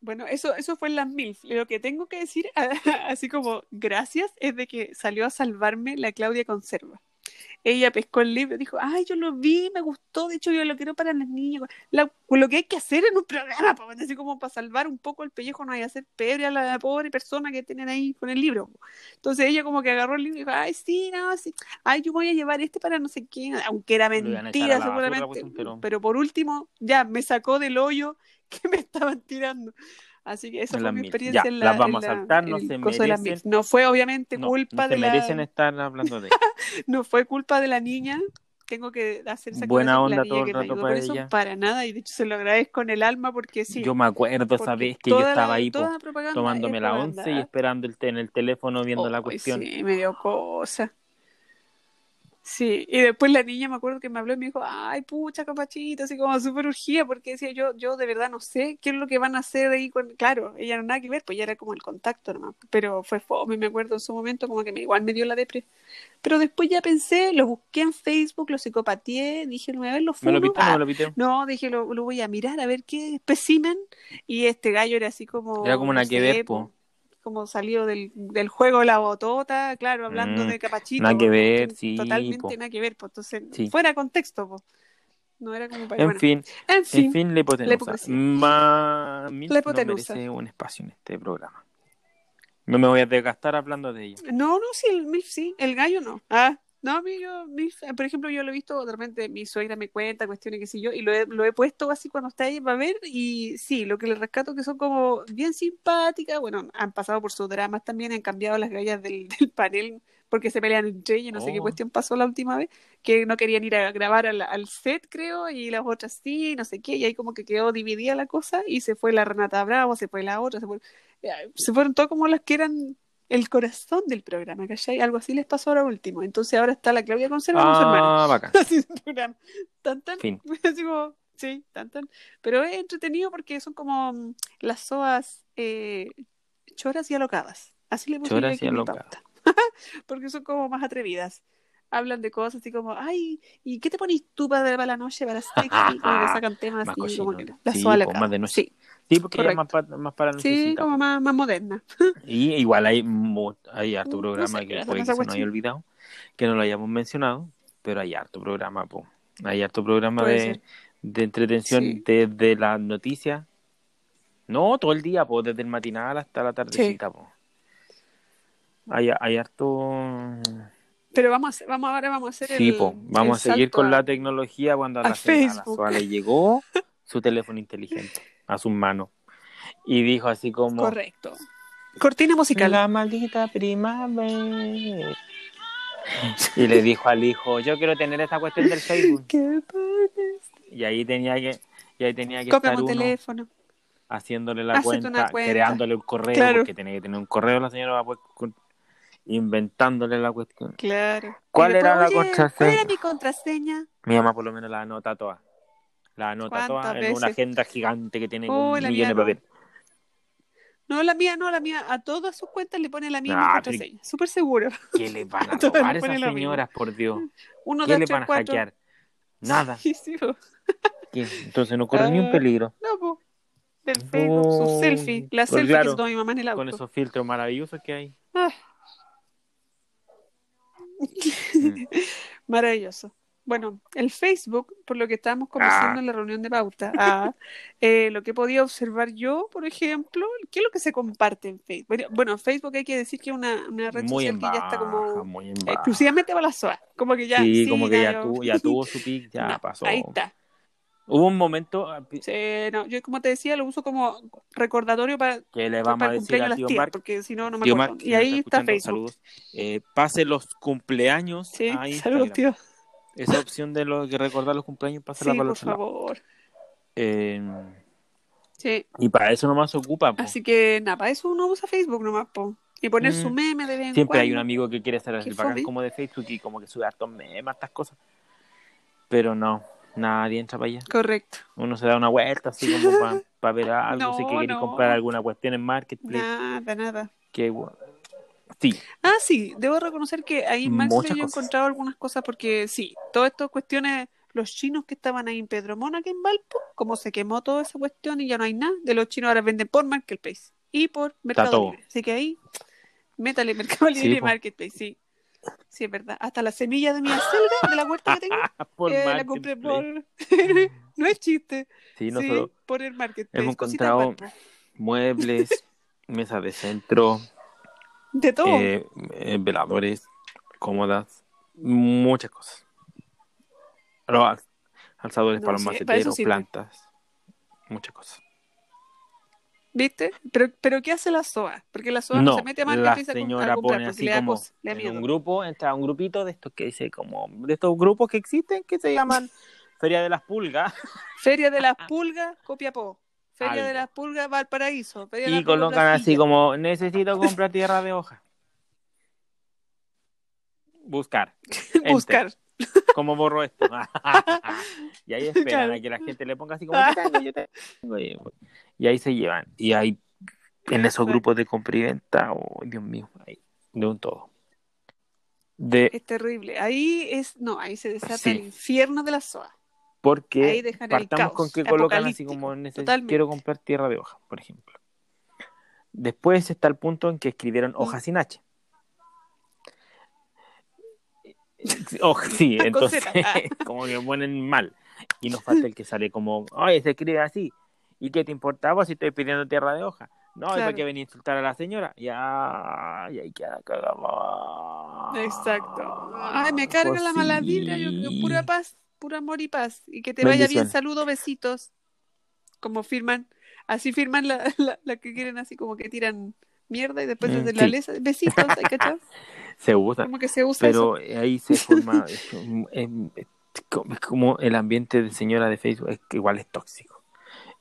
Bueno, eso, eso fue en las MILF. Lo que tengo que decir, así como gracias, es de que salió a salvarme la Claudia Conserva. Ella pescó el libro, dijo, ay, yo lo vi, me gustó, de hecho yo lo quiero para las niñas. La- lo que hay que hacer en un programa, pa, así como para salvar un poco el pellejo, no hay que hacer pebre a la pobre persona que tienen ahí con el libro. Entonces ella como que agarró el libro y dijo, ay, sí, no, sí, ay, yo voy a llevar este para no sé qué, aunque era mentira basura, seguramente, pero por último, ya, me sacó del hoyo que me estaban tirando. Así que esa fue mi experiencia Ya, en la, las vamos en a la- saltar, no se merecen-. No fue obviamente No, culpa no se de la merecen estar hablando de no fue culpa de la niña. Tengo que hacer esa Buena onda la niña todo el rato para eso, ella. para nada, y de hecho se lo agradezco en el alma porque sí. Yo me acuerdo esa vez que yo estaba la- ahí po, tomándome la once y esperando el en el teléfono viendo la Ay, cuestión. Sí, me dio cosa. Sí, y después la niña me acuerdo que me habló y me dijo, ay, pucha, capachito, así como súper urgida, porque decía yo, yo de verdad no sé qué es lo que van a hacer ahí con, claro, ella no nada que ver, pues ya era como el contacto nomás, pero fue fome, me acuerdo en su momento, como que me, igual me dio la depre. Pero después ya pensé, lo busqué en Facebook, lo psicopateé, dije, no a ver los ¿Me lo funos. pité o Ah, no me lo pité? no, dije, lo, lo voy a mirar a ver qué especimen. Y este gallo era así como. Era como no una que sé, ver, po. Como salido del, del juego La Botota, claro, hablando Mm, de Capachito. nada que ver, sí, Totalmente po. nada que ver, pues entonces, Sí. fuera contexto, pues. No era como para. En bueno, fin, en fin. en fin, la hipotenusa. la. Ma- La no merece un espacio en este programa. No me voy a desgastar hablando de ella. No, no, sí, el MILF sí, el gallo no. Ah, no, a mí yo, MILF, eh, por ejemplo, yo lo he visto, de repente mi suegra me cuenta cuestiones que sé yo, y lo he, lo he puesto así cuando está ahí para ver, y sí, lo que le rescato que son como bien simpáticas, bueno, han pasado por sus dramas también, han cambiado las gallas del, del panel porque se pelean entre ellas, no sé qué Oh. cuestión pasó la última vez, que no querían ir a grabar al, al set, creo, y las otras sí, no sé qué, y ahí como que quedó dividida la cosa, y se fue la Renata Bravo, se fue la otra, se, fue, eh, se fueron todas como las que eran el corazón del programa, ¿cachai? Algo así les pasó ahora último. Entonces ahora está la Claudia Conserva con su hermana. Ah, bacán. Así es el programa. Tan, tan. Fin. Así como, sí, tan, tan. Pero es entretenido porque son como mm, las soas eh, choras y alocadas. Así le Choras y alocadas. porque son como más atrevidas. Hablan de cosas así como, ay, ¿y qué te ponís tú para, para la noche, para sexy? Como que sacan temas así, como que las Sí, soas alocadas. más de noche. Sí, Sí, porque ella es más, Correcto. más para sí, como más, más moderna. Y igual hay, hay harto No programa sé, que se nos haya olvidado, que no lo hayamos mencionado, pero hay harto programa, po. Hay harto programa Puede de, ser. de entretención Sí. desde las noticias. No, todo el día, po, desde el matinal hasta la tardecita, po. Hay, hay harto... Pero vamos a vamos ahora vamos a hacer Sí, el, po. Vamos el a seguir con a- la tecnología cuando a a la, señora- le llegó su teléfono inteligente a sus manos y dijo así como... Correcto. Cortina musical. La maldita primavera. Y le dijo al hijo, yo quiero tener esta cuestión del Facebook. Y ahí tenía que, y ahí tenía que estar un uno teléfono. haciéndole la cuenta, creándole un correo, Claro. porque tenía que tener un correo la señora para poder con- inventándole la cuestión. Claro. ¿Cuál era la "Oye, contraseña?" ¿Cuál era mi contraseña? Mi mamá por lo menos la anota toda. La anota toda ¿Cuántas en una agenda gigante que tiene Oh, un millón de no. papel. No, la mía no, la mía. A todas sus cuentas le pone la misma Ah, contraseña. Súper seguro. ¿Qué le van a robar ponen esas señoras, por Dios? Uno, ¿Qué dos, le tres, van a cuatro. hackear? Nada. Sí, sí, po. ¿Qué? Entonces no corre ni un Ah. peligro. No, po. Del Facebook, su selfie. La Pues selfie claro, que se toma mi mamá en el auto. Con esos filtros maravillosos que hay. Ah, Mm. maravilloso. Bueno, el Facebook, por lo que estábamos conversando Ah. en la reunión de pauta, ah, eh, lo que he podido observar yo, por ejemplo, ¿qué es lo que se comparte en Facebook? Bueno, Facebook hay que decir que es una, una red Muy social que ya está baja, como baja. exclusivamente para la SOA. Como que ya. sí, como que ya, tuvo, ya tuvo su pic, ya No, pasó. Ahí está. Hubo un momento ah, Sí, no, yo como te decía, lo uso como recordatorio para, que le vamos para a decir a tío tías, Mark, porque si no, no me acuerdo. Mark, Y ahí está escuchando, Facebook. Saludos. Eh, pase los cumpleaños Sí, saludos, tío. Esa opción de lo que recordar los cumpleaños, pásala Sí, para el por otro lado. favor. Eh, Sí. y para eso nomás se ocupa. po. Así que nada, para eso uno usa Facebook nomás, po. Y poner su Mm. meme de vez en Siempre hay un amigo que quiere Qué el bacán como de Facebook y como que sube hartos memes, hartas cosas. Pero no, nadie entra para allá. Correcto. Uno se da una vuelta así como para ver algo, si que quiere no. comprar alguna cuestión en Marketplace. Nada, nada. Que, bueno, sí, Ah, sí, debo reconocer que ahí en Marketplace yo he encontrado algunas cosas porque sí, todas estas cuestiones, los chinos que estaban ahí en Pedromón, aquí en Valpo, como se quemó toda esa cuestión y ya no hay nada, de los chinos ahora venden por Marketplace y por Mercado. Libre. Así que ahí, métale Mercado Libre Sí, y. Marketplace, sí. Sí, es verdad. Hasta la semilla de mi acelga, de la huerta que tengo, eh, la compré por... no es chiste. Sí, Sí, nosotros por el Marketplace. hemos encontrado muebles, mesas de centro, De todo. eh, eh, veladores, cómodas, muchas cosas. Los al- alzadores No para los maceteros, plantas, muchas cosas. ¿Viste? Pero, pero ¿qué hace la SOA? Porque la SOA no, No, se mete a la Marketplace a com- a señora comprar pone así como cosa, en un grupo, entra un grupito de estos que dice como, de estos grupos que existen que se llaman Feria de las Pulgas Feria de las Pulgas, Copiapó. Feria Algo. de las Pulgas, Valparaíso. Feria y colocan así como, necesito comprar tierra de hoja. Buscar. Buscar. ¿Cómo borro esto? y ahí esperan Claro. a que la gente le ponga así como, yo tengo, yo tengo. Y, y ahí se llevan. Y ahí, en esos grupos de compra y venta, oh, Dios mío, ahí, de un todo. De, Es terrible. Ahí es, no, ahí se desata Sí. el infierno de la SOA. Porque partamos con que colocan así como, quiero comprar tierra de hoja, por ejemplo. Después está el punto en que escribieron hoja Mm. sin H. Hoja, sí, entonces ah. como que ponen mal. Y nos falta el que sale como, oye, se escribe así. ¿Y qué te importaba si estoy pidiendo tierra de hoja? No, es Claro. porque venía a insultar a la señora. Ya, y ahí queda cagado. Exacto. Ay, me carga Pues la mala sí. vibra. Yo, yo pura paz, pura amor y paz. Y que te vaya bien. Saludos, besitos. Como firman. Así firman la, la, la que quieren, así como que tiran mierda y después Mm, desde la lesa. Besitos. Se usa. Como que se usa Pero eso. ahí se forma es, es- es como- es el ambiente de señora de Facebook es que igual es tóxico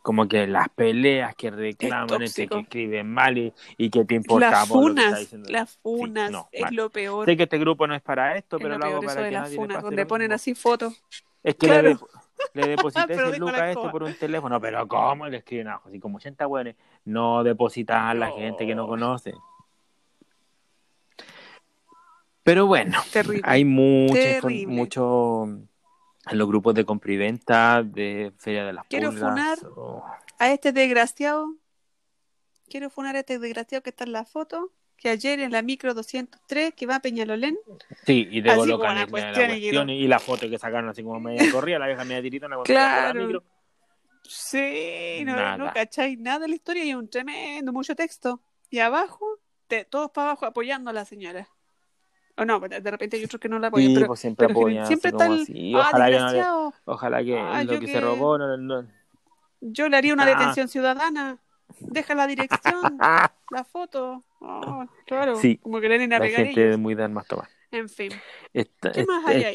como que las peleas que reclaman este tóxico. que escriben mal y, y que te importa Las funas, las funas, no, es mal. lo peor. sé que este grupo no es para esto es pero lo lo hago para que nadie le funas, pase donde ponen mismo. así fotos. Es que Claro. le, le deposité Pero ese lucas a este por un teléfono pero cómo le escriben abajo así como 80 buenos no depositas a la gente que no conoce pero bueno Terrible. hay mucho, mucho en los grupos de compra y venta, de Feria de las Quiero Pulgas. funar. o- A este desgraciado, quiero funar a este desgraciado que está en la foto, que ayer en la micro 203, que va a Peñalolén, Sí, y te Así colocan la cuestión y la foto que sacaron así como media corrida, la vieja media tiritona cuando Claro. la micro. Sí, no, no cacháis nada de la historia y un tremendo, mucho texto. Y abajo, te- todos para abajo apoyando a la señora. O no, de repente hay otros que no la apoyan, Sí, pero, pues siempre pero apoyan, siempre está el, ah, Ojalá que Ojalá que Ah, lo que- se robó no, no- yo le haría una Ah. detención ciudadana. Deja la dirección, la foto. Oh, claro, Sí, como que le La gente ellos. muy de más tomar. En fin, ¿Qué más hay ahí?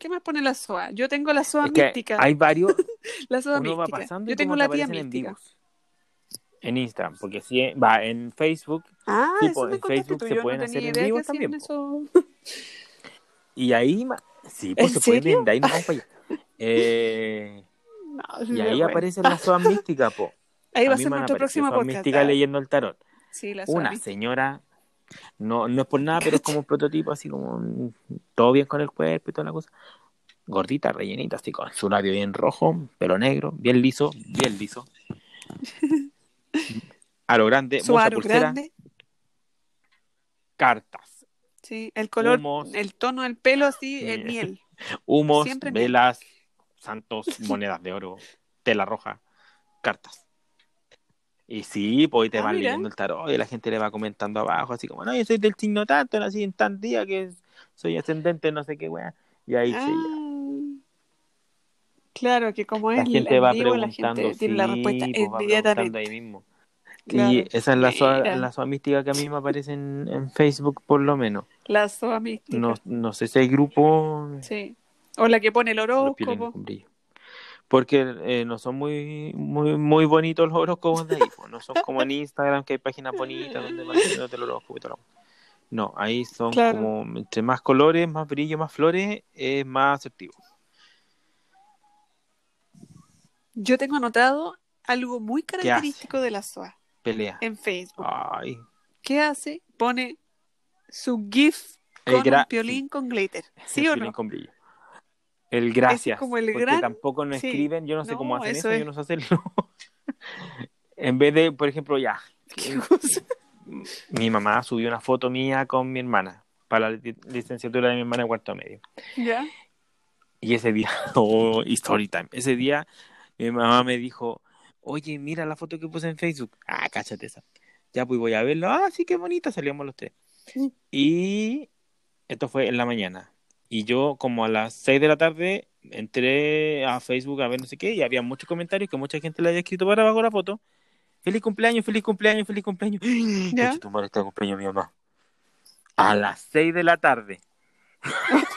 ¿qué más pone la SOA? Yo tengo la SOA es que mística. hay varios, La SOA uno va mística. pasando Yo tengo la tía aparecen en mística. vivos. En Instagram, porque si va en Facebook Ah, Sí, eso en Facebook tú, se yo pueden no hacer en vivo también, eso. y ahí sí, pues ¿En se pueden, serio? de ahí nos vamos para allá. Eh, No, y ahí bueno. aparece la SOA mística, po. Ahí va a ser nuestro próximo podcast. mística leyendo el tarot. Sí, la Una señora, no, no es por nada, pero es como un prototipo, así como todo bien con el cuerpo y toda la cosa. Gordita, rellenita, así con su labio bien rojo, pelo negro, bien liso, bien liso. A lo grande, Su mucha pulsera, grande. cartas, Sí, el color, Humos. el tono del pelo así, Sí. en miel. humos, Siempre miel. velas, santos, monedas de oro, tela roja, cartas. Y sí, pues te Ah, van mira. leyendo el tarot y la gente le va comentando abajo, así como, no, yo soy del signo tanto, nací en tan día que soy ascendente, no sé qué, weá. Y ahí sí, Ah, claro, que como la es gente en va vivo, la preguntando, gente tiene la sí, respuesta pues inmediatamente. ahí mismo. Claro. Y esa es la soa, la mística que a mí me aparece en, en Facebook, por lo menos. La SOA mística. No, no sé si hay grupo Sí. O la que pone el horóscopo. Porque eh, no son muy, muy, muy bonitos los horóscopos de ahí. pues, No son como en Instagram, que hay páginas bonitas donde van el horóscopo y todo No, ahí son Claro. como entre más colores, más brillo, más flores, es más asertivo. Yo tengo anotado algo muy característico de la SOA Pelea. en Facebook. Ay, ¿Qué hace? Pone su GIF con un piolín con glitter. ¿Sí o no? con brillo. El gracias. como el porque gran- tampoco nos sí. escriben, yo no sé No, cómo hacen eso eso, es. yo no sé hacerlo. en vez de, por ejemplo, ya, ¿Qué cosa? mi mamá subió una foto mía con mi hermana para la li- licenciatura de mi hermana de cuarto medio. ¿Ya? Y ese día, oh, story time, ese día mi mamá me dijo, oye, mira la foto que puse en Facebook. Ah, cáchate esa. Ya pues voy a verlo. Ah, sí, qué bonita, salíamos los tres. Y esto fue en la mañana. Y yo como a las 6 de la tarde entré a Facebook a ver no sé qué y había muchos comentarios que mucha gente le había escrito para abajo la foto. Feliz cumpleaños, feliz cumpleaños, feliz cumpleaños. ¿Ya? Tu madre, está cumpleaños mi mamá. A las 6 de la tarde.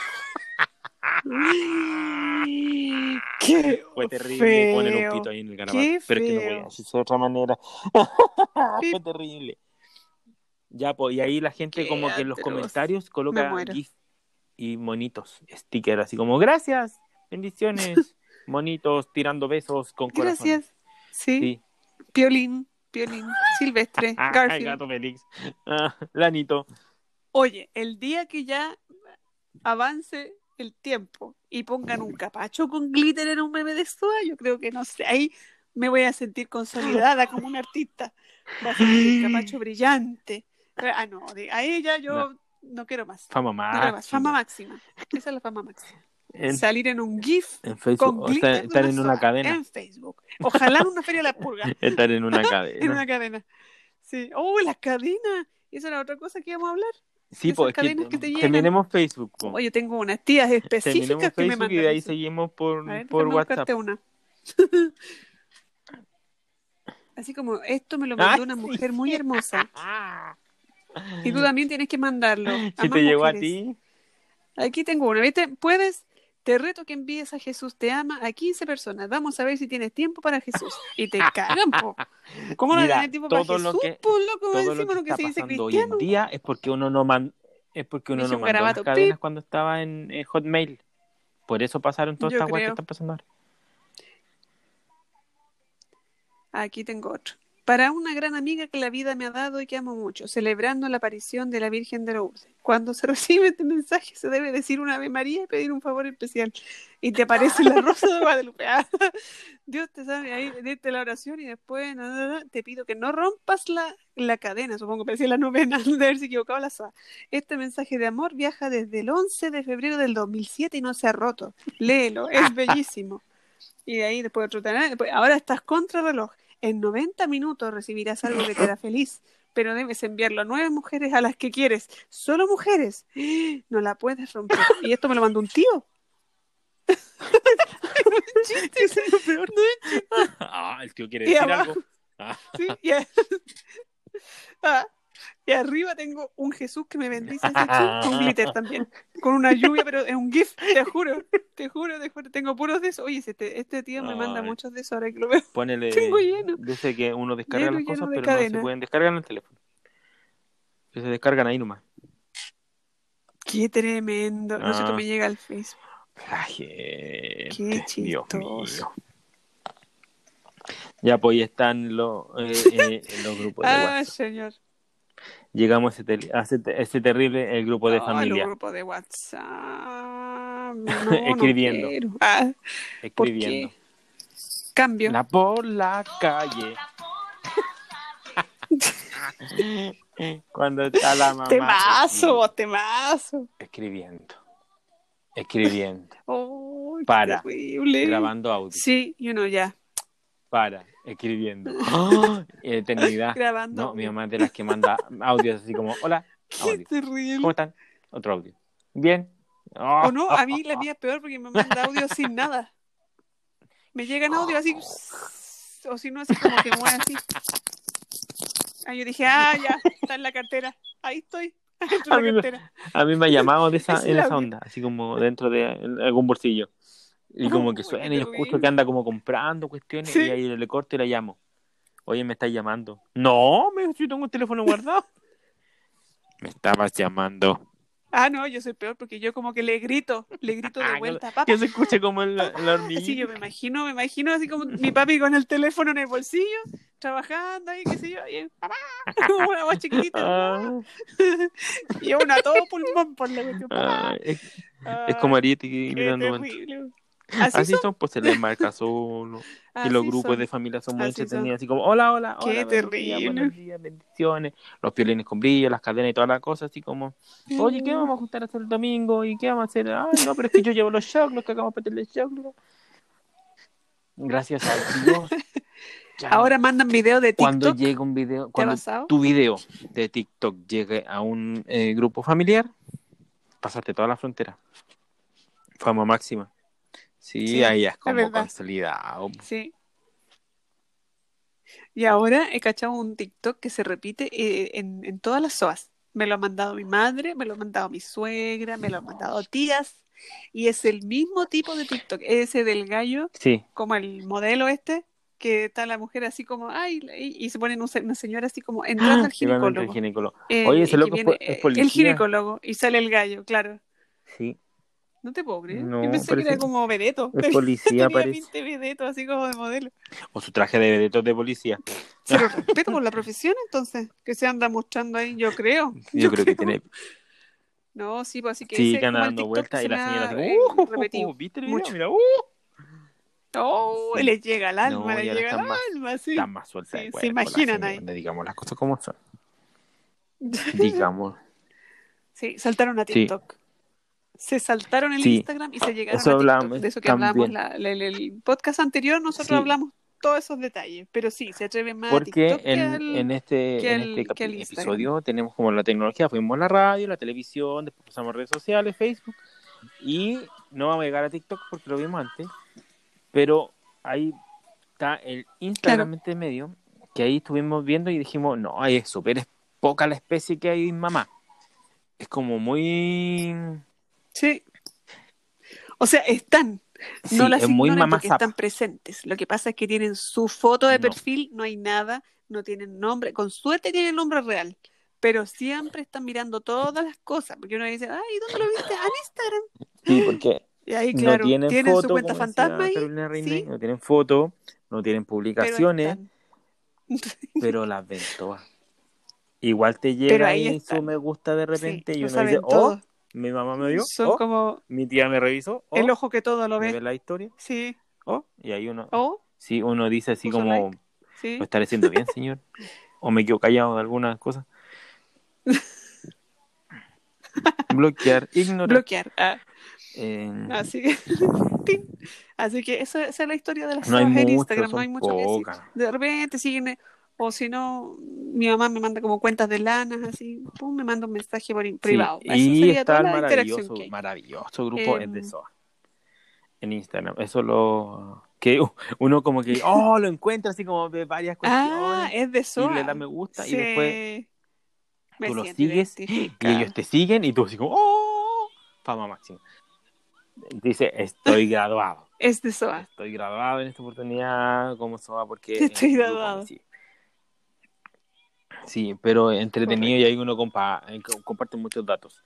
¡Qué Fue terrible feo! poner un pito ahí en el. Qué Pero es que no voy a decir de otra manera. Fue terrible. Ya, pues, y ahí la gente Qué como que en los comentarios Me coloca. GIF y monitos, stickers, así como gracias, bendiciones, monitos tirando besos con corazón. Gracias. Sí. Sí. Piolín, Piolín, Silvestre, Ah, Garfield. gato Félix. Ah, Lanito. Oye, el día que ya avance el tiempo y pongan un capacho con glitter en un meme de SOA, yo creo que no sé, ahí me voy a sentir consolidada como una artista. Va a ser un capacho brillante. Ah, no, de- a ella yo no, quiero más. Fama No quiero más. máxima. Fama máxima. Esa es la fama máxima. En, Salir en un GIF en con Facebook, o glitter estar, en una cadena. En Facebook. Ojalá en una feria de la purga. Estar en una en cadena. una cadena. Sí. Oh, las cadenas. Esa era otra cosa que íbamos a hablar. Sí, pues es que cadenas que te llegan. terminemos Facebook. po. Oye, tengo unas tías Terminemos específicas que me mandan. y de ahí seguimos por, ver, por WhatsApp. una. Así como, esto me lo mandó Ah, una sí, mujer muy hermosa. Y tú también tienes que mandarlo. Si te llegó a ti, Aquí tengo una, ¿viste? Puedes, te reto que envíes a Jesús te ama a 15 personas. Vamos a ver si tienes tiempo para Jesús. Y te cagan, po. ¿Cómo no tener tiempo para Jesús? lo que- po, loco, todo encima lo lo que que se está dice pasando hoy en día es porque uno no man- es porque uno no mandó las cadenas pip. cuando estaba en, en Hotmail. Por eso pasaron todas Yo estas cosas que están pasando ahora. Aquí tengo otro. Para una gran amiga que la vida me ha dado y que amo mucho, celebrando la aparición de la Virgen de Lourdes. Cuando se recibe este mensaje se debe decir una Ave María y pedir un favor especial. Y te aparece la rosa de Guadalupe. Ah, Dios te sabe, ahí diste la oración y después na, na, na, te pido que no rompas la, la cadena, supongo que decía la novena, de haberse equivocado la SA. Este mensaje de amor viaja desde el 11 de febrero del 2007 y no se ha roto. Léelo, es bellísimo. Y de ahí después otro ahora estás contra reloj. En 90 minutos recibirás algo que te hará feliz, pero debes enviarlo a nueve mujeres a las que quieres. Solo mujeres. No la puedes romper. Y esto me lo mandó un tío. Chiste, es lo peor. No chiste. Ah, el tío quiere Y decir abajo. algo. Ah. Sí, y, a- Ah, y arriba tengo un Jesús que me bendice así, con glitter también. Con una lluvia, pero es un GIF, te juro. Te juro, te juro. Tengo puros de esos. Oye, este, este tío me manda Ay. muchos de esos ahora que lo veo. Ponele. Tengo lleno. Dice que uno descarga Lleno, las cosas, de pero no se pueden descargar en el teléfono. Que se descargan ahí nomás. Qué tremendo. No sé Ah. cómo me llega al Facebook. La gente. Qué chistoso. Ya, pues ahí están los, eh, eh, los grupos de Ah, WhatsApp. señor. Llegamos a ese, tel- a ese, te- ese terrible el grupo de Ah, familia. los grupos de WhatsApp. No, Escribiendo. No. Ah, ¿por Escribiendo. Cambio. La por la calle. Cuando está la mamá. Temazo, temazo. Escribiendo. Escribiendo. Oh, Para. terrible. Grabando audio. Sí, y uno ya. Para. Escribiendo. ¡Oh! Eternidad. Grabando. No, mi mamá es de las que manda audios así como, hola, audio. ¿Cómo están? Otro audio. Bien. Oh. O no, a mí la mía es peor porque me manda audio sin nada. Me llegan audio así. O si no, así como que mueve así. Ah, yo dije, ah, ya, está en la cartera. Ahí estoy. A mí me-. A mí me ha llamado de esa, Es en esa onda, así como dentro de algún bolsillo. Y como que Oh, suena y escucho que anda como comprando cuestiones Sí. y ahí le corto y la llamo. Oye, me estás llamando. No, me yo tengo un teléfono guardado. me estabas llamando. Ah, no, yo soy peor porque yo como que le grito, le grito Ah, de que- vuelta, papá. Que se escuche como el, la hormiguita. Así yo me imagino, me imagino así como mi papi con el teléfono en el bolsillo, trabajando ahí, qué sé yo, y papá, como una voz chiquitita, Ah, y una todo pulmón por la cuestión, papá. ah, es, es Ay, como Ariete terrible. Así, Así son, son, pues se les marca solo. y los grupos son. de familia son muy Así entretenidos, así como, hola, hola, Qué hola, días, terrible. buenos días, bendiciones, los violines con brillo, las cadenas y todas las cosas, así como, oye, ¿qué vamos a juntar a hacer el domingo? ¿Y qué vamos a hacer? Ay, no, pero es que yo llevo los choclos, que acabamos de meterle choclos. Gracias a Dios. Ya. Ahora mandan videos de cuando TikTok. llega un video, ¿Te ha cuando tu video de TikTok llegue a un eh, grupo familiar, pasaste toda la frontera. Fama máxima. Sí, Sí, ahí es como consolidado. Sí. Y ahora he cachado un TikTok que se repite eh, en, en todas las SOAS. Me lo ha mandado mi madre, me lo ha mandado mi suegra, me lo han mandado tías. Y es el mismo tipo de TikTok, ese del gallo, Sí, como el modelo este, que está la mujer así como, ay, y, y se se- una señora así como entrando al igualmente el ginecólogo. ginecólogo. Eh, Oye, ese loco viene, fue- es policía. El ginecólogo, y sale el gallo, claro. Sí, No te puedo creer. No, Yo pensé que era como vedeto. es policía Tenía parece. vedeto, así como de modelo. O su traje de vedetos de policía. Se lo respeto por la profesión, entonces, que se anda mostrando ahí, yo creo. Yo, creo que tiene. No, sí, pues así que Sí, anda dando TikTok vueltas y la señora así eh. "Uh, repetido ¿Viste el video? mucho. Mira, uh, Oh, Sí. les llega al alma, No, les llega al están más- alma, sí. Está más suelta Sí, se imaginan ahí. señora, Digamos las cosas como son. Digamos. Sí, saltaron a Sí. TikTok. Se saltaron el Sí. Instagram y se llegaron Eso a TikTok. hablamos De eso que también. hablamos la- la- el, el podcast anterior, nosotros Sí. hablamos todos esos detalles. Pero sí, se atreven más a Porque TikTok que en, al- en este, que en este que episodio tenemos como la tecnología, fuimos a la radio, la televisión, después pasamos a redes sociales, Facebook, y no vamos a llegar a TikTok porque lo vimos antes, pero ahí está el Instagram entre medio, que ahí estuvimos viendo y dijimos, no, ahí es súper es poca la especie que hay en mamá. Es como muy... Sí. O sea, están. Sí, no las es muy ignoren mamá porque están presentes. Lo que pasa es que tienen su foto de No. perfil, no hay nada, no tienen nombre. Con suerte tienen nombre real. Pero siempre están mirando todas las cosas. Porque uno dice, ay, ¿dónde lo viste? En Instagram. Sí, porque Y ahí, claro, no tienen, tienen foto, su cuenta fantasma ahí. Reine, sí, no tienen foto, no tienen publicaciones, pero las ven todas. Igual te llega ahí ahí su me gusta de repente Sí, y uno dice, oh. Mi mamá me dio, Son como mi tía me revisó, el ojo que todo lo ve. ve la historia, Sí. y ahí uno, O, sí, uno dice así como, like. sí. ¿lo estaré haciendo bien, señor? ¿O me quedo callado de algunas cosas? Bloquear, ignorar. Bloquear. Ah, eh, así que. Así que esa, esa es la historia de las no en Instagram. No hay mucho que decir. De repente siguen, eh, o si no, mi mamá me manda como cuentas de lanas, así, pum, me manda un mensaje por in- Sí, privado. Eso Y sería está toda el maravilloso, maravilloso grupo es de SOA. en Instagram. Eso lo que uno como que oh lo encuentra así como de varias cuestiones Ah, es de y SOA. le da me gusta y Sí. después Me tú lo sigues y ellos te siguen y tú así como oh fama máxima. Dice, estoy graduado. Es de SOA. Estoy graduado en esta oportunidad, ¿cómo se va? Porque Estoy grupo graduado. Sí, pero entretenido y ahí uno compa eh, co- comparte muchos datos.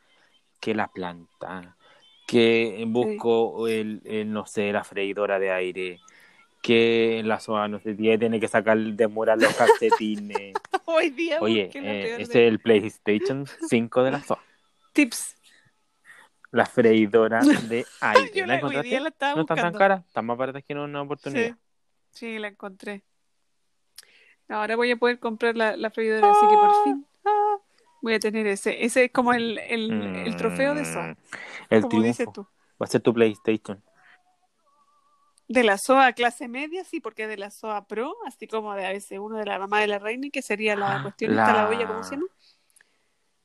Que la planta, que busco el, el, no sé, la freidora de aire, que la soa no sé, tiene que sacar, demorar los calcetines. Hoy día, Oye, eh, de- es el PlayStation 5 de la SOA. Tips. La freidora de aire. Yo ¿La la, hoy día la estaba No están tan caras, están más baratas que en una oportunidad. Sí, sí, la encontré. Ahora voy a poder comprar la, la freidora, así que por fin ah, voy a tener ese. Ese es como el, el, el trofeo de SOA, Mm, El como triunfo. dices tú. Va a ser tu PlayStation. De la SOA clase media, sí, porque de la SOA Pro, así como de a veces uno de la mamá de la reina, que sería la Ah, cuestión esta, la la- olla, ¿cómo se llama?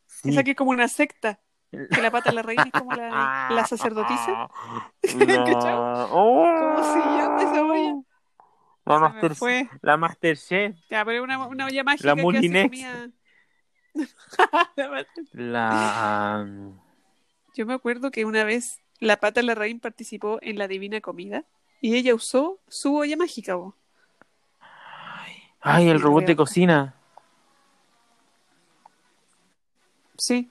Sí. Esa que es como una secta, que la pata de la reina es como la, la sacerdotisa. ¿Cachai? ¿Cómo se llama esa olla? La Master, fue. la Masterchef. Ya, pero una, una olla mágica La que comida. La Yo me acuerdo que una vez la pata Larraín participó en la Divina Comida y ella usó su olla mágica. Ay, el robot de cocina. Sí.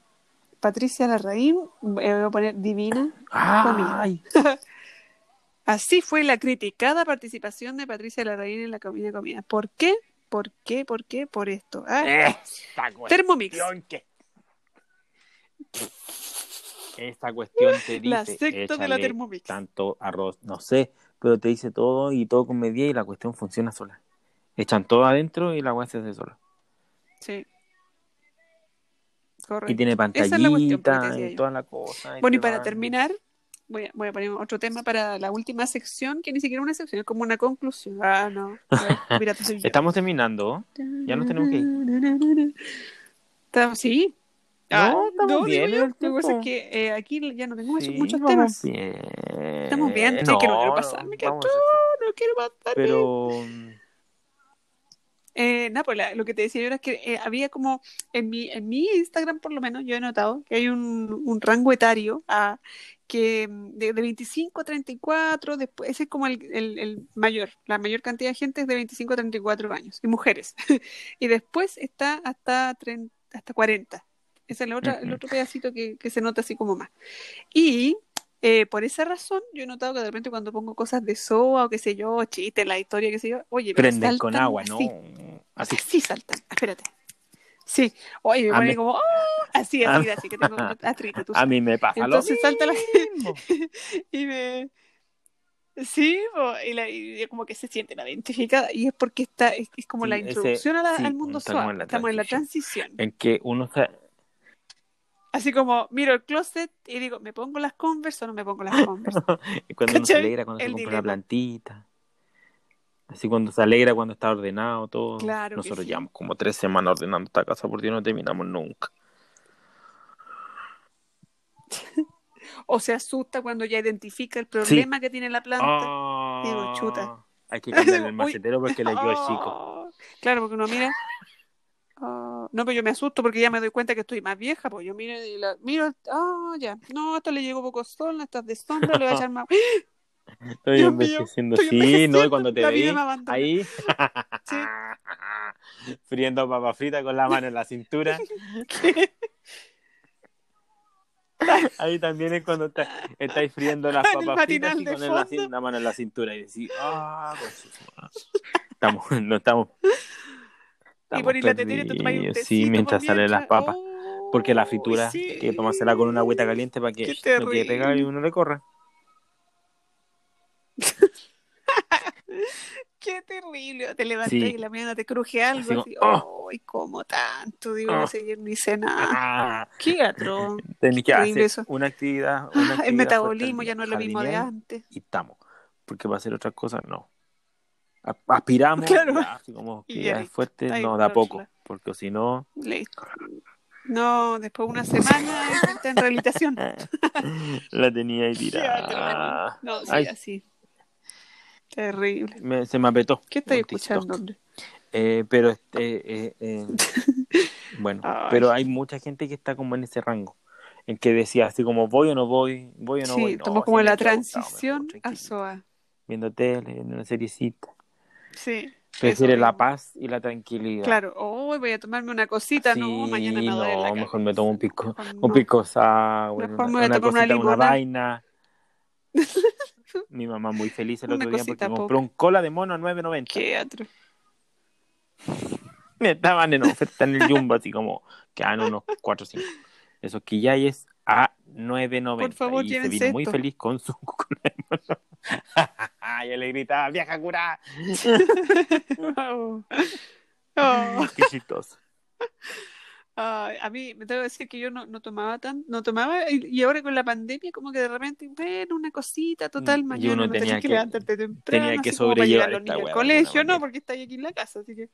Patricia Larraín, eh, voy a poner Divina. Ay. Así fue la criticada participación de Patricia Larraín en la Divina Comida. ¿Por qué? ¿Por qué? ¿Por qué? Por esto. Ah, Esta Thermomix. que. Esta cuestión te dice. La secta de la Thermomix. Tanto arroz, no sé, pero te dice todo y todo con medida y la cuestión funciona sola. Echan todo adentro y la agua se hace sola. Sí. Correcto. Y tiene Esa es la cuestión, pues, pantallita decía y toda la cosa. Bueno, y para van- terminar, voy a, voy a poner otro tema para la última sección, que ni siquiera una sección, es como una conclusión. Ah, no. A ver, mira. Estamos terminando. Ya nos tenemos que ir. Estamos- Sí. No, estamos bien yo, Lo que pasa tiempo. es que eh, aquí ya no tengo Sí, muchos temas. Bien. Estamos bien, sí, que no quiero pasarme, que vamos a no, no quiero pasarme. Pero Eh, no, pues la- lo que te decía yo era que eh, había como en mi, en mi Instagram, por lo menos, yo he notado que hay un, un rango etario ah, que mm, de, de 25 a 34, después, ese es como el, el- el mayor, la mayor cantidad de gente es de 25 a 34 años, y mujeres. y después está hasta, 30, hasta 40. Ese es el otro, el Ujú. otro pedacito que, que se nota así como más. Y eh, por esa razón, yo he notado que de repente cuando pongo cosas de SOA o qué sé yo, chistes, la historia, qué sé yo, oye, prenden con agua, ¿no? Así. Así saltan. Espérate. Sí. Oye, me pone como, ¡oh! así, así, así que tengo artritis, A mí me pasa Entonces lo salta la- mismo. Y me. Sí, y, la, y como que se sienten identificada. Y es porque está, es, es como Sí, la ese- introducción a la- sí, al mundo estamos SOA. en la Estamos en la transición. En que uno se... Así como miro el closet y digo, ¿me pongo las Converse o no me pongo las Converse? cuando uno se alegra cuando se compra dilema. una plantita. Así cuando se alegra cuando está ordenado todo. Claro Nosotros sí. llevamos como tres semanas ordenando esta casa porque no terminamos nunca. O se asusta cuando ya identifica el problema que tiene la planta. Digo, chuta. Hay que cambiarle el macetero porque le chico. Oh, Claro, porque uno mira. oh, no, pero yo me asusto porque ya me doy cuenta que estoy más vieja. Pues yo miro y la, miro. Ah, ya. No, esto le llegó poco sol, estas de sombra, le voy a echar más. Estoy Dios mío, envejeciendo, estoy sí, ¿no? Y envejeciendo, cuando te abandona. ahí, Sí. friendo papa frita con la mano en la cintura. Ahí también es cuando está- estáis friendo las papas fritas y con la, la mano en la cintura y decís, ah, conchetumare". estamos, no estamos. y estamos por ir la tetera y te tomas un Sí, por mientras salen las papas. Oh, Porque la fritura sí. hay que tomársela con una agüita caliente para que Qué no quede pegado y uno le corra. Qué terrible. Te levantas Sí. y en la mañana te cruje algo. Así ¡oh! ¡ay, como tanto! Digo, ¡Oh! ese ayer ni hice nada. Ah, Qué atroz. tenés que hacer eso. una actividad. Una Ah, actividad el metabolismo ya no es lo mismo de antes. y estamos. Porque para hacer otras cosas, no. A- Aspiramos, Claro. ya, así como que ya es fuerte, Ahí no, da poco. Porque si no, Listo. No, después de una semana está en rehabilitación. La tenía ahí tirada. No, sí, Ay, así. Terrible. me- se me apretó. ¿Qué estáis escuchando, hombre? Eh, pero este, eh, eh, bueno, Ay. pero hay mucha gente que está como en ese rango, en que decía así como voy o no voy, voy o no voy. sí, No, como la transición a SOA. Viendo tele, viendo una seriecita. Sí. Prefiere la mismo. paz y la tranquilidad. Claro, hoy voy a tomarme una cosita, no, Sí, mañana me duele no, mejor me tomo un pico, un no. pico sour, Mejor una, me voy a una tomar una cosita, una limonada. vaina. Mi mamá muy feliz el otro día porque compró un cola de mono a 9.90. Qué atroz. Estaban en oferta en el Jumbo, así como quedan unos 4 o 5. Esos que ya es a 9.90. Por favor, y se vino muy esto. feliz con su cola de mono. y le gritaba, vieja curada. Oh. Oh. Qué chistoso. Ay, a mí me tengo que decir que yo no, no tomaba tan, no tomaba y, y ahora con la pandemia como que de repente, bueno, una cosita total, Y mañana uno no tenía tenés que que- levantarte temprano, tenía que así como para sobrellevar al de colegio, no, porque estáis aquí en la casa, así que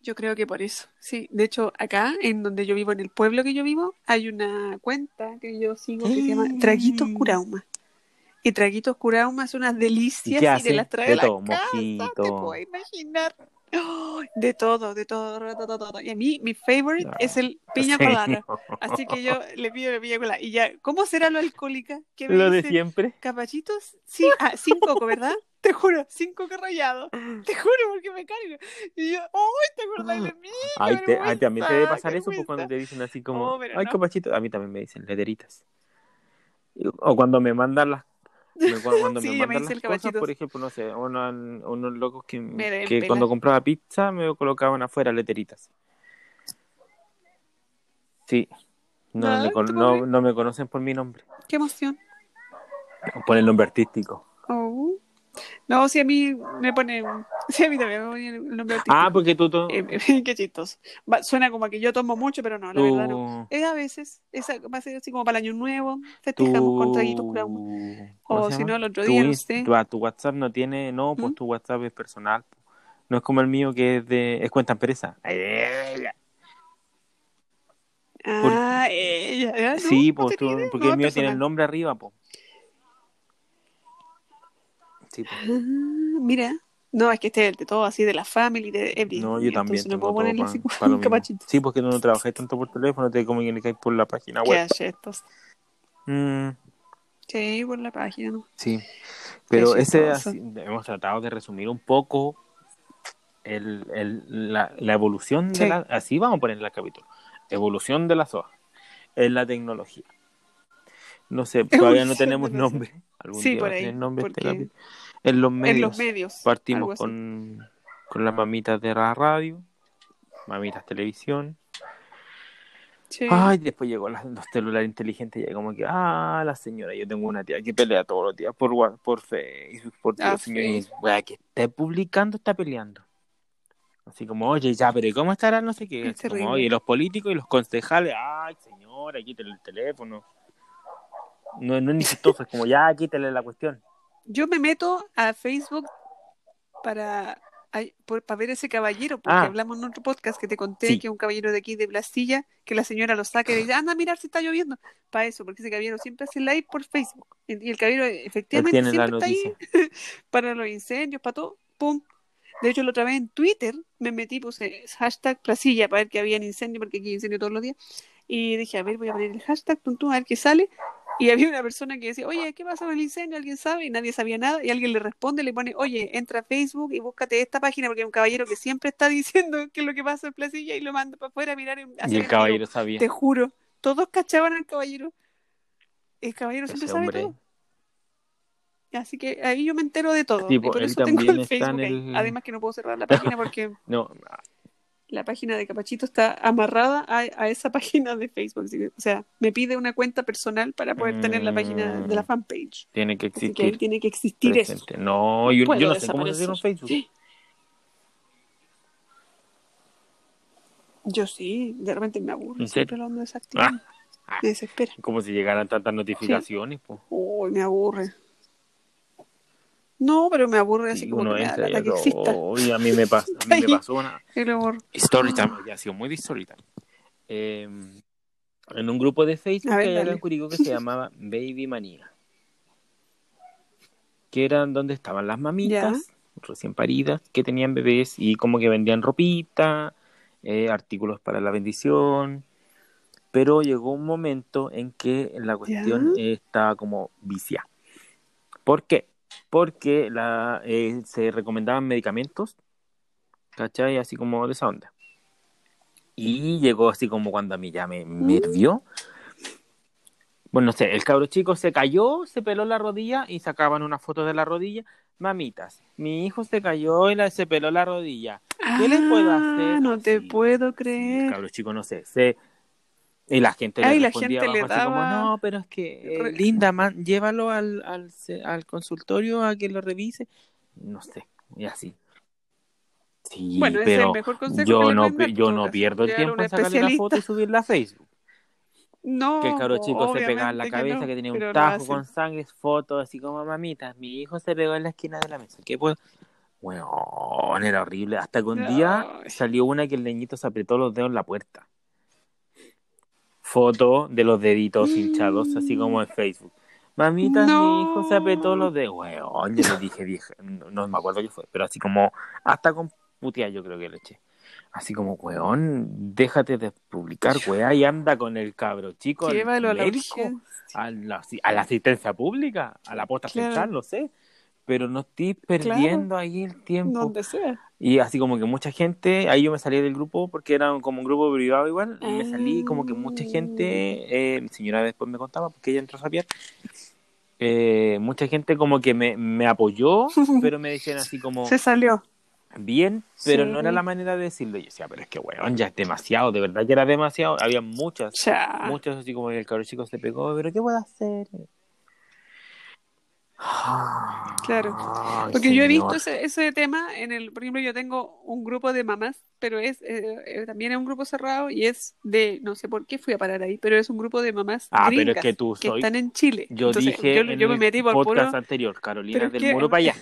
yo creo que por eso, sí. De hecho, acá, en donde yo vivo, en el pueblo que yo vivo, hay una cuenta que yo sigo que se llama Mm. Traguitos Curauma. Y Traguitos Curauma ¿Y delicias qué y, te las trae De la todo, casa, te mojito. puedo imaginar. De todo, de todo, de todo, de todo. Y a mí, mi favorite Ah, es el piña Sí. colada. Así que yo le pido la piña colada. Y ya, ¿cómo será lo alcohólica? ¿Qué me Lo de siempre. ¿Capachitos? Sí, ah, sin coco, ¿verdad? Te juro, sin coco rallado. Te juro, porque me cargo. Y yo, ¡ay, te acordás de mí! ¡Qué Ay, te, ay, también te debe pasar eso pues, cuando te dicen así como, Oh, ay, no. capachito. A mí también me dicen lederitas. Y- O cuando me mandan las. Me- cu- Cuando Sí, me me mandan dice las el cosas, por ejemplo, no sé, uno- unos locos que, Me que cuando compraba pizza me colocaban afuera leteritas. Sí. No, Ay, me, con- ¿te no, no me conocen por mi nombre, ¡Qué emoción! por el nombre artístico. No, si a mí me ponen. Sí, a mí también me ponen el nombre artístico. Ah, porque tú, tú, Eh, qué chistoso. Va, suena como a que yo tomo mucho, pero no, la tú- verdad no. Es a veces, es a- va a ser así como para el año nuevo, festejamos con traguitos. ¿cómo O si no, el otro día, no sé. tu, tu WhatsApp no tiene, no, pues ¿Mm? tu WhatsApp es personal. No es como el mío que es de, es cuenta empresa. Ah, ella. no, sí, no pues tú- porque el mío tiene el nombre arriba, pues. Sí. Ah, mira. No, es que este es el de todo, así de la family, de everything. No, yo también Entonces no puedo ponerle. Sí, porque tú no trabajáis tanto por teléfono, te comunicáis por la página Qué web. estos. Mm, Sí, por la página, ¿no? sí. Pero ese así, hemos tratado de resumir un poco el, el- la, la evolución de la, así vamos a poner el capítulo. Evolución de la SOA en la tecnología. No sé, todavía no tenemos nombre. Algún Sí, día por ahí, nombre este porque- capítulo. En los En medios. los medios. algo Partimos con, con las mamitas de la radio, mamitas televisión. Sí. Ay, después llegó la- los celulares inteligentes y ya como que, ah, la señora, yo tengo una tía que pelea todos los días por, por Facebook, por Ah, Dios, señor, y Facebook. wea, que esté publicando, está peleando. Así como, oye, ya, pero ¿y cómo estará? No sé qué. Es como, oye, los políticos y los concejales, ay, señora, quítale el teléfono. No, no es ni chistoso, es como, ya, quítale la cuestión. Yo me meto a Facebook para, para ver ese caballero, porque Ah. hablamos en otro podcast que te conté Sí. que un caballero de aquí de Blastilla, que la señora lo saca y dice, anda a mirar si está lloviendo. Para eso, porque ese caballero siempre hace live por Facebook. Y el caballero Él efectivamente siempre está ahí para los incendios, para todo. ¡Pum! De hecho, la otra vez en Twitter me metí, puse hashtag Placilla para ver que había incendio, porque aquí hay incendio todos los días. Y dije, a ver, voy a poner el hashtag, tum, tum, a ver qué sale. Y había una persona que decía, oye, ¿qué pasa con el incendio? ¿Alguien sabe? Y nadie sabía nada. Y alguien le responde, le pone, oye, entra a Facebook y búscate esta página, porque hay un caballero que siempre está diciendo qué es lo que pasa en Placilla y lo manda para afuera a mirar. Y hacer el caballero vivo. sabía. Te juro, todos cachaban al caballero. El caballero siempre Ese sabe hombre. todo. Así que ahí yo me entero de todo. Sí, y por eso tengo el Facebook ahí. el- Además que no puedo cerrar la página porque No, la página de Capachito está amarrada a, a esa página de Facebook. O sea, me pide una cuenta personal para poder tener la página de la Mm. fanpage. tiene que Así que ahí existir. tiene que existir eso. No, yo, no sé cómo se hace un Facebook. Sí. Yo sí, de repente me aburro. ¿En Siempre lo ando desactivando. Ah. Me desespera. Como si llegaran tantas notificaciones. pues. Uy, me aburre. No, pero me aburre así Y como uno que me da entra y otro, exista. "Uy, a mí me, pas- a mí me Ahí. pasó una El amor. story time, ya ha sido muy de eh, en un grupo de Facebook ver, que había en Curicó que se llamaba Baby Manía. Que eran donde estaban las mamitas recién paridas que tenían bebés y como que vendían ropita, eh, artículos para la bendición. Pero llegó un momento en que la cuestión eh, estaba como viciada. ¿Por qué? Porque la, eh, se recomendaban medicamentos, ¿cachai? Así como de esa onda. Y llegó así como cuando a mí ya me, me hirvió. Bueno, no sé, el cabro chico se cayó, se peló la rodilla y sacaban una foto de la rodilla. Mamitas, mi hijo se cayó y la, se peló la rodilla. ¿Qué les puedo Ah, hacer? No te Sí, puedo El creer. cabro chico, no sé, se... Y la gente le Ay, la gente le así como, daba- no, pero es que, eh, linda, man, llévalo al, al, al consultorio a que lo revise. No sé, y así. Sí, Bueno, ese es el pero mejor consejo que yo no, yo no pierdo el tiempo en sacarle la foto y subirla a Facebook. No, Que el cabro chico se pegaba en la cabeza, no, que, tenía pero un tajo con sangre, fotos así como mamitas. Mi hijo se pegó en la esquina de la mesa. ¿Qué puedo? Bueno, era horrible. Hasta que un día Ay. salió una que el niñito se apretó los dedos en la puerta. Foto de los deditos hinchados, así como en Facebook. Mamitas, mi hijo se apretó los dedos. Weón, yo le dije, dije, no, no me acuerdo qué fue, pero así como, hasta con putear yo creo que le eché. Así como, weón, déjate de publicar, weá, y anda con el cabro chico al Llévalo a la médico, urgencia. a la, a la asistencia pública, a la posta Claro. central, no sé. Pero no estoy perdiendo ahí el tiempo. Donde sea. Y así como que mucha gente, ahí yo me salí del grupo porque era como un grupo privado igual, y me salí como que mucha gente, eh, mi señora después me contaba porque ella entró a sapiar, eh, mucha gente como que me, me apoyó, pero me decían así como, Se salió. bien, pero Sí. no era la manera de decirlo. Yo decía, pero es que weón, ya es demasiado, de verdad que era demasiado, había muchas, muchas así como que el cabro chico se pegó, pero ¿qué puedo hacer? Claro. Ay, Porque yo he visto ese, ese tema en el, por ejemplo, yo tengo un grupo de mamás, pero es eh, eh, también es un grupo cerrado y es de, no sé por qué fui a parar ahí, pero es un grupo de mamás Ah, pero es que tú soy- están en Chile. Yo Entonces, dije yo, en yo me el metí por podcast puro, anterior, Carolina Pero del que- Muro para allá.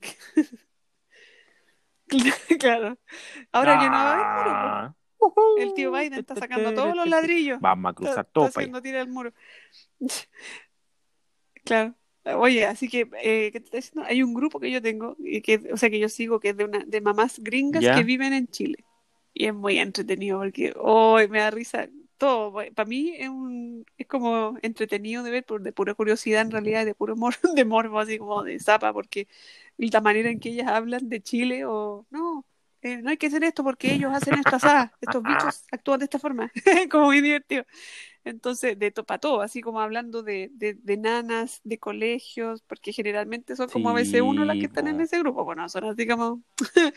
claro. Ahora que no va muro, Ah. el tío Biden está sacando todos los ladrillos. Vamos a Está, cruzar está todo allá. haciendo tira el muro. Claro. Oye, así que, eh, ¿qué te estoy diciendo? Hay un grupo que yo tengo, y que, o sea, que yo sigo, que es de, una, de mamás gringas ¿Ya? que viven en Chile. Y es muy entretenido porque, hoy me da risa todo. Para mí es, un, es como entretenido de ver, por, de pura curiosidad en realidad, de puro mor, de morbo, así como de zapa, porque la manera en que ellas hablan de Chile o no. eh, no hay que hacer esto porque ellos hacen esto así, estos bichos actúan de esta forma, como muy divertido. Entonces, de para todo, así como hablando de, de, de nanas, de colegios, porque generalmente son como a veces uno las que están en ese grupo, bueno, son así como...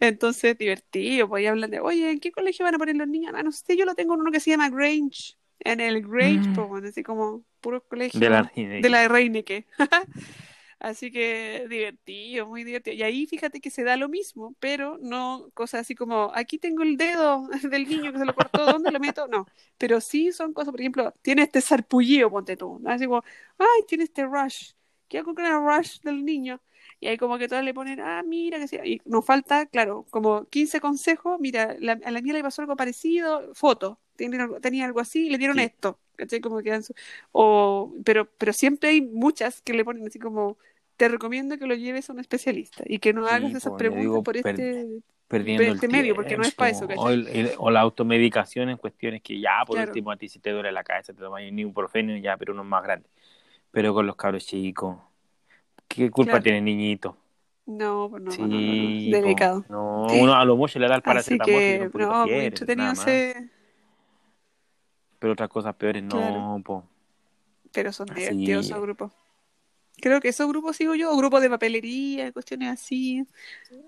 Entonces, divertido, pues ahí hablan de, oye, ¿en qué colegio van a poner los niños? Ah, no sé, yo lo tengo en uno que se llama Grange, en el Grange, Mm. pues así como puro colegio De la de la Reineke. Así que divertido, muy divertido. Y ahí fíjate que se da lo mismo, pero no cosas así como, aquí tengo el dedo del niño que se lo cortó, ¿dónde lo meto? No, pero sí son cosas, por ejemplo, tiene este sarpullido, ponte tú. Así como, ay, tiene este rush, ¿qué hago con el rush del niño? Y ahí como que todas le ponen, ah, mira, que. Y nos falta, claro, como 15 consejos, mira, la- a la mía le pasó algo parecido, foto, tenía algo así y le dieron Sí. esto, ¿cachai? Como que su- o, pero, pero siempre hay muchas que le ponen así como, te recomiendo que lo lleves a un especialista y que no Sí, hagas esas preguntas digo, por per- este... perdiendo este medio, porque no es pa' eso, o, el- el- o la automedicación en cuestiones que ya por Claro. último a ti si te duele la cabeza te tomas un ibuprofeno ya pero uno es más grande pero con los cabros chicos qué culpa Claro. tiene el niñito No, pues no, sí no, no, no, delicado. no uno a lo mucho le da el paracetamol que, no puede no, muy fiebre, entretenido ese, pero otras cosas peores no Claro. po. pero son Así divertidos es. esos grupos. Creo que esos grupos sigo yo, grupos de papelería, cuestiones así,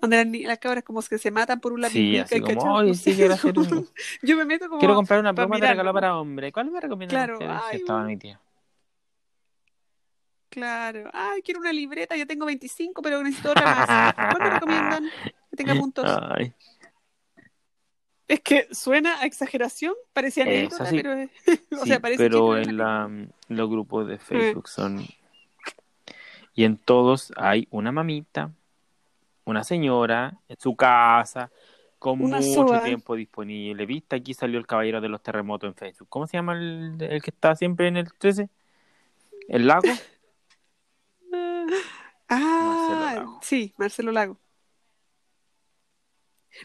donde las, las cabras como que se matan por un lápiz sí así como oye sí quiero hacer un- Yo me meto como quiero comprar una pluma de regalo para hombre ¿cuál me recomiendan Claro, ustedes? Ay, estaba mi tía Claro, ay, quiero una libreta, yo tengo 25, pero necesito otra más. ¿Cuál me recomiendan? Que tenga puntos. Ay, Es que suena a exageración, parecía anécdota, sí. pero, o Sí, sea, parece pero en la, los grupos de Facebook son... Y en todos hay una mamita, una señora, en su casa, con Una mucho tiempo disponible. ¿Viste? Aquí salió el Caballero de los Terremotos en Facebook. ¿Cómo se llama el, el que está siempre en el 13? ¿El lago? Ah, Lago. sí, Marcelo Lago.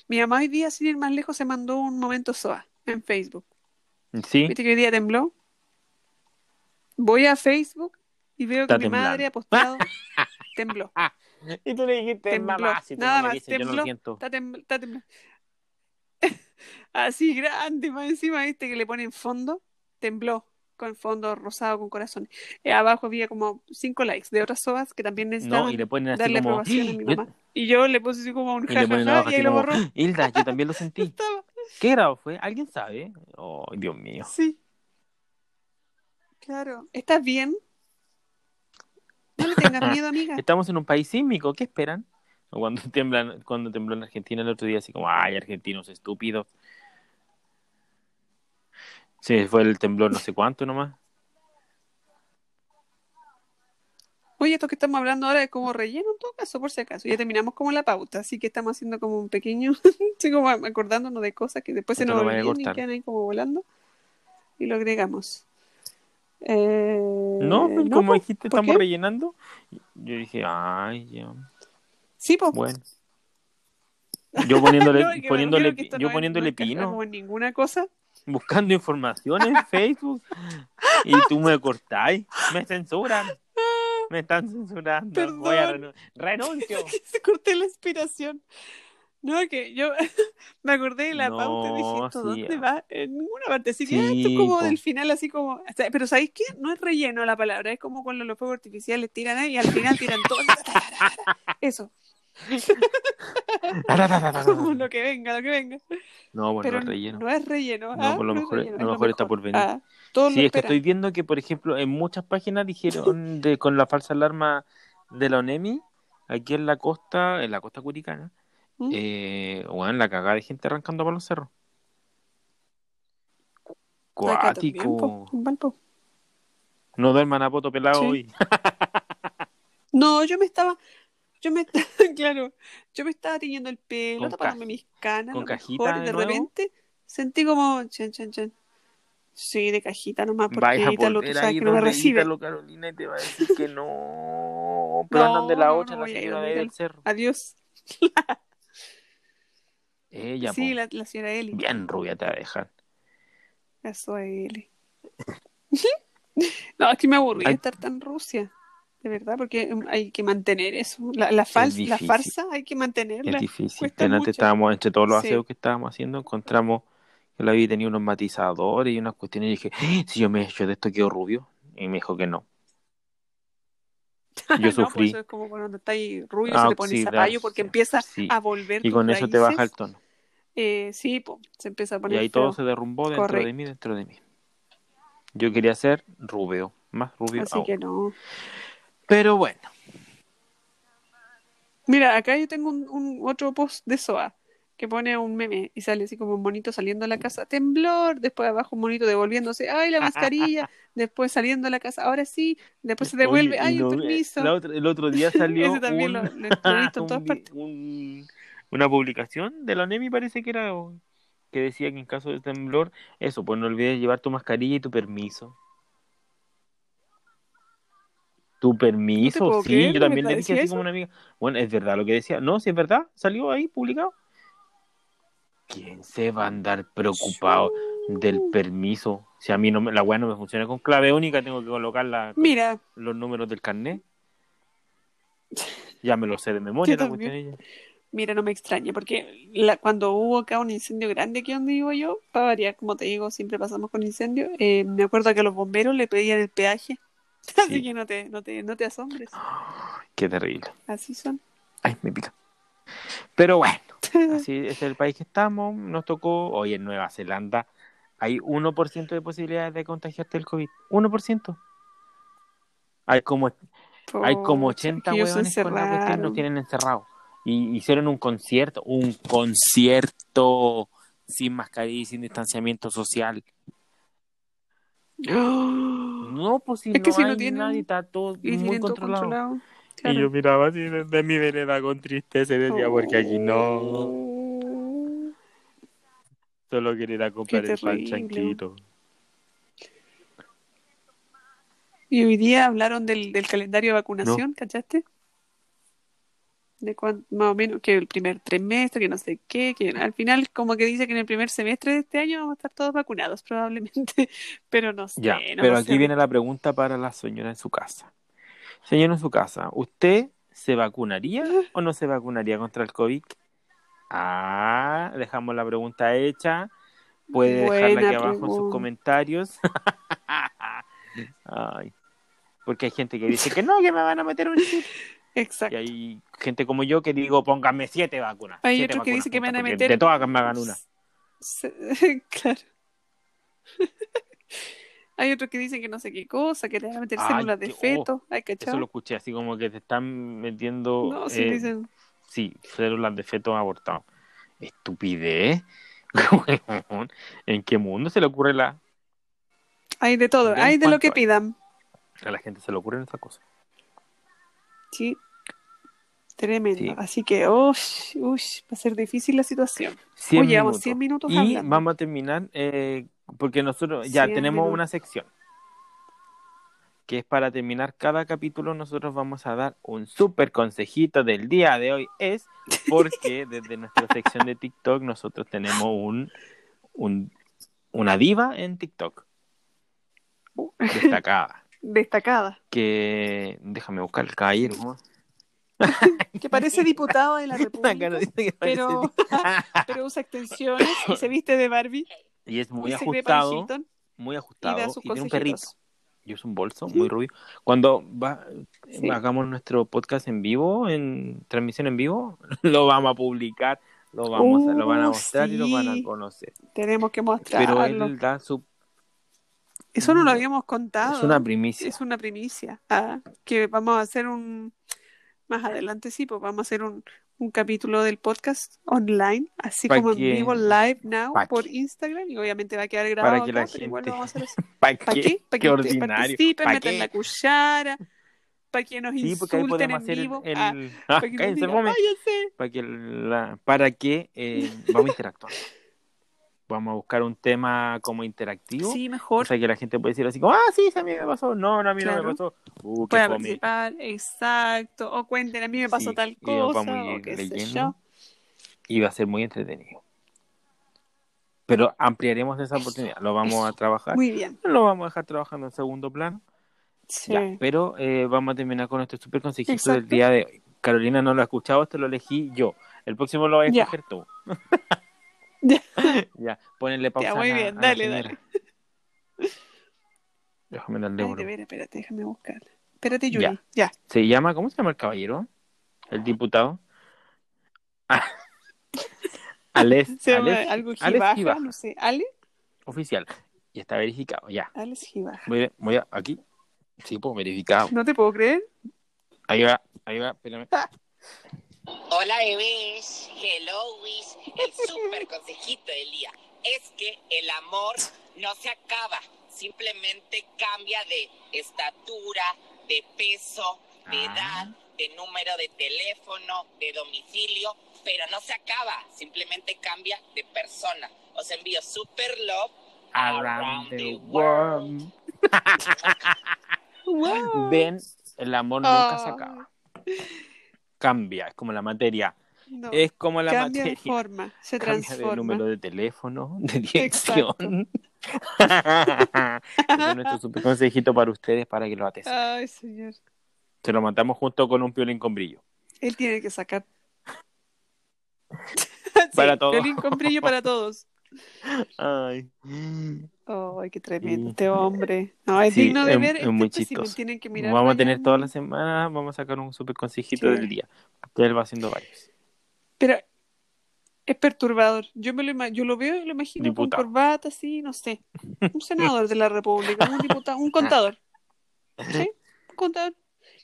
Mi mamá hoy día, sin ir más lejos, se mandó un momento SOA en Facebook. Sí. ¿Viste que hoy día tembló? Voy a Facebook y veo que mi madre ha posteado tembló. Y tú le dijiste, Tembló. mamá, si Nada más, dices, yo no lo tembló. siento. Está, tem- está temblando. Así grande, más encima, viste que le ponen fondo, tembló, con fondo rosado con corazón. Eh, abajo había como cinco likes de otras soas que también necesitaban No, y le ponen así darle como... aprobación a mi Yo- mamá. Y yo le puse así como un Y jajaja y lo borró. Hilda, yo también lo sentí. Estaba, ¿Qué grado fue? ¿Alguien sabe? Oh, Dios mío. sí. Claro. ¿Estás bien? No le tengas miedo, amiga. Estamos en un país sísmico, ¿qué esperan? Cuando temblan, cuando tembló en Argentina el otro día, así como, ay, argentinos estúpidos. Sí, fue el temblor no sé cuánto nomás. Oye, esto que estamos hablando ahora es como relleno en todo caso, por si acaso. Ya terminamos como la pauta, así que estamos haciendo como un pequeño, como acordándonos de cosas que después se nos olvidan y quedan ahí como volando. Y lo agregamos. Eh, No, como po, dijiste, ¿por estamos qué? rellenando. Yo dije, ay, ya, Sí, pues. bueno. Yo poniéndole, No, poniéndole, yo no poniéndole pino, como en ninguna cosa. buscando información en Facebook. Y tú me cortáis, me censuran. Me están censurando. Perdón. Voy a renu- renuncio. Se corté la inspiración. No, que yo me acordé de la No, pauta y dije, ¿esto sí, dónde ah. va? En ninguna parte. Así que Sí, ah, esto es como po. del final, así como. o sea, pero ¿sabéis qué? No es relleno la palabra, es como cuando los fuegos artificiales tiran ahí y al final tiran todo. Eso, como lo que venga, lo que venga. No, bueno, pero es relleno. no es relleno. No, ah, por lo no mejor- lo mejor está por venir. Ah, todos Sí, lo es que estoy viendo que, por ejemplo, en muchas páginas dijeron de, con la falsa alarma de la ONEMI, aquí en la costa, en la costa curicana, ¿Mm? eh, bueno, la cagada de gente arrancando para los cerros. Cuático. No duerman a poto pelado Sí. hoy. No, yo me estaba, yo me claro, yo me estaba tiñendo el pelo, tapándome mis canas, con lo cajita mejor, de de repente sentí como chan, chan, chan. Sí, de cajita nomás, porque Vaya a Ítalo, tú sabes ahí que no me recibe. Ítalo, Carolina, y te va a decir que no. Pero No, andan de la otra, no la señora ahí del cerro. Adiós. Ella, sí, la, la señora Eli. bien rubia te va a dejar. Eso es Eli. no, es que me aburrí Ay. estar tan Rusia. De verdad, porque um, hay que mantener eso. La, la, la farsa hay que mantenerla. Es difícil. antes estábamos, entre todos los Sí. aseos que estábamos haciendo, encontramos la vi tenía unos matizadores y unas cuestiones. Y dije, "Ah, si yo me echo de esto, quedo rubio. Y me dijo que no. Yo No, pues sufrí. eso es como cuando está ahí rubio, Ah, se le pone oxidarse, zapallo porque empieza sí. a volver Y con eso te baja el tono. Eh, sí, po, se empieza a Y poner ahí feo. todo se derrumbó dentro de mí, dentro de mí. Yo quería ser rubio, más rubio Así aún. que no. Pero bueno, Mira, acá yo tengo un, un otro post de SOA que pone un meme y sale así como un monito saliendo de la casa, temblor, después abajo un monito devolviéndose, ay, la mascarilla, después saliendo de la casa, ahora sí, después se devuelve, Oye, ay, no, un eh, permiso. el otro día salió Ese también un- lo, lo he visto en todas un- partes. un- una publicación de la ONEMI parece que era que decía que en caso de temblor, eso, pues no olvides llevar tu mascarilla y tu permiso. Tu permiso, sí, creer, yo ¿de también le dije así como una amiga. Bueno, es verdad lo que decía. No, si es verdad, salió ahí publicado. ¿Quién se va a andar preocupado del permiso? Si a mí no me, la weá no me funciona con clave única, tengo que colocar la, Mira, los números del carnet. Ya me lo sé de memoria la cuestión. Mira, no me extraña, porque la- cuando hubo acá un incendio grande aquí donde vivo yo, para variar, como te digo, siempre pasamos con incendio, eh, me acuerdo que a los bomberos le pedían el peaje, así Sí. que no te, no te, no te asombres, Qué terrible. así son. Ay, me pica. Pero bueno, así es el país que estamos. Nos tocó, hoy en Nueva Zelanda hay 1% de posibilidades de contagiarte del COVID. 1%. Hay como, hay como Pucha, 80 que ellos se hueones con la cuestión nos tienen encerrados. Y hicieron un concierto, un concierto sin mascarilla y sin distanciamiento social. No, pues si Es que no si no hay tienen- nadie, está todo muy todo controlado. Y yo miraba así desde mi vereda con tristeza y decía, porque aquí no. Oh. Solo quiere ir a comprar el pan chanquito. Y hoy día hablaron del, del calendario de vacunación, ¿cachaste? De cuán- más o menos que el primer trimestre, que no sé qué, que al final como que dice que en el primer semestre de este año vamos a estar todos vacunados probablemente, pero no sé. Ya, no pero aquí viene la pregunta para la señora en su casa. Señora en su casa, ¿usted se vacunaría o no se vacunaría contra el COVID? Ah, dejamos la pregunta hecha. Puede dejarla aquí abajo en sus comentarios. Ay, porque hay gente que dice que no, que me van a meter un chip. Y Exacto. hay gente como yo que digo, pónganme siete vacunas. Hay siete otro que vacunas dice que me van a meter- De todas me hagan una. Claro. Hay otros que dicen que no sé qué cosa, que le van a meter Ay, células de oh, feto. Ay, Eso lo escuché, así como que te están metiendo. No, sí eh, dicen. Sí, células de feto abortados. Estupidez. ¿En qué mundo se le ocurre la... Hay de todo, ¿En hay de lo que pidan. A la gente se le ocurren esas cosas. Sí. Tremendo. Sí. Así que, ush, ush, va a ser difícil la situación. 100 Oye, llevamos minutos. 100 minutos Y hablando. vamos a terminar, eh, porque nosotros ya 100 tenemos una sección. Que es para terminar cada capítulo, nosotros vamos a dar un súper consejito del día de hoy. Es porque desde nuestra sección de TikTok nosotros tenemos un, un una diva en TikTok Uh, destacada. Destacada. que déjame buscar el ¿no? Que parece diputado de la República, pero, pero usa extensiones y se viste de Barbie. Y es muy y ajustado muy y ajustado y, sus tiene un perrito y usa un bolso muy rubio cuando va Sí. hagamos nuestro podcast en vivo en transmisión en vivo lo vamos a publicar lo vamos a, lo van a Uh, mostrar y lo van a conocer Tenemos que pero mostrarlo. él da su Eso no lo habíamos contado. es una primicia Es una primicia. Ah, que vamos a hacer un. Más adelante, sí, pues vamos a hacer un, un capítulo del podcast online, así como en vivo, live now, por que- Instagram, y obviamente va a quedar grabado que acá, la igual gente- lo vamos a hacer. ¿para ¿Para qué? qué? Para qué que ordinario participen, ¿para metan qué? la cuchara, para que nos sí insulten en el, vivo. el- Ah, Ah, para que nos cállense, digan, para que, la- para que eh, vamos a interactuar. Vamos a buscar un tema como interactivo. Sí, O mejor. sea, que la gente puede decir así como, ah, sí, a mí me pasó. No, no, a mí no Claro. me pasó. Uh, qué participar, exacto. O cuenten, a mí me pasó Sí, tal cosa, vamos o qué sé yo. Y va a ser muy entretenido. Pero ampliaremos esa oportunidad. Lo vamos a trabajar. Muy bien. Lo vamos a dejar trabajando en segundo plano. Sí. Ya, pero eh, vamos a terminar con nuestro super consejito del Exacto. día de hoy. Carolina no lo ha escuchado, esto lo elegí yo. El próximo lo vas a escoger tú. Ya. ponenle pausa. Ya, muy a bien, a dale, señora. dale. Déjame darle Ay, uno. espérate, déjame buscarla. Espérate, Yuri. Ya. Ya. Se llama, ¿cómo se llama el caballero? El diputado. Ah. Alex, Se llama Alex- algo Alex Gibaja, Gibaja, no sé. ¿Ale? oficial. Y está verificado, ya. Alex Gibaja. Voy a, voy a- aquí. Sí, pues verificado. No te puedo creer. Ahí va, ahí va, espérame. Hola bebés, hello Wish, el super consejito del día es que el amor no se acaba, simplemente cambia de estatura, de peso, de Ah. edad, de número de teléfono, de domicilio, pero no se acaba, simplemente cambia de persona. Os envío super love Around the world. Wow. Ven, el amor nunca se Ah. acaba. Cambia, es como la materia. No, Es como la cambia de materia. forma, se Cambia de transforma. número de teléfono, de dirección. Es nuestro super consejito para ustedes para que lo atesen. Ay, señor. Se lo mandamos junto con un piolín con brillo. Él tiene que sacar. Para todos. violín con brillo para todos. Ay. Ay, qué tremendo este hombre. No, es Sí, digno de es- ver es este muy chistoso. Tienen que mirar. Vamos a tener toda la semana, vamos a sacar un super consejito Sí. del día. Él va haciendo varios. Pero es perturbador. Yo me lo, yo lo veo y lo imagino Diputado. con corbata, así, no sé. Un senador de la República, un diputado, un contador. ¿Sí? Un contador.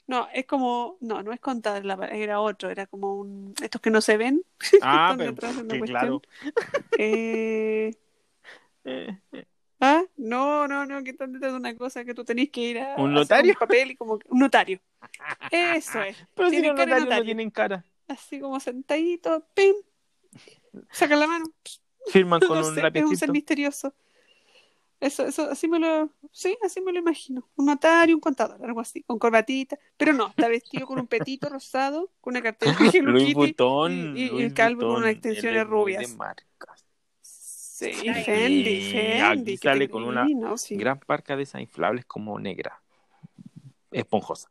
No, es como, no, no es contador, la- era otro, era como un, estos que no se ven. Ah, pero que cuestión. claro. Eh, Eh, ah, no, no, no, que están detrás de una cosa que tú tenés que ir a ¿Un notario? un papel y como un notario. Eso es. Pero si Tienen los cara de notarios no notario. tienen cara. Así como sentadito, pim, sacan la mano. Firman con no un sé, es un ser lapicito. misterioso. Eso, eso, así me lo, sí, así me lo imagino. Un notario, un contador, algo así, con corbatita. Pero no, está vestido con un petito rosado, con una cartera de Hello Louis Kitty y, el calvo con unas extensiones rubias. de marcas. Sí, Ay, Fendi, y Fendi. aquí sale con una sí, no, sí. Gran parca de esas inflables como negra. Esponjosa.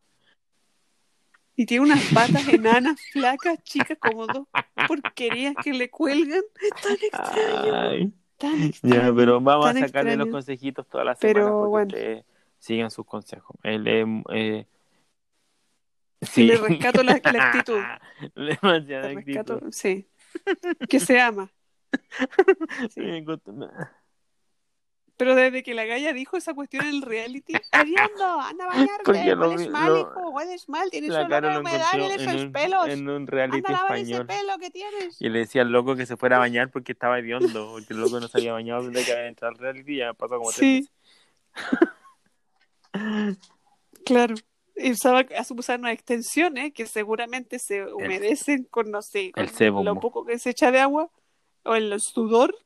Y tiene unas patas enanas, flacas, chicas, como dos porquerías que le cuelgan. Es tan extraño, Ay. Tan Ya, pero vamos a sacarle los consejitos todas las semanas porque bueno. ustedes sigan sus consejos. Él eh, Y le rescato la, la actitud. Demasiada Le actitud. rescato, sí. Que se ama. Sí. Pero desde que la galla dijo esa cuestión en el reality, Ariando, anda a bañarte, hueles mal, hijo, hueles mal, tienes La olor a humedad en esos un, pelos. en un reality Anda a lavar ese pelo que tienes. Y le decía al loco que se fuera a bañar porque estaba hediondo, porque el loco no se había bañado desde que había entrado al reality y ya pasó como tres Sí. meses. Claro. Y usaba, usar unas extensiones que seguramente se humedecen con, no sé, con el lo poco que se echa de agua o el sudor.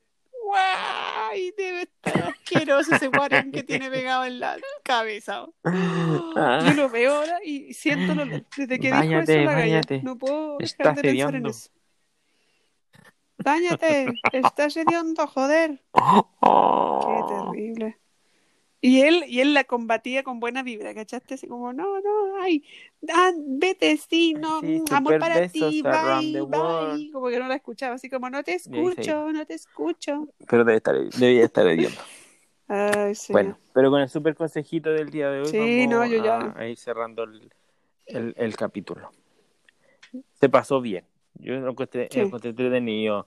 ¡Guay! Debe estar asqueroso ese guarén que tiene pegado en la cabeza. Ah. Yo lo veo ahora y siento olor. Desde que dijo eso la galla, no puedo dejar Estás de pensar en eso. Báñate, estás hediondo, joder. Qué terrible. Y él, y él la combatía con buena vibra, ¿cachaste? Así como, no, no, ay, ah, vete, sí, no, Sí, mm, amor para ti, bye, bye. Como que no la escuchaba, así como, no te ahí se escucho, no te escucho. Pero debe estar, debía estar hediondo. Ay, sí. Bueno, pero con el super consejito del día de hoy Sí, vamos no, yo ya- a, a ir cerrando el, el, el capítulo. Se pasó bien. Yo lo encontré, Sí. lo encontré entretenido.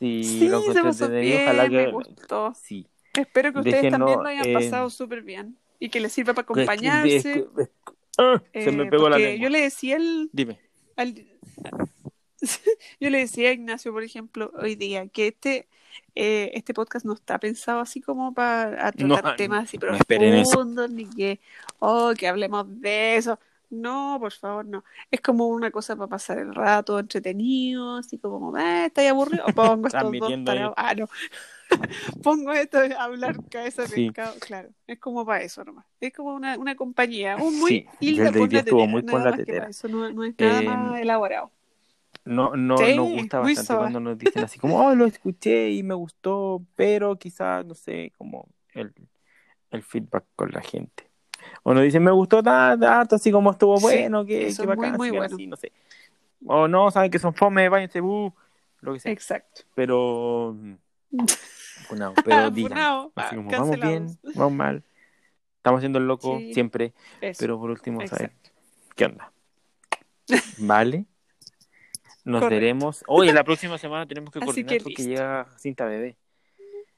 Sí, Sí, lo encontré entretenido. Ojalá me que... gustó. Sí. Espero que ustedes Déjenos, también lo hayan eh, pasado súper bien y que les sirva para acompañarse. es que- es que- ¡Ah! se eh, me pegó la lengua. Yo le decía al, Dime. al- yo le decía a Ignacio, por ejemplo, hoy día, que este, eh, este podcast no está pensado así como para No, tratar temas así no profundos, ni que, oh, que hablemos de eso. No, por favor, no. Es como una cosa para pasar el rato entretenido, así como, eh, ¿estáis aburrido? Pongo estos dos. Ah, no. Pongo esto a hablar cabeza de Sí. pescado. Claro, es como para eso nomás. Es como una, una compañía. Un muy Sí, Hilda el de estuvo muy por la tetera. Eso no, no es nada Eh, más elaborado. No, no Sí, nos gusta muy bastante suave. cuando nos dicen así como, oh, lo escuché y me gustó, pero quizás, no sé, como el, el feedback con la gente. O nos dicen, me gustó tanto, así como estuvo bueno, que, eso que muy, bacán, muy sigan bueno. así, no sé. O no, saben que son fome, váyanse, uh, lo que sea. Exacto. Pero, funao, pero digan, Funao, así ah, como, vamos bien, vamos mal, estamos haciendo el loco Sí. siempre, Eso. pero por último, Exacto. qué onda. ¿Vale? Nos Correcto. veremos. Oye, la próxima semana tenemos que Así coordinar que porque listo. llega cinta bebé.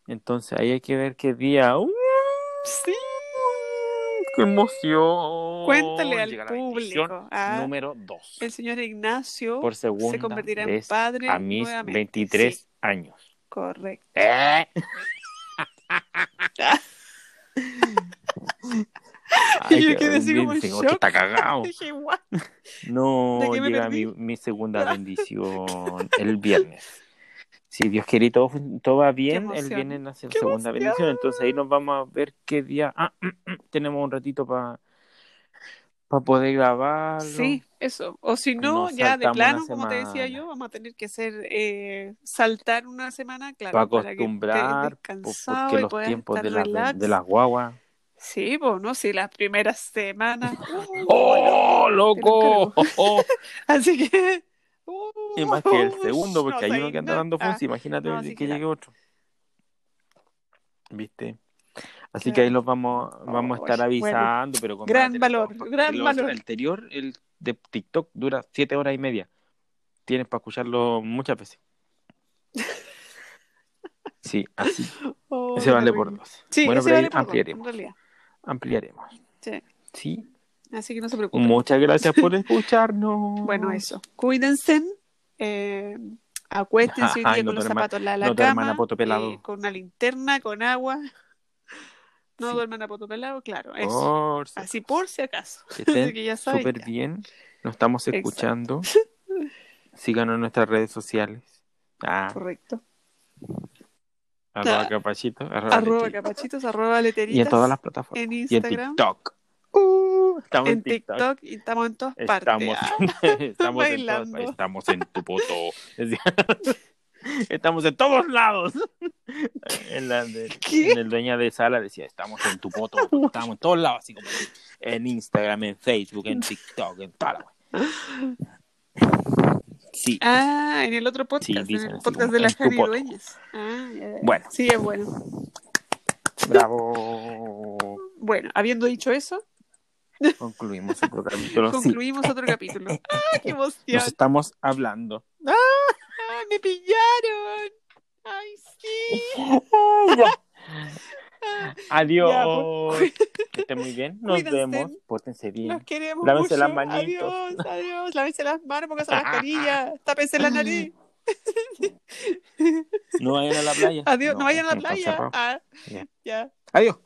Entonces ahí hay que ver qué día. ¡Uh! Sí. ¡Qué emoción! Cuéntale al Llega público. ah, número 2. el señor Ignacio Por se convertirá en padre a mis nuevamente. 23 Sí, años. Correcto. ¡Eh! Y yo quedé así como en digo, shock. que está cagado. Dije, "What?". No, ¿De qué me llega mi, mi segunda bendición el viernes. Si Dios quiere y todo, todo va bien, el viernes nace la ¡Qué segunda emoción! bendición. Entonces ahí nos vamos a ver qué día. Ah, tenemos un ratito para poder grabarlo. Sí, eso. O si no, Nos ya de plano, como te decía yo, vamos a tener que hacer eh, saltar una semana, claro, para para que acostumbrar, po- descansado porque los tiempos de, las relax. de las guaguas. Sí, pues, ¿no? Sí, las primeras semanas. ¡Oh, loco! Pero ¡Oh! Así que. Y más que el uh, segundo, porque no hay uno que anda dando función. Imagínate no, que sí, llegue otro. ¿Viste? Así Claro. que ahí los vamos, vamos a Oh, estar bueno. avisando, pero con Gran valor, gran el valor. El anterior, el de TikTok, dura siete horas y media. Tienes para escucharlo muchas veces. Sí, así. Oh, Ese vale por dos. Sí, bueno, pero vale dos, ampliaremos. Ampliaremos. Sí. Sí. Así que no se preocupen. Muchas gracias por escucharnos. Bueno, eso. Cuídense. Eh, acuéstense hoy Ay, día no con los zapatos en la, la no cama, eh, con una linterna, con agua. No Sí. duerman a poto pelado, claro. Eso. Por si Así por si acaso. Que estén Así que ya saben súper ya. bien. Nos estamos Exacto. escuchando. Síganos en nuestras redes sociales. Ah, Correcto. Arroba Ah. capachito. Arroba, capachitos, arroba leteritas. Y en todas las plataformas. en Y en Instagram. TikTok. Uh, estamos en TikTok y estamos en todas partes. Estamos, Ah, estamos, en todas- estamos en tu poto. Estamos en todos lados. En, la en el dueña de sala decía, estamos en tu poto. Estamos en todos lados, así como en Instagram, en Facebook, en TikTok, en toda la. Sí. Ah, en el otro podcast, Sí, en el podcast de la Javi. Dueñas. Ah. Bueno. Sí, es bueno. Bravo. Bueno, habiendo dicho eso, Concluimos otro capítulo. Sí, concluimos otro capítulo. ¡Ah, qué emoción! nos estamos hablando. ¡Ah, me pillaron! ¡Ay, sí! Adiós. Ya, Que estén muy bien. Nos Cuídense. vemos. Pórtense bien. Los queremos Lávense mucho. las manitos. Adiós, adiós. Lávense las manos, pónganse la mascarilla. Tápense la nariz. No vayan a la playa. Adiós, no, vayan a la playa. Ah, Ya. ya. Adiós.